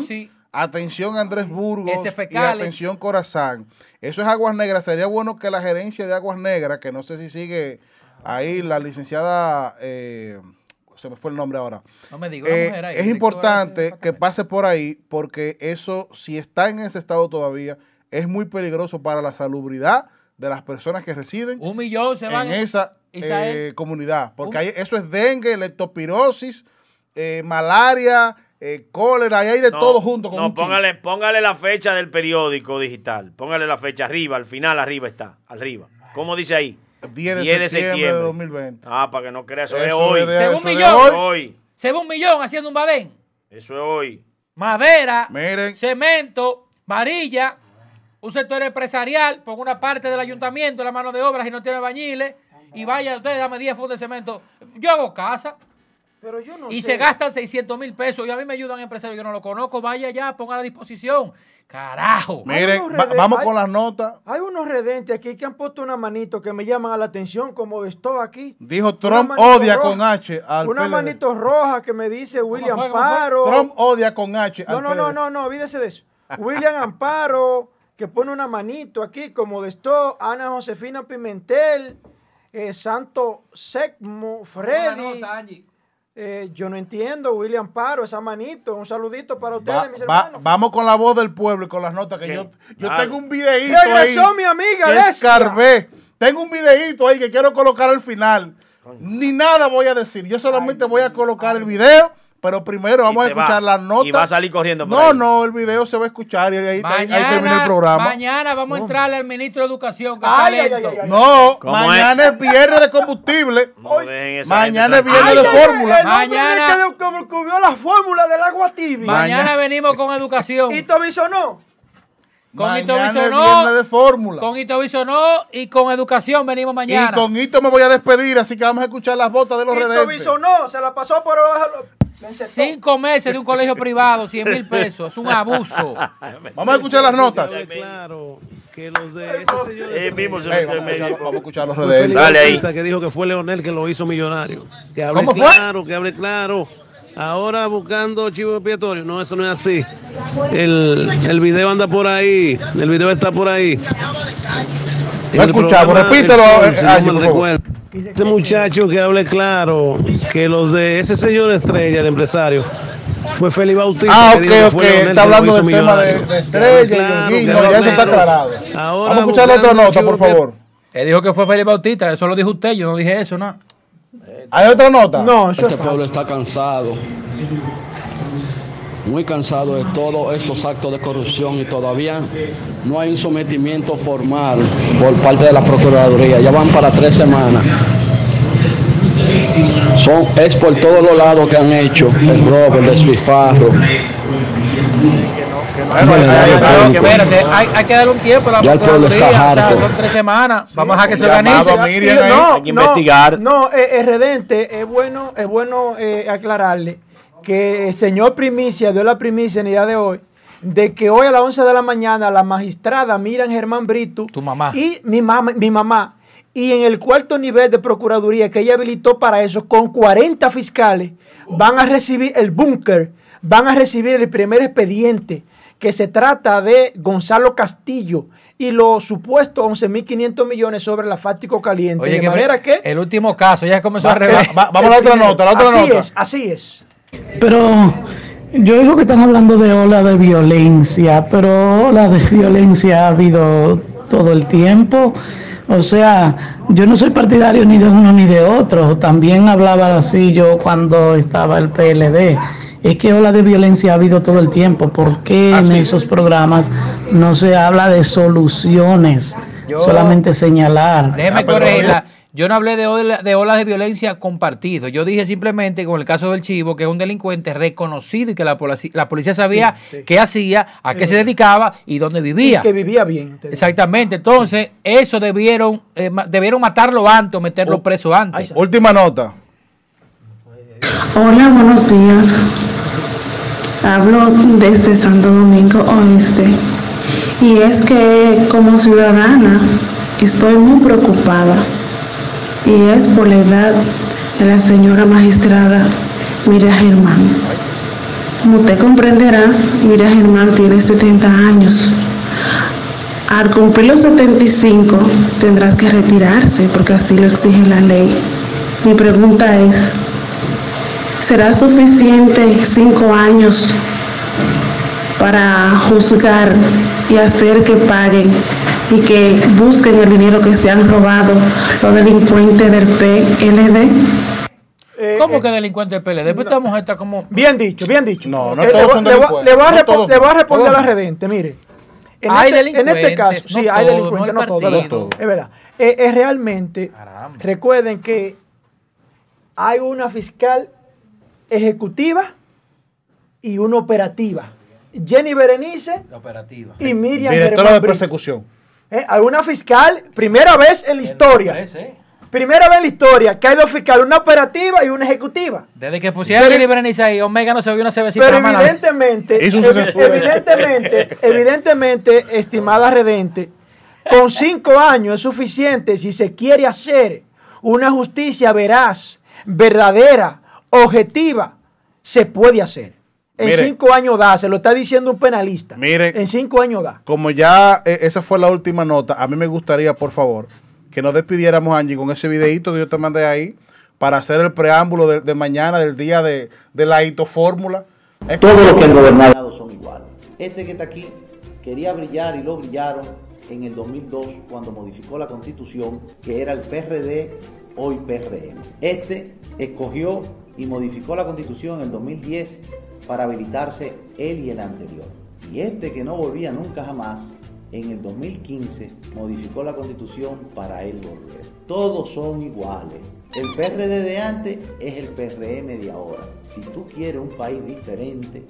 Atención, Andrés Burgos. Y atención, Corazán. Eso es aguas negras. Sería bueno que la gerencia de aguas negras, que no sé si sigue ahí la licenciada. eh, se me fue el nombre ahora. No me una Eh, mujer ahí, es importante que pase por ahí porque eso, si está en ese estado todavía, es muy peligroso para la salubridad de las personas que residen Un millón se van. en esa eh, comunidad. Porque eso es dengue, leptospirosis, eh, malaria, eh, cólera, y hay de No, todo junto. Con No, póngale, póngale la fecha del periódico digital. Póngale la fecha arriba, al final arriba está, arriba. ¿Cómo dice ahí? 10 de septiembre de 2020. Ah, para que no creas, eso, Eso es hoy. de- Según eso es de millón. hoy. Hoy. Se ve un millón haciendo un badén. Eso es hoy. Madera, Miren. cemento, varilla, un sector empresarial, por una parte del ayuntamiento, la mano de obras y no tiene bañiles. Y vaya, usted dame 10 fundos de cemento. Yo hago casa Pero yo no y sé. se gastan 600 mil pesos. Y a mí me ayudan empresarios que no lo conozco. Vaya allá, ponga a la disposición. Carajo. Miren, va- vamos hay- con las notas. Hay unos redentes aquí que han puesto una manito que me llaman a la atención, como de esto aquí. Dijo Trump odia roja. con H al Una PLD. manito roja que me dice William fue? ¿Cómo fue? Amparo. Trump odia con H No, al no, no, PLD. no, no, olvídese de eso. William Amparo, que pone una manito aquí, como de esto, Ana Josefina Pimentel, eh, Santo Secmo, Freddy. Eh, yo no entiendo, William Amparo, esa manito. Un saludito para ustedes, Va- mis va- hermanos. vamos con la voz del pueblo y con las notas que ¿Qué? yo, yo tengo un videíto ahí. Regresó mi amiga escarbé. Tengo un videíto ahí que quiero colocar al final. Ni nada voy a decir. Yo solamente voy a colocar el video, pero primero vamos a te va- escuchar las notas. y va a salir corriendo por No, ahí. no, el video se va a escuchar y ahí, ahí- ahí termina el Mañana, programa. mañana vamos a entrarle al ministro de Educación, que Ay, está ay, ay, lento. ay, ay. No, ¿Cómo mañana es? viernes de combustible. [laughs] No dejen esa Mañana es viernes de fórmula. Mañana- que descubrió la fórmula del agua tibia. Mañana Mañana- venimos con educación. [laughs] Y Tobiso no. Con Hito Mañana es Bisonó, viernes de fórmula. con Hito Bisonó y con educación venimos mañana. Y con esto me voy a despedir, así que vamos a escuchar las botas de los redentes. Tobiso no, se la pasó por. Cinco meses de un colegio privado, 100 mil pesos. Es un abuso. [laughs] Vamos a escuchar las notas. Claro, que los de ese señor Él mismo se metió vamos, en a escuchar, medio. vamos a escuchar los Fue redentes. Felipe Dale ahí. Que dijo que fue Leonel que lo hizo millonario. Que hable ¿Cómo fue? claro, que hable claro. Ahora buscando chivo expiatorio. No, eso no es así. El, el video anda por ahí. El video está por ahí. Lo el escuchamos, repítelo, Ese muchacho que hable claro, que los de ese señor estrella, el empresario, fue Félix Bautista. Ah, que dijo ok, que ok. Está hablando del tema de, estrella y Claro, que ya eso está aclarado. Ahora Vamos a escuchar la otra nota, por favor. Él dijo que fue Félix Bautista, eso lo dijo usted, yo no dije eso, ¿no? ¿Hay otra nota? No, eso Este es pueblo está cansado, muy cansado de todos estos actos de corrupción y todavía no hay un sometimiento formal por parte de la Procuraduría. Ya van para tres semanas. Son, es por todos los lados que han hecho el robo, el despilfarro. Bueno, hay, hay que darle un tiempo a la Ya el pueblo está Procuraduría, o sea, harto. son tres semanas. Vamos a que se organice. no, Hay que no, investigar. No, eh, eh, Redente, es bueno, es bueno eh, aclararle que el señor Primicia dio la primicia en el día de hoy de que hoy a las 11 de la mañana la magistrada Miriam Germán Brito Tu mamá. y mi mamá, mi mamá y en el cuarto nivel de procuraduría que ella habilitó para eso con 40 fiscales van a recibir el búnker, van a recibir el primer expediente que se trata de Gonzalo Castillo, y los supuestos 11.500 millones sobre el asfáltico caliente. Oye, de que manera que... el último caso ya comenzó Va- revés. va- va- vamos a la otra nota, la otra así nota. es, así es. Pero yo digo que están hablando de ola de violencia, pero ola de violencia ha habido todo el tiempo. O sea, yo no soy partidario ni de uno ni de otro. También hablaba así yo cuando estaba el PLD. Es que ola de violencia ha habido todo el tiempo. ¿Por qué en esos programas no se habla de soluciones? Yo- solamente señalar. Déjeme Ah, corregirla. Yo no hablé de, ola- de olas de violencia compartido. Yo dije simplemente con el caso del Chivo, que es un delincuente reconocido y que la, polici- la policía sabía Sí, sí. qué hacía, a qué se dedicaba y dónde vivía. Que vivía bien. Exactamente. Entonces, eso debieron, eh, debieron matarlo antes o meterlo Oh. preso antes. Última nota. Hola, buenos días. Hablo desde Santo Domingo Oeste. Y es que como ciudadana estoy muy preocupada. Y es por la edad de la señora magistrada Mira Germán. Como te comprenderás, Mira Germán tiene 70 años. Al cumplir los 75 tendrás que retirarse porque así lo exige la ley. Mi pregunta es, ¿Será suficiente cinco años para juzgar y hacer que paguen y que busquen el dinero que se han robado los delincuentes del PLD? Eh, ¿Cómo eh, que delincuente del PLD? Después esta mujer está como... Bien dicho, bien dicho. No, no Eh, le todos voy- son le voy- delincuentes. Le voy a, No repo- todos le voy a son. responder a la redente, mire. En Hay este, en este delincuentes, caso, no sí, hay delincuentes, no no, todos. ¿verdad? Es verdad. Eh, eh, realmente, Caramba. recuerden que hay una fiscal ejecutiva y una operativa. Jenny Berenice La operativa. y Miriam Directora Germán de Brito. persecución. Eh, Hay una fiscal, primera vez en la historia. Parece, Primera vez en la historia que hay dos fiscales, una operativa y una ejecutiva. Desde que pusieron a Jenny Berenice ahí, Omega no se vio una cervecita Pero evidentemente, evidentemente, [laughs] evidentemente, estimada Redente, con cinco años es suficiente si se quiere hacer una justicia veraz, verdadera, objetiva, se puede hacer. En cinco años da, se lo está diciendo un penalista. Mire. En cinco años da. Como ya eh, esa fue la última nota, a mí me gustaría, por favor, que nos despidiéramos, Angie, con ese videito que yo te mandé ahí para hacer el preámbulo de, de mañana, del día de, de la hitofórmula. Todos los que han gobernado son iguales. Este que está aquí quería brillar y lo brillaron en el 2002 cuando modificó la constitución, que era el PRD, hoy PRM. Este escogió y modificó la constitución en el 2010 para habilitarse él y el anterior. Y este que no volvía nunca jamás, en el 2015 modificó la constitución para él volver. Todos son iguales. El PRD de antes es el PRM de ahora. Si tú quieres un país diferente...